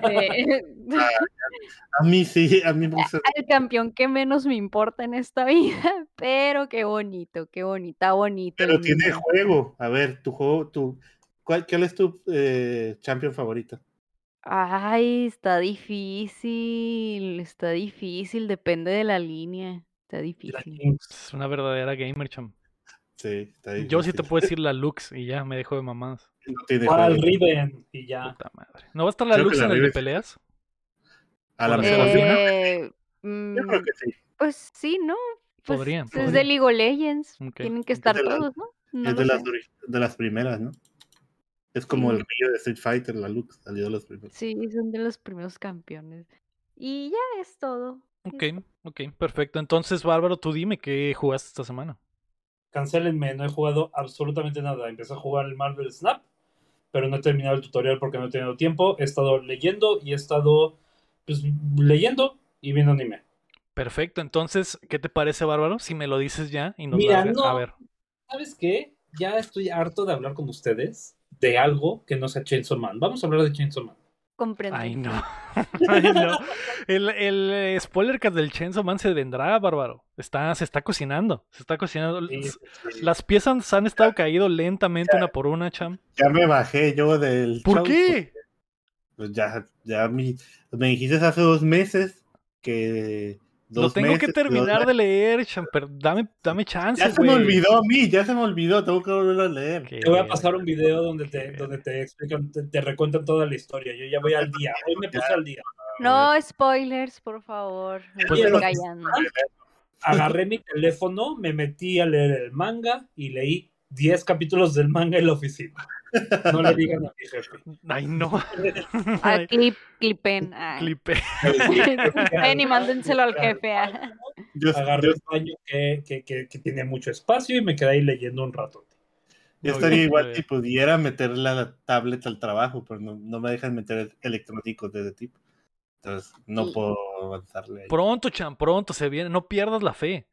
Eh, A mí sí, a mí me gusta. al campeón que menos me importa en esta vida, pero qué bonito, qué bonita, bonito. Pero tiene juego. A ver, tu juego, tu, ¿cuál, ¿cuál es tu eh, champion favorito? Ay, está difícil, está difícil, depende de la línea, está difícil. Es una verdadera gamer, cham. Sí, está Yo sí te puedo decir la Lux y ya me dejo de mamadas. No tiene ¿Cuál? juego. Riven. Y ya. Puta madre. ¿No va a estar la Creo Lux la en el de peleas? A la ¿Con mejor. Eh, Yo creo mm, que sí. pues sí, ¿no? Pues Podrían, es podrían. de League of Legends, tienen que estar la- todos, ¿no? No es de las, de las primeras, ¿no? Es como Sí. el río de Street Fighter, la Lux, salió de los primeros. Sí, son de los primeros campeones. Y ya es todo. Ok, ok, perfecto. Entonces, Bárbaro, tú dime qué jugaste esta semana. Cancélenme, no he jugado absolutamente nada. Empecé a jugar el Marvel Snap, pero no he terminado el tutorial porque no he tenido tiempo. He estado leyendo y he estado pues leyendo y viendo anime. Perfecto, entonces, ¿qué te parece, Bárbaro? Si me lo dices ya y nos Mira, no. A ver. ¿Sabes qué? Ya estoy harto de hablar con ustedes de algo que no sea Chainsaw Man. Vamos a hablar de Chainsaw Man. Comprendo. Ay, no. Ay, no. El, el eh, spoiler cast del Chainsaw Man se vendrá, Bárbaro. Está, se está cocinando. Se está cocinando. Sí, S- sí. Las piezas han estado caído lentamente una por una, Cham. Ya me bajé yo del. ¿Por show, qué? Pues ya, ya mi- me dijiste hace dos meses que. Lo tengo que terminar de leer, Cham, pero dame, dame chance, Ya se me olvidó a mí, ya se me olvidó, tengo que volverlo a leer. Qué Te voy a pasar un video donde te, donde te explican, te, te recuentan toda la historia. Yo ya voy al día. Hoy me puse al día. No spoilers, por favor. Me Pues. Agarré mi teléfono, me metí a leer el manga y leí 10 capítulos del manga en la oficina. No le digan a mi jefe. Ay, no. Ah, clip, clipen. ah. Clipe. Ven y mándenselo al jefe. ah. Yo, Agarré yo- un baño que, que, que, que tiene mucho espacio y me quedé ahí leyendo un rato. yo estaría igual si pudiera meter la tablet al trabajo, pero no, no me dejan meter electrónicos de ese tipo. Entonces no Sí. puedo avanzarle ahí. Pronto, Cham, pronto se viene. No pierdas la fe.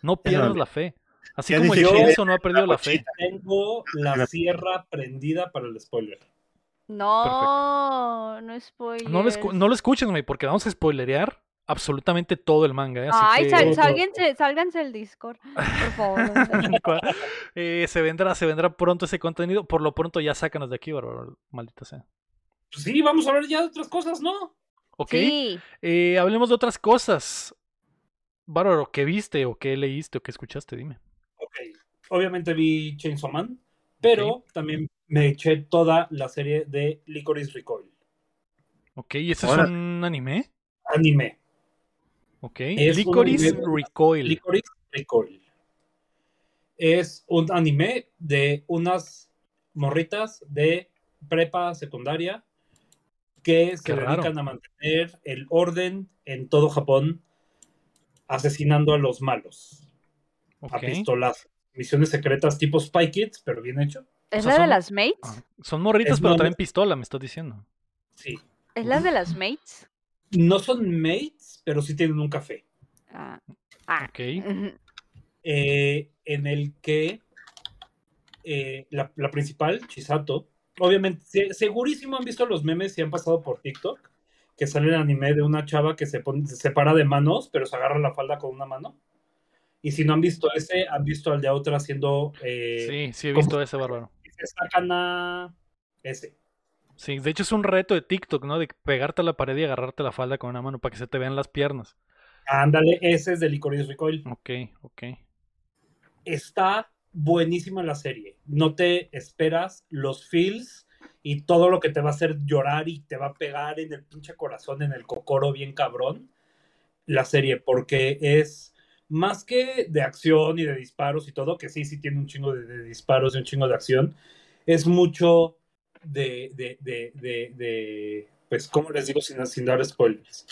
No pierdas la fe. Así como el que- Chainsaw no ha perdido la fe. mochila. Tengo la sierra prendida para el spoiler. No, no spoilers. No lo, no lo escuchen, güey, porque vamos a spoilerear absolutamente todo el manga. ¿eh? Así Ay, que- sal- sálguense, sálganse del Discord, por favor. Eh, se vendrá, se vendrá pronto ese contenido. Por lo pronto ya sácanos de aquí, bárbaro. Maldita sea. Pues sí, vamos a hablar ya de otras cosas, ¿no? Ok. Sí, eh, hablemos de otras cosas. Bárbaro, ¿qué viste o qué leíste o qué escuchaste? Dime. Obviamente vi Chainsaw Man, pero también me eché toda la serie de Licorice Recoil. Ok, ¿y ese es un anime? Anime. Ok. Es Licorice anime- Recoil. Licorice Recoil. Es un anime de unas morritas de prepa secundaria que se Qué raro. dedican a mantener el orden en todo Japón, asesinando a los malos a Ok. Misiones secretas tipo Spy Kids, pero bien hecho. ¿es sea, la de las mates? Ah, Son morritas, Es pero traen pistola, me estás diciendo. Sí. ¿Es la de las mates? No son mates, pero sí tienen un café. Ah, ah. Ok. eh, en el que eh, la, la principal, Chisato, obviamente, se- segurísimo han visto los memes y han pasado por TikTok, que sale el anime de una chava que se, pone, se separa de manos, pero se agarra la falda con una mano. Y si no han visto ese, han visto al de otra haciendo... eh, Sí, sí he visto ese bárbaro. Se sacan a ese. Sí, de hecho es un reto de TikTok, ¿no? De pegarte a la pared y agarrarte la falda con una mano para que se te vean las piernas. Ándale, ese es de Licorice Recoil. Ok, ok. está buenísima la serie. No te esperas los feels y todo lo que te va a hacer llorar y te va a pegar en el pinche corazón, en el cocoro bien cabrón, la serie, porque es más que de acción y de disparos y todo, que sí, sí tiene un chingo de, de disparos y un chingo de acción, es mucho de, de, de, de, de- pues, ¿cómo les digo sin, sin dar spoilers?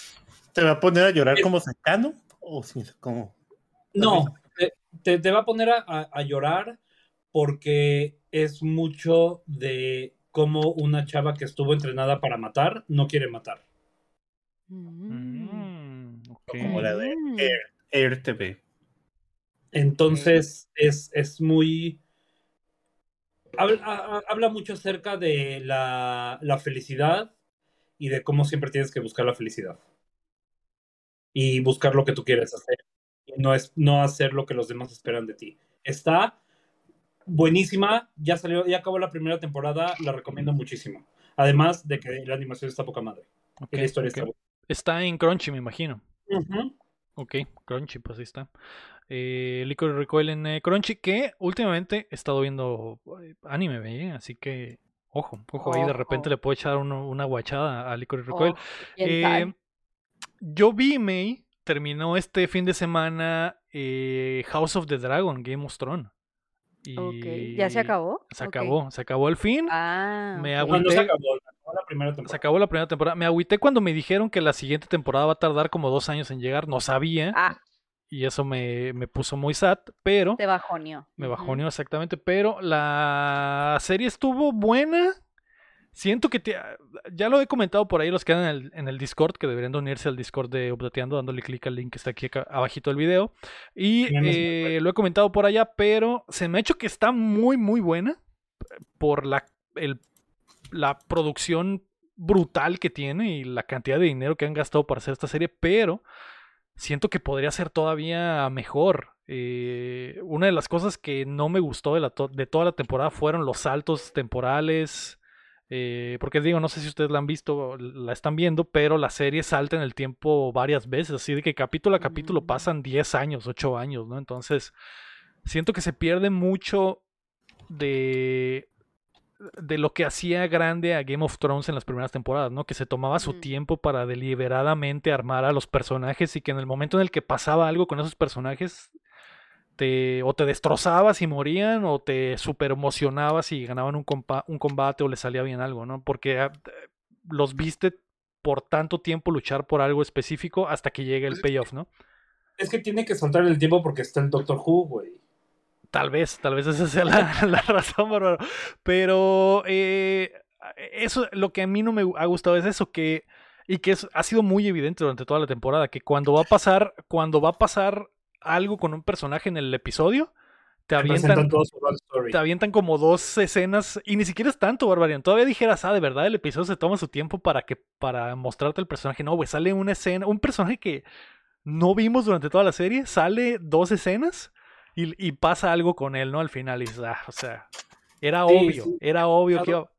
¿Te va a poner a llorar como secano? ¿O sin, como.? No, te, te- va a poner a, a- a llorar porque es mucho de cómo una chava que estuvo entrenada para matar no quiere matar. Mm. Mm. Como la de Air, Air TV. Entonces es, es muy... Habla, habla mucho acerca de la, la felicidad y de cómo siempre tienes que buscar la felicidad. Y buscar lo que tú quieres hacer. Y no, es, no hacer lo que los demás esperan de ti. Está buenísima, ya salió, ya acabó la primera temporada, la recomiendo muchísimo. Además de que la animación está poca madre. la historia está buena. Está en Crunchy, me imagino. Ok, Crunchy, pues ahí está. Eh, Licorice Recoil en eh, Crunchy, que últimamente he estado viendo eh, anime, ¿eh? así que ojo, ojo, ahí de repente le puedo echar uno- una guachada a Licorice Recoil. Oh, ¿quién Eh, yo vi, May, terminó este fin de semana eh, House of the Dragon, Game of Thrones. Ok, ¿ya se Y acabó? Se acabó, se acabó el fin. Ah, Me ok. No, no se acabó, Se acabó la primera temporada. Me agüité cuando me dijeron que la siguiente temporada va a tardar como dos años en llegar. No sabía. Ah, Y eso me, me puso muy sad. Pero. te bajoneó. Me bajoneó exactamente. Pero la serie estuvo buena. Siento que te- ya lo he comentado por ahí los que quedan en el, en el Discord, que deberían de unirse al Discord de Updateando, dándole clic al link que está aquí acá abajito del video. Y eh, lo he comentado por allá, pero se me ha hecho que está muy, muy buena por la, el- la producción brutal que tiene y la cantidad de dinero que han gastado para hacer esta serie, pero siento que podría ser todavía mejor. Eh, una de las cosas que no me gustó de, la to- de toda la temporada fueron los saltos temporales. eh, porque digo, no sé si ustedes la han visto la están viendo, pero la serie salta en el tiempo varias veces, así de que capítulo a capítulo Mm. pasan 10 años, 8 años, ¿no? Entonces, siento que se pierde mucho de de lo que hacía grande a Game of Thrones en las primeras temporadas, ¿no? Que se tomaba su Mm. tiempo para deliberadamente armar a los personajes y que en el momento en el que pasaba algo con esos personajes, te, o te destrozabas y morían, o te super emocionabas y ganaban un, compa- un combate o les salía bien algo, ¿no? Porque ah, los viste por tanto tiempo luchar por algo específico hasta que llega el payoff, ¿no? Es que tiene que saltar el tiempo porque está el Doctor Who, güey. Tal vez, tal vez esa sea la, la razón, bárbaro. Pero eh, eso, lo que a mí no me ha gustado es eso, que, y que es- ha sido muy evidente durante toda la temporada, que cuando va a pasar, cuando va a pasar algo con un personaje en el episodio, te avientan, te avientan como dos escenas, y ni siquiera es tanto, Barbarian. Todavía dijeras, ah, de verdad, el episodio se toma su tiempo para que, para mostrarte el personaje. No, güey, sale una escena, un personaje que no vimos durante toda la serie, sale dos escenas y, y pasa algo con él, ¿no? Al final, y ah, o sea, era Sí, obvio, sí. era obvio que Claro. iba-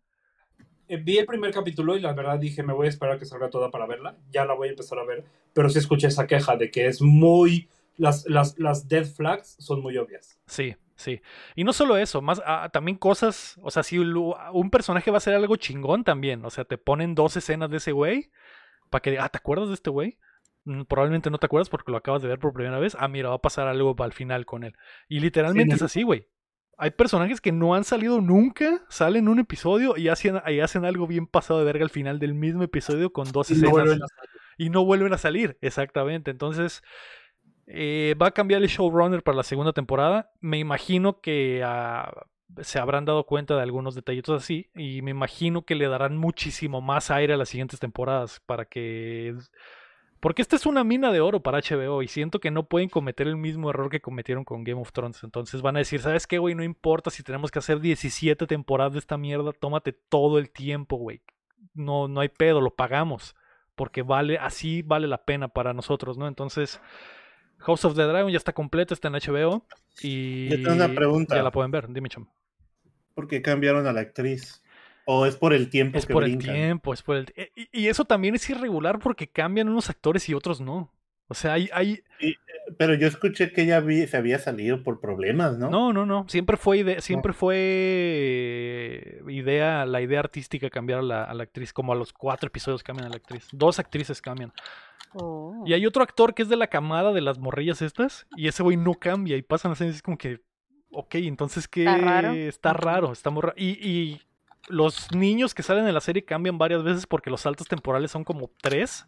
Eh, Vi el primer capítulo y la verdad dije, me voy a esperar a que salga toda para verla. Ya la voy a empezar a ver. Pero sí escuché esa queja de que es muy... Las, las, las dead flags son muy obvias. Sí, sí. Y no solo eso, más ah, también cosas, o sea, si un personaje va a ser algo chingón también, o sea, te ponen dos escenas de ese güey para que, ah, ¿te acuerdas de este güey? Mm, Probablemente no te acuerdas porque lo acabas de ver por primera vez. Ah, mira, va a pasar algo al final con él. Y literalmente es así, güey. Hay personajes que no han salido nunca, salen un episodio y hacen, y hacen algo bien pasado de verga al final del mismo episodio con dos no escenas y no vuelven a salir, exactamente. Entonces, eh, va a cambiar el showrunner para la segunda temporada. Me imagino que ah, se habrán dado cuenta de algunos detallitos así y me imagino que le darán muchísimo más aire a las siguientes temporadas para que... Porque esta es una mina de oro para HBO y siento que no pueden cometer el mismo error que cometieron con Game of Thrones. Entonces van a decir, ¿sabes qué, güey? No importa si tenemos que hacer 17 temporadas de esta mierda, tómate todo el tiempo, güey. No, no hay pedo, lo pagamos porque vale, así vale la pena para nosotros, ¿no? Entonces, House of the Dragon ya está completa, está en HBO y Yo tengo una pregunta. ya la pueden ver, dime cham. ¿Por qué cambiaron a la actriz? ¿O es por el tiempo Es que por brincan? el tiempo, es por el y, y eso también es irregular porque cambian unos actores y otros no. O sea, hay, hay Pero yo escuché que ella vi- se había salido por problemas, ¿no? no, no, no, siempre fue ide- siempre fue eh, idea, la idea artística cambiar a la, a la actriz, como a los cuatro episodios cambian a la actriz, dos actrices cambian. Oh. Y hay otro actor que es de la camada de las morrillas estas, y ese güey no cambia, y pasan las escenas y es como que, ok, entonces que Está raro. está raro, está muy ra- Y, y los niños que salen en la serie cambian varias veces porque los saltos temporales son como tres,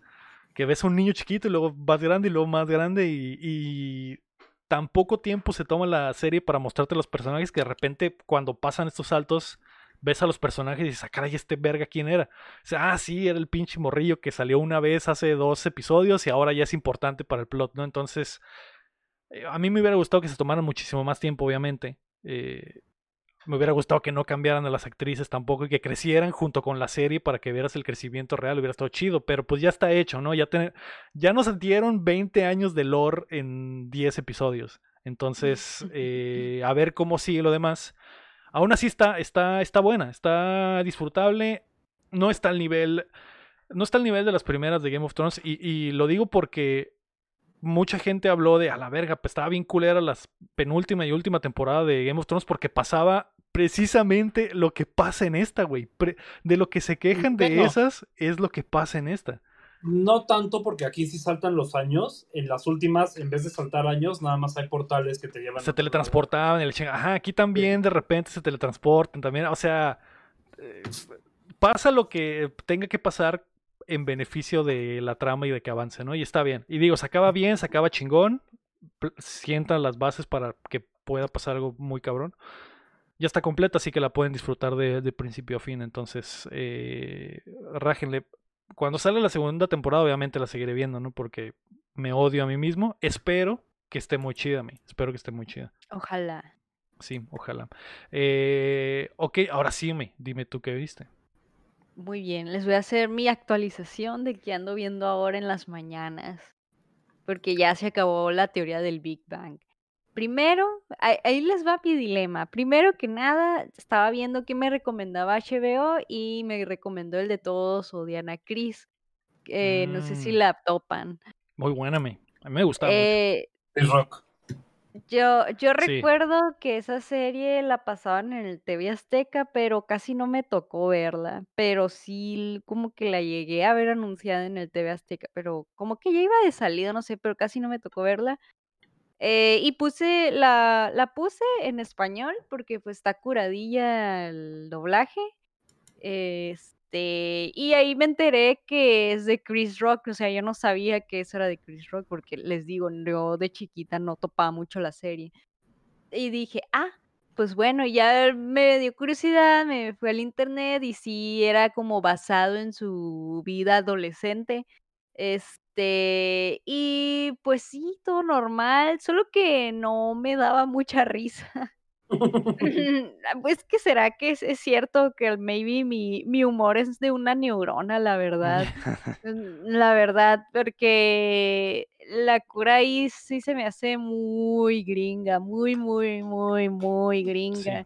que ves a un niño chiquito y luego más grande y luego más grande, y, tan poco tiempo se toma la serie para mostrarte los personajes que de repente cuando pasan estos saltos ves a los personajes y dices, ah, caray, este verga, ¿quién era? O sea, ah, sí, era el pinche morrillo que salió una vez hace dos episodios y ahora ya es importante para el plot, ¿no? Entonces, eh, a mí me hubiera gustado que se tomaran muchísimo más tiempo, obviamente. Eh, me hubiera gustado que no cambiaran a las actrices tampoco y que crecieran junto con la serie para que vieras el crecimiento real, hubiera estado chido, pero pues ya está hecho, ¿no? Ya, ten- ya nos dieron 20 años de lore en 10 episodios. Entonces, eh, a ver cómo sigue lo demás. Aún así está, está, está buena, está disfrutable. No está al nivel. No está al nivel de las primeras de Game of Thrones. Y, y lo digo porque mucha gente habló de a la verga, pues estaba bien culera las penúltima y última temporada de Game of Thrones porque pasaba precisamente lo que pasa en esta, güey. Pre- de lo que se quejan de esas es lo que pasa en esta. No tanto porque aquí sí saltan los años. En las últimas, en vez de saltar años, nada más hay portales que te llevan. a Se teletransportaban, el ajá, aquí también de repente se teletransportan también, o sea, eh, pasa lo que tenga que pasar en beneficio de la trama y de que avance, ¿no? Y está bien. Y digo, se acaba bien, se acaba chingón, sientan las bases para que pueda pasar algo muy cabrón. Ya está completa, así que la pueden disfrutar de, de principio a fin. Entonces, eh, rájenle. Cuando sale la segunda temporada, obviamente la seguiré viendo, ¿no? Porque me odio a mí mismo. Espero que esté muy chida a mí. Espero que esté muy chida. Ojalá. Sí, ojalá. Eh, ok, ahora sí, me, dime tú qué viste. Muy bien, les voy a hacer mi actualización de que ando viendo ahora en las mañanas, porque ya se acabó la teoría del Big Bang. Primero, ahí, les va mi dilema. Primero que nada, estaba viendo que me recomendaba HBO y me recomendó el de todos odian a Chris. Eh, No sé si Mm. la topan. Muy buena, me. A mí me gusta mucho. Eh, El rock. Yo, yo Sí. recuerdo que esa serie la pasaban en el TV Azteca, pero casi no me tocó verla. Pero sí, como que la llegué a ver anunciada en el TV Azteca, pero como que ya iba de salida, no sé, pero casi no me tocó verla. Eh, y puse, la, la puse en español porque pues está curadilla el doblaje. Este, y ahí me enteré que es de Chris Rock, o sea, yo no sabía que eso era de Chris Rock porque les digo, yo de chiquita no topaba mucho la serie. Y dije, ah, pues bueno, ya me dio curiosidad, me fui al internet y sí era como basado en su vida adolescente. Este, y pues sí, todo normal, solo que no me daba mucha risa. Pues que será que es, es cierto que maybe mi, mi humor es de una neurona, la verdad. Mm, La verdad, porque la cura ahí sí se me hace muy gringa, muy, muy, muy, muy gringa.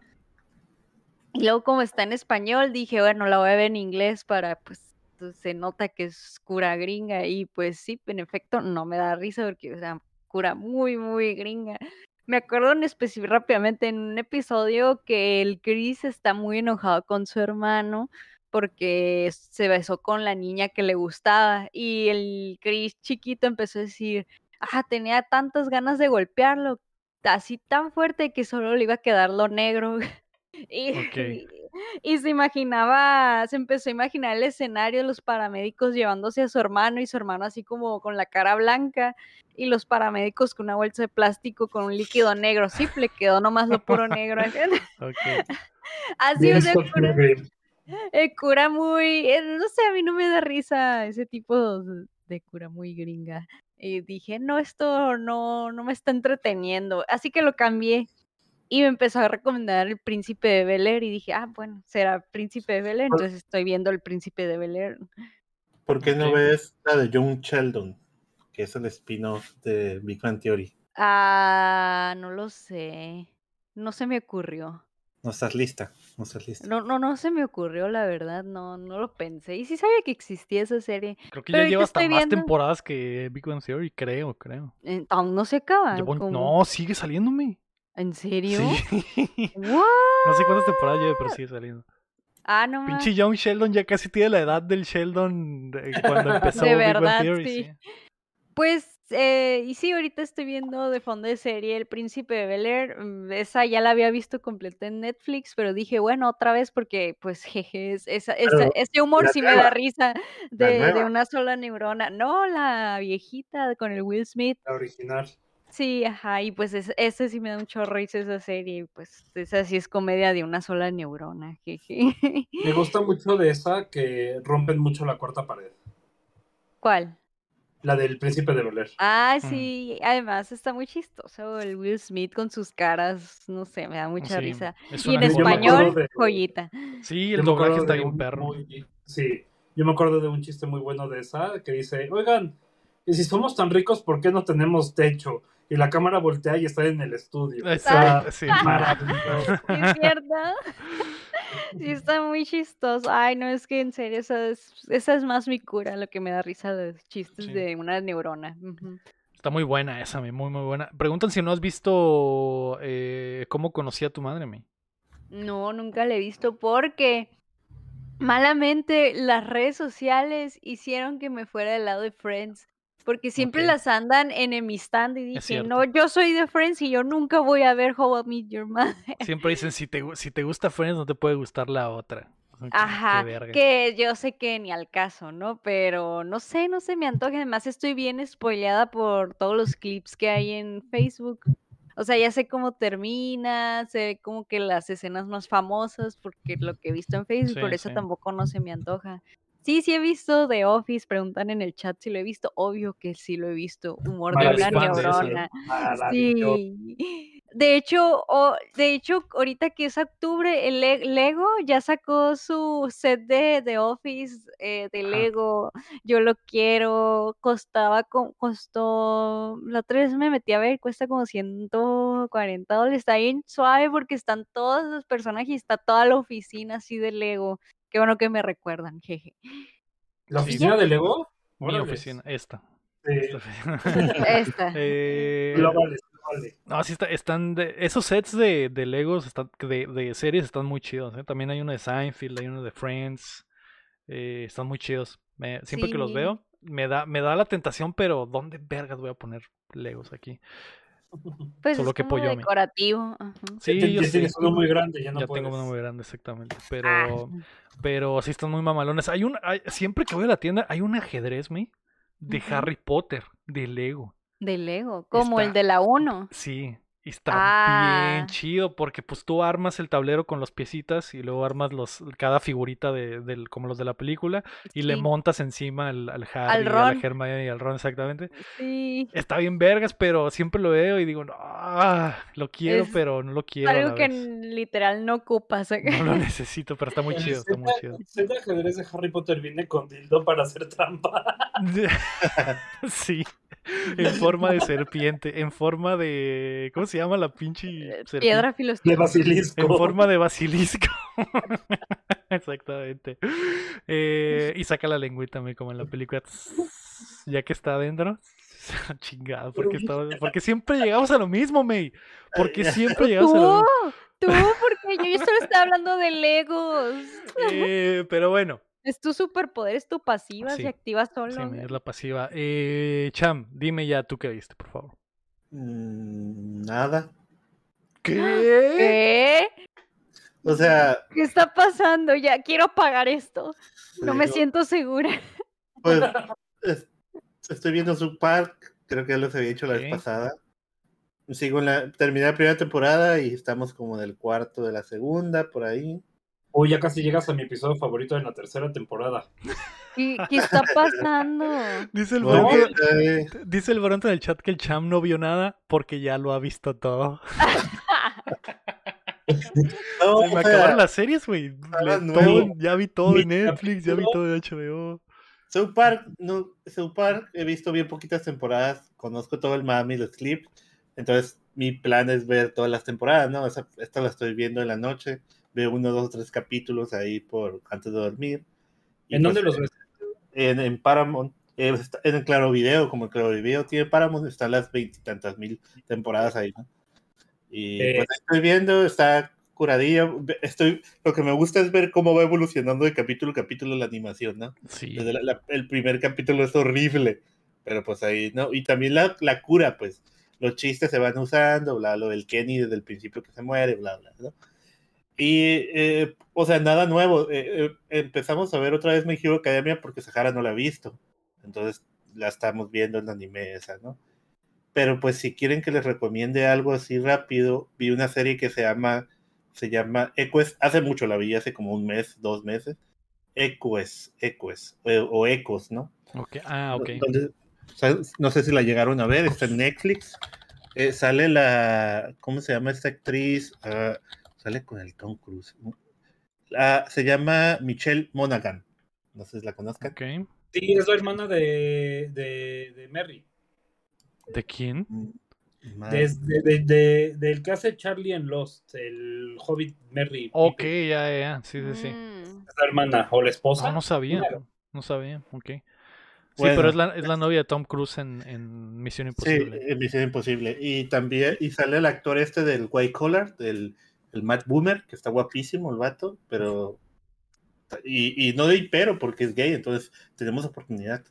Y luego como está en español, dije, bueno, la voy a ver en inglés para, pues, pues, se nota que es cura gringa. Y pues sí, en efecto, no me da risa porque, o sea, cura muy, muy gringa. Me acuerdo en específico rápidamente en un episodio que el Chris está muy enojado con su hermano porque se besó con la niña que le gustaba y el Chris chiquito empezó a decir, ah, tenía tantas ganas de golpearlo, así tan fuerte que solo le iba a quedar lo negro. Y, Ok. Y- se imaginaba, se empezó a imaginar el escenario de los paramédicos llevándose a su hermano y su hermano así como con la cara blanca y los paramédicos con una bolsa de plástico con un líquido negro. Sí, le quedó nomás lo puro negro. Ok. Así, sea, Scott cura, eh, muy, eh, no sé, a mí no me da risa ese tipo de de cura muy gringa. Y dije, no, esto no, no me está entreteniendo. Así que lo cambié. Y me empezó a recomendar el príncipe de Bel Air y dije, ah, bueno, será príncipe de Bel Air, entonces estoy viendo el príncipe de Bel Air. ¿Por qué no ves la de John Sheldon? Que es el spin-off de Big Bang Theory. Ah, no lo sé. No se me ocurrió. No estás lista, no estás lista. No, no, no se me ocurrió, la verdad, no, no lo pensé. Y sí sabía que existía esa serie. Creo que Pero ya lleva hasta más viendo- temporadas que Big Bang Theory, creo, creo. Eh, Aún no se acaba. No, sigue saliéndome. ¿En serio? Sí. No sé cuántas temporadas lleva, pero sigue saliendo. Ah, no. Pinche Young Sheldon ya casi tiene la edad del Sheldon de cuando empezó De Big Bang verdad, Theory. sí. sí. Pues, eh, y sí, ahorita estoy viendo de fondo de serie El Príncipe de Bel Air. mm, Esa ya la había visto completa en Netflix, pero dije, bueno, otra vez porque, pues, jeje, es- esa, ese humor sí me da risa de, de una sola neurona. No, la viejita con el Will Smith. La original. Sí, ajá, y pues es- ese sí me da un chorro risa esa serie, pues esa sí es comedia de una sola neurona, jeje. Me gusta mucho de esa que rompen mucho la cuarta pared. ¿Cuál? La del príncipe de Bel Air. Ah, Mm. sí, además está muy chistoso el Will Smith con sus caras, no sé, me da mucha Sí, risa. Y en español, de- joyita. Sí, Yo el me doblaje acuerdo está de bien un perro. muy- sí, yo me acuerdo de un chiste muy bueno de esa que dice, oigan, y si somos tan ricos, ¿por qué no tenemos techo? Y la cámara voltea y está en el estudio. Está- Está sí. maravilloso. ¿Sí ¿Es cierto? Sí, está muy chistoso. Ay, no, es que en serio, esa es, esa es más mi cura, lo que me da risa de los chistes Sí. de una neurona. Está muy buena esa, mi, muy, muy buena. Preguntan si no has visto eh, cómo conocí a tu madre, mi. No, nunca la he visto porque malamente las redes sociales hicieron que me fuera del lado de Friends. Porque siempre las andan enemistando y cierto. no, yo soy de Friends y yo nunca voy a ver How I Met Your Mother. Siempre dicen, si te, si te gusta Friends, no te puede gustar la otra. Ajá, que yo sé que ni al caso, ¿no? Pero no sé, no se me antoja. Además, estoy bien spoileada por todos los clips que hay en Facebook. O sea, ya sé cómo termina, sé como que las escenas más famosas, porque lo que he visto en Facebook, Sí, por eso sí. tampoco no se me antoja. Sí, sí he visto The Office, preguntan en el chat si lo he visto, obvio que sí lo he visto, humor de una neurona. Sí. De hecho, de hecho, ahorita que es octubre, el Le- Lego ya sacó su set de, de Office eh, de. Lego. Yo lo quiero. Costaba, co- costó, la otra vez me metí a ver, cuesta como 140 dólares. Está bien suave porque están todos los personajes y está toda la oficina así de Lego. Qué bueno que me recuerdan, jeje. ¿La oficina de Lego? Mi oficina, esta. Esta. Esta. Eh, Globales, globales. no, sí está- están de, esos sets de, de Legos están, de, de series están muy chidos. ¿eh? También hay uno de Seinfeld, hay uno de Friends. eh, están muy chidos. Me- siempre que los veo, me da, me da la tentación, pero ¿dónde vergas voy a poner Legos aquí? Pues Solo es que Poyomi. decorativo. ajá. Sí, Ya- yo sé. tienes uno muy grande, ya no ya puedes. tengo uno muy grande, exactamente. Pero, Ah. pero sí están muy mamalones. Hay un, hay- siempre que voy a la tienda, hay un ajedrez, me, de Ujú. Harry Potter, de Lego. De Lego, como el Está- de la 1. Sí, y está Ah. bien chido porque pues tú armas el tablero con los piecitas y luego armas los cada figurita de, del, como los de la película y le montas encima al, al Harry, a la Ron. Hermione y al Ron exactamente. Sí. Está bien vergas, pero siempre lo veo y digo, no, ah, lo quiero, Es pero no lo quiero Algo que literal no ocupas. No lo necesito, pero está muy El chido, está muy chido. El de ajedrez de Harry Potter viene con dildo para hacer trampa. Sí, en forma de serpiente, en forma de, ¿cómo se llama la pinche Eh, serpiente? Piedra De filosofal. basilisco. En forma de basilisco. Exactamente. Eh, y saca la lengüita, me como en la película. Ya que está adentro. Chingado, porque, está- porque siempre llegamos a lo mismo, May. Porque siempre llegamos a lo Tú, mismo. tú, porque yo solo estaba hablando de Legos. Eh, pero bueno, Es tu superpoder, es tu pasiva, Sí. se activa sí, solo. May, es la pasiva. Eh, Cham, dime ya tú qué viste, por favor. Mm, nada. ¿Qué? ¿Qué? O sea, ¿Qué está pasando? Ya quiero pagar esto. No me Digo, siento segura. pues, es- estoy viendo su Park, creo que ya los había hecho la vez pasada. Sigo en la, terminé la primera temporada y estamos como en el cuarto de la segunda, por ahí. Uy, ya casi llegas a mi episodio favorito de la tercera temporada. ¿Qué, qué está pasando? Dice el, bien, eh, dice el Bronco en el chat que el Cham no vio nada porque ya lo ha visto todo. no, Se me o sea, acabaron las series, güey. Ya vi todo en Netflix, ya vi todo en HBO. South Park, no, South Park he visto bien poquitas temporadas, conozco todo el mami, los clips, entonces mi plan es ver todas las temporadas, ¿no? Esa- esta la estoy viendo en la noche, veo uno, dos, tres capítulos ahí por antes de dormir. Y ¿En dónde pues, los ves? En, en Paramount, eh, en el Claro Video, como el Claro Video tiene Paramount, están las veintitantas mil temporadas ahí, ¿no? Y Eh. pues estoy viendo, está curadillo, ve- estoy, lo que me gusta es ver cómo va evolucionando de capítulo a capítulo la animación, ¿no? Sí. Desde la- la- el primer capítulo es horrible, pero pues ahí, ¿no? Y también la, la cura, pues, los chistes se van usando, bla, lo del Kenny desde el principio que se muere, bla, bla, ¿no? Y, eh, o sea, nada nuevo. eh, eh, empezamos a ver otra vez My Hero Academia porque Sahara no la ha visto. Entonces la estamos viendo en anime esa, ¿no? Pero pues si quieren que les recomiende algo así rápido, vi una serie que se llama, se llama Equus, hace mucho la vi, hace como un mes, dos meses. Equus, Equus, o, o Ecos, ¿no? Ok, Ah, ok. ¿sabes? no sé si la llegaron a ver, está en Netflix. Eh, sale la, ¿cómo se llama esta actriz? Ah, sale con el Tom Cruise. Ah, se llama Michelle Monaghan. No sé si la conozcan. Ok. Sí, es la hermana de, de, de Merry. ¿De quién? Mm, Desde, de, de- del que hace Charlie en Lost, el Hobbit Merry. Ok, ya, ya, ya. Sí, sí, sí. Mm. Es la hermana o la esposa. No, no sabía. Claro. No sabía. Ok. Sí, Bueno. pero es la, es la novia de Tom Cruise en, en Misión Sí, Imposible. en Misión Imposible. Y también, y sale el actor este del White Collar, del el Matt Boomer, que está guapísimo el vato, pero. Y, y no de pero porque es gay, entonces tenemos oportunidad.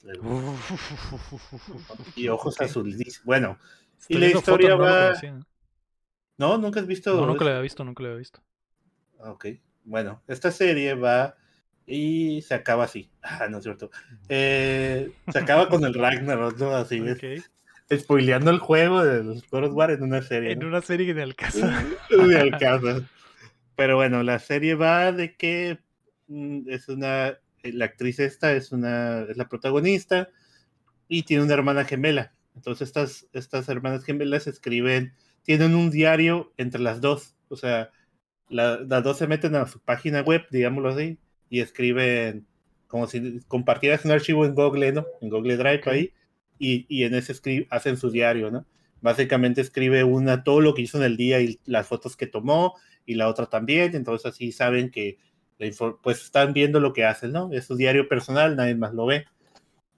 Y ojos Ok. azules. Bueno, Estoy y la historia fotos, va- no, nunca has visto. No, nunca lo había visto, nunca lo había visto. Ok, bueno, esta serie va y se acaba así. Ah, no es cierto. Eh, se acaba con el Ragnarok, ¿no? Así es. Spoileando el juego de los God War en una serie. En ¿no? una serie de Alcázar. Ni al caso. Pero bueno, la serie va de que mm, es una. La actriz esta es una. es la protagonista y tiene una hermana gemela. Entonces, estas, estas hermanas gemelas escriben. Tienen un diario entre las dos. O sea, la- las dos se meten a su página web, digámoslo así, y escriben como si compartieras un archivo en Google, ¿no? En Google Drive ahí, y, y en ese hacen su diario, ¿no? Básicamente escribe una todo lo que hizo en el día y las fotos que tomó, y la otra también, entonces así saben que pues están viendo lo que hacen, ¿no? Es su diario personal, nadie más lo ve.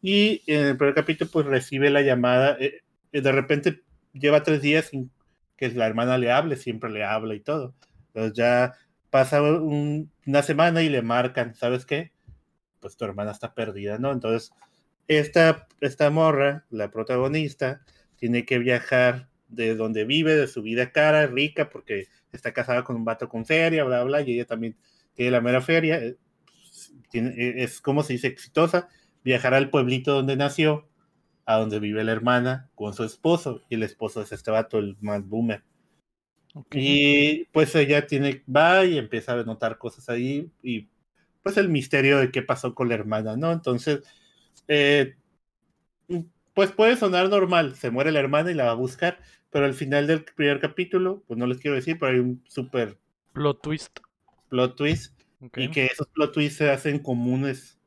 Y en el primer capítulo, pues recibe la llamada, eh, eh, de repente lleva tres días sin que la hermana le hable, siempre le habla y todo. Entonces ya pasa un- una semana y le marcan, ¿sabes qué? Pues tu hermana está perdida, ¿no? Entonces, esta, esta morra, la protagonista, tiene que viajar de donde vive, de su vida cara, rica, porque está casada con un vato con feria, bla, bla, y ella también tiene la mera feria. eh, tiene- eh, es como se dice exitosa, viajar al pueblito donde nació, a donde vive la hermana, con su esposo, y el esposo es este vato, el más boomer. Ok. Y pues ella tiene, va y empieza a notar cosas ahí y pues el misterio de qué pasó con la hermana, ¿no? Entonces, eh, pues puede sonar normal, se muere la hermana y la va a buscar, pero al final del primer capítulo, pues no les quiero decir, pero hay un super Plot twist. plot twist y que esos plot twists se hacen comunes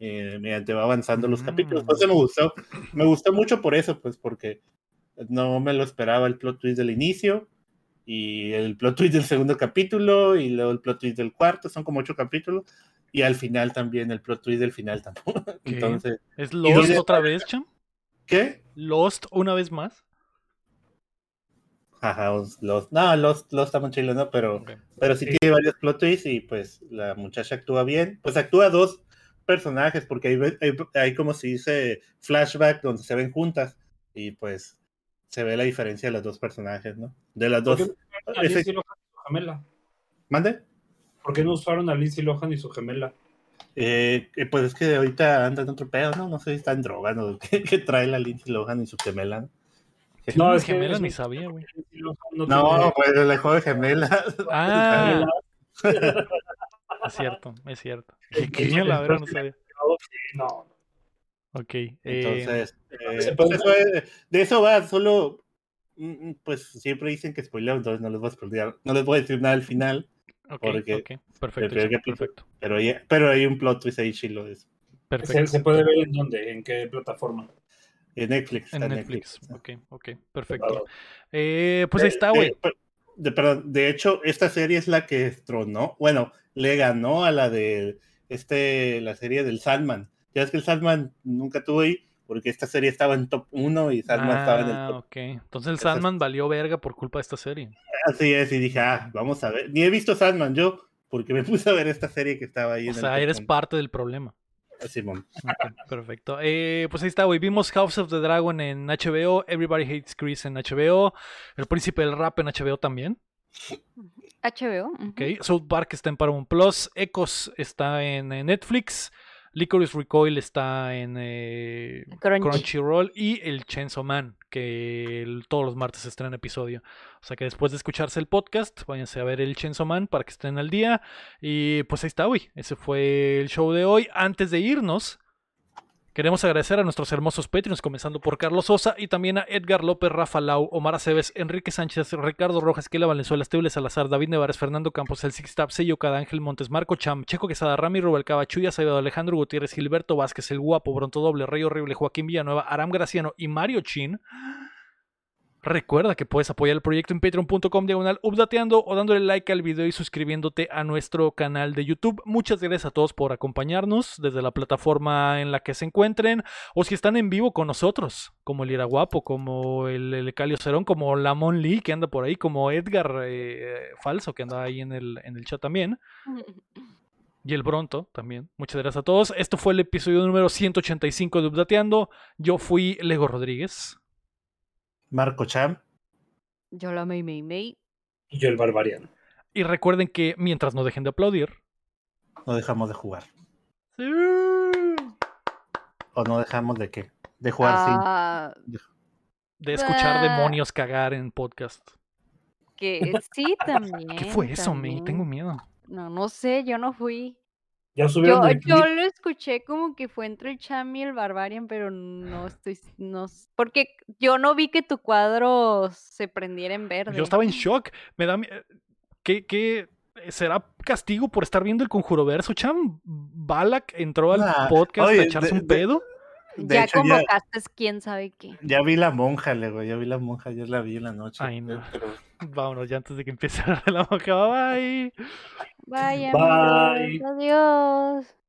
eh, mediante va avanzando los Mm. capítulos. Entonces me gustó, me gustó mucho por eso, pues porque no me lo esperaba el plot twist del inicio y el plot twist del segundo capítulo y luego el plot twist del cuarto, son como ocho capítulos y al final también el plot twist del final tampoco. ¿Qué? Entonces, ¿Es ¿y Lost dónde otra vez, Cham? ¿qué? ¿Lost una vez más? Ajá, los, los- no, los, los está muy chilo, ¿no? Pero, Ok. pero sí tiene varios plot twists y pues la muchacha actúa bien. Pues actúa dos personajes porque hay, hay, hay como se dice flashback donde se ven juntas y pues se ve la diferencia de los dos personajes, ¿no? De las ¿Por dos. qué no usaron a ese- Lindsay Lohan y su gemela? ¿Mande? ¿Por qué no usaron a Lindsay Lohan y su gemela? Eh, eh, pues es que ahorita anda en otro pedo, ¿no? No sé si está en droga, ¿no? ¿Qué, qué trae la Lindsay Lohan y su gemela? ¿no? No, es gemelas es ni sabía, güey. No, No, pues el juego de gemelas. Ah, es cierto, es cierto. ¿Qué, qué? La verdad no sabía. No, Ok. eh, Entonces, eh, pues puede- eso es- de eso va, solo, mm, mm, pues siempre dicen que spoileo, entonces no les voy a spoilear, no les voy a decir nada al final, ok, porque ok. Perfecto, capítulo- perfecto. pero hay, pero hay un plot twist ahí chilo de eso. se, Perfecto. se puede ver en dónde, en qué plataforma. En Netflix. En está Netflix. ¿no? Ok, ok, perfecto. Eh, pues ahí está, Eh, güey. eh, per- de, perdón, de hecho, esta serie es la que tronó, bueno, le ganó a la de este, la serie del Sandman. Ya es que el Sandman nunca tuvo ahí, porque esta serie estaba en top 1 y Sandman estaba en el Ah, top. ok. Entonces el Sandman valió verga por culpa de esta serie. Así es, y dije, ah, vamos a ver. Ni he visto Sandman yo, porque me puse a ver esta serie que estaba ahí O en sea, el eres 1. parte del problema. Simón. Ok, perfecto. Eh, pues ahí está, güey. Vimos House of the Dragon en HBO, Everybody Hates Chris en HBO, El Príncipe del Rap en HBO también. HBO. Ok. South Park está en Paramount Plus, Echoes está en, Netflix, Licorice Recoil está en eh, Crunchy. Crunchyroll y el Chainsaw Man, que el- todos los martes estrena episodio. O sea que después de escucharse el podcast, váyanse a ver el Chainsaw Man para que estén al día. Y pues ahí está, güey. Ese fue el show de hoy. Antes de irnos, queremos agradecer a nuestros hermosos Patreons, comenzando por Carlos Sosa y también a Edgar López, Rafa Lau, Omar Aceves, Enrique Sánchez, Ricardo Rojas, Kela Valenzuela, Esteble Salazar, David Nevares, Fernando Campos, El Sixtap, Sello Cada Ángel Montes, Marco Cham, Checo Quesada, Rami Rubalcaba, Chuya Saido, Alejandro Gutiérrez, Gilberto Vázquez, El Guapo, Bronto Doble, Rey Horrible, Joaquín Villanueva, Aram Graciano y Mario Chin. Recuerda que puedes apoyar el proyecto en patreon.com diagonal updateando o dándole like al video y suscribiéndote a nuestro canal de YouTube. Muchas gracias a todos por acompañarnos desde la plataforma en la que se encuentren o si están en vivo con nosotros, como el Ira Guapo, como el, el Calio Cerón, como Lamón Lee que anda por ahí, como Edgar eh, Falso que anda ahí en el, en el chat también. Y el Bronto también. Muchas gracias a todos. Esto fue el episodio número 185 de Updateando. Yo fui Lego Rodríguez. Marco Cham. Yo la May May May. Y yo el barbariano. Y recuerden que mientras no dejen de aplaudir. No dejamos de jugar. Sí. O no dejamos de qué? De jugar sin. Ah, de escuchar Ah. demonios cagar en podcast. Que sí, también. ¿Qué fue eso, May? también. Tengo miedo. No, no sé, yo no fui. Ya subieron Yo, el yo lo escuché como que fue entre el Cham y el Barbarian, pero no estoy, no, porque yo no vi que tu cuadro se prendiera en verde. Yo estaba en shock. Me da. eh, ¿Qué, qué será castigo por estar viendo el conjuro verso, Cham? ¿Balak entró al Nah, podcast oye, a echarse de- un pedo? De ya hecho, ya, convocaste quién sabe qué. ya vi la monja, le güey, ya vi la monja, ya la vi en la noche. Ay, no. pero- Vámonos ya antes de que empiece la boca. Bye. Bye. amigos, adiós.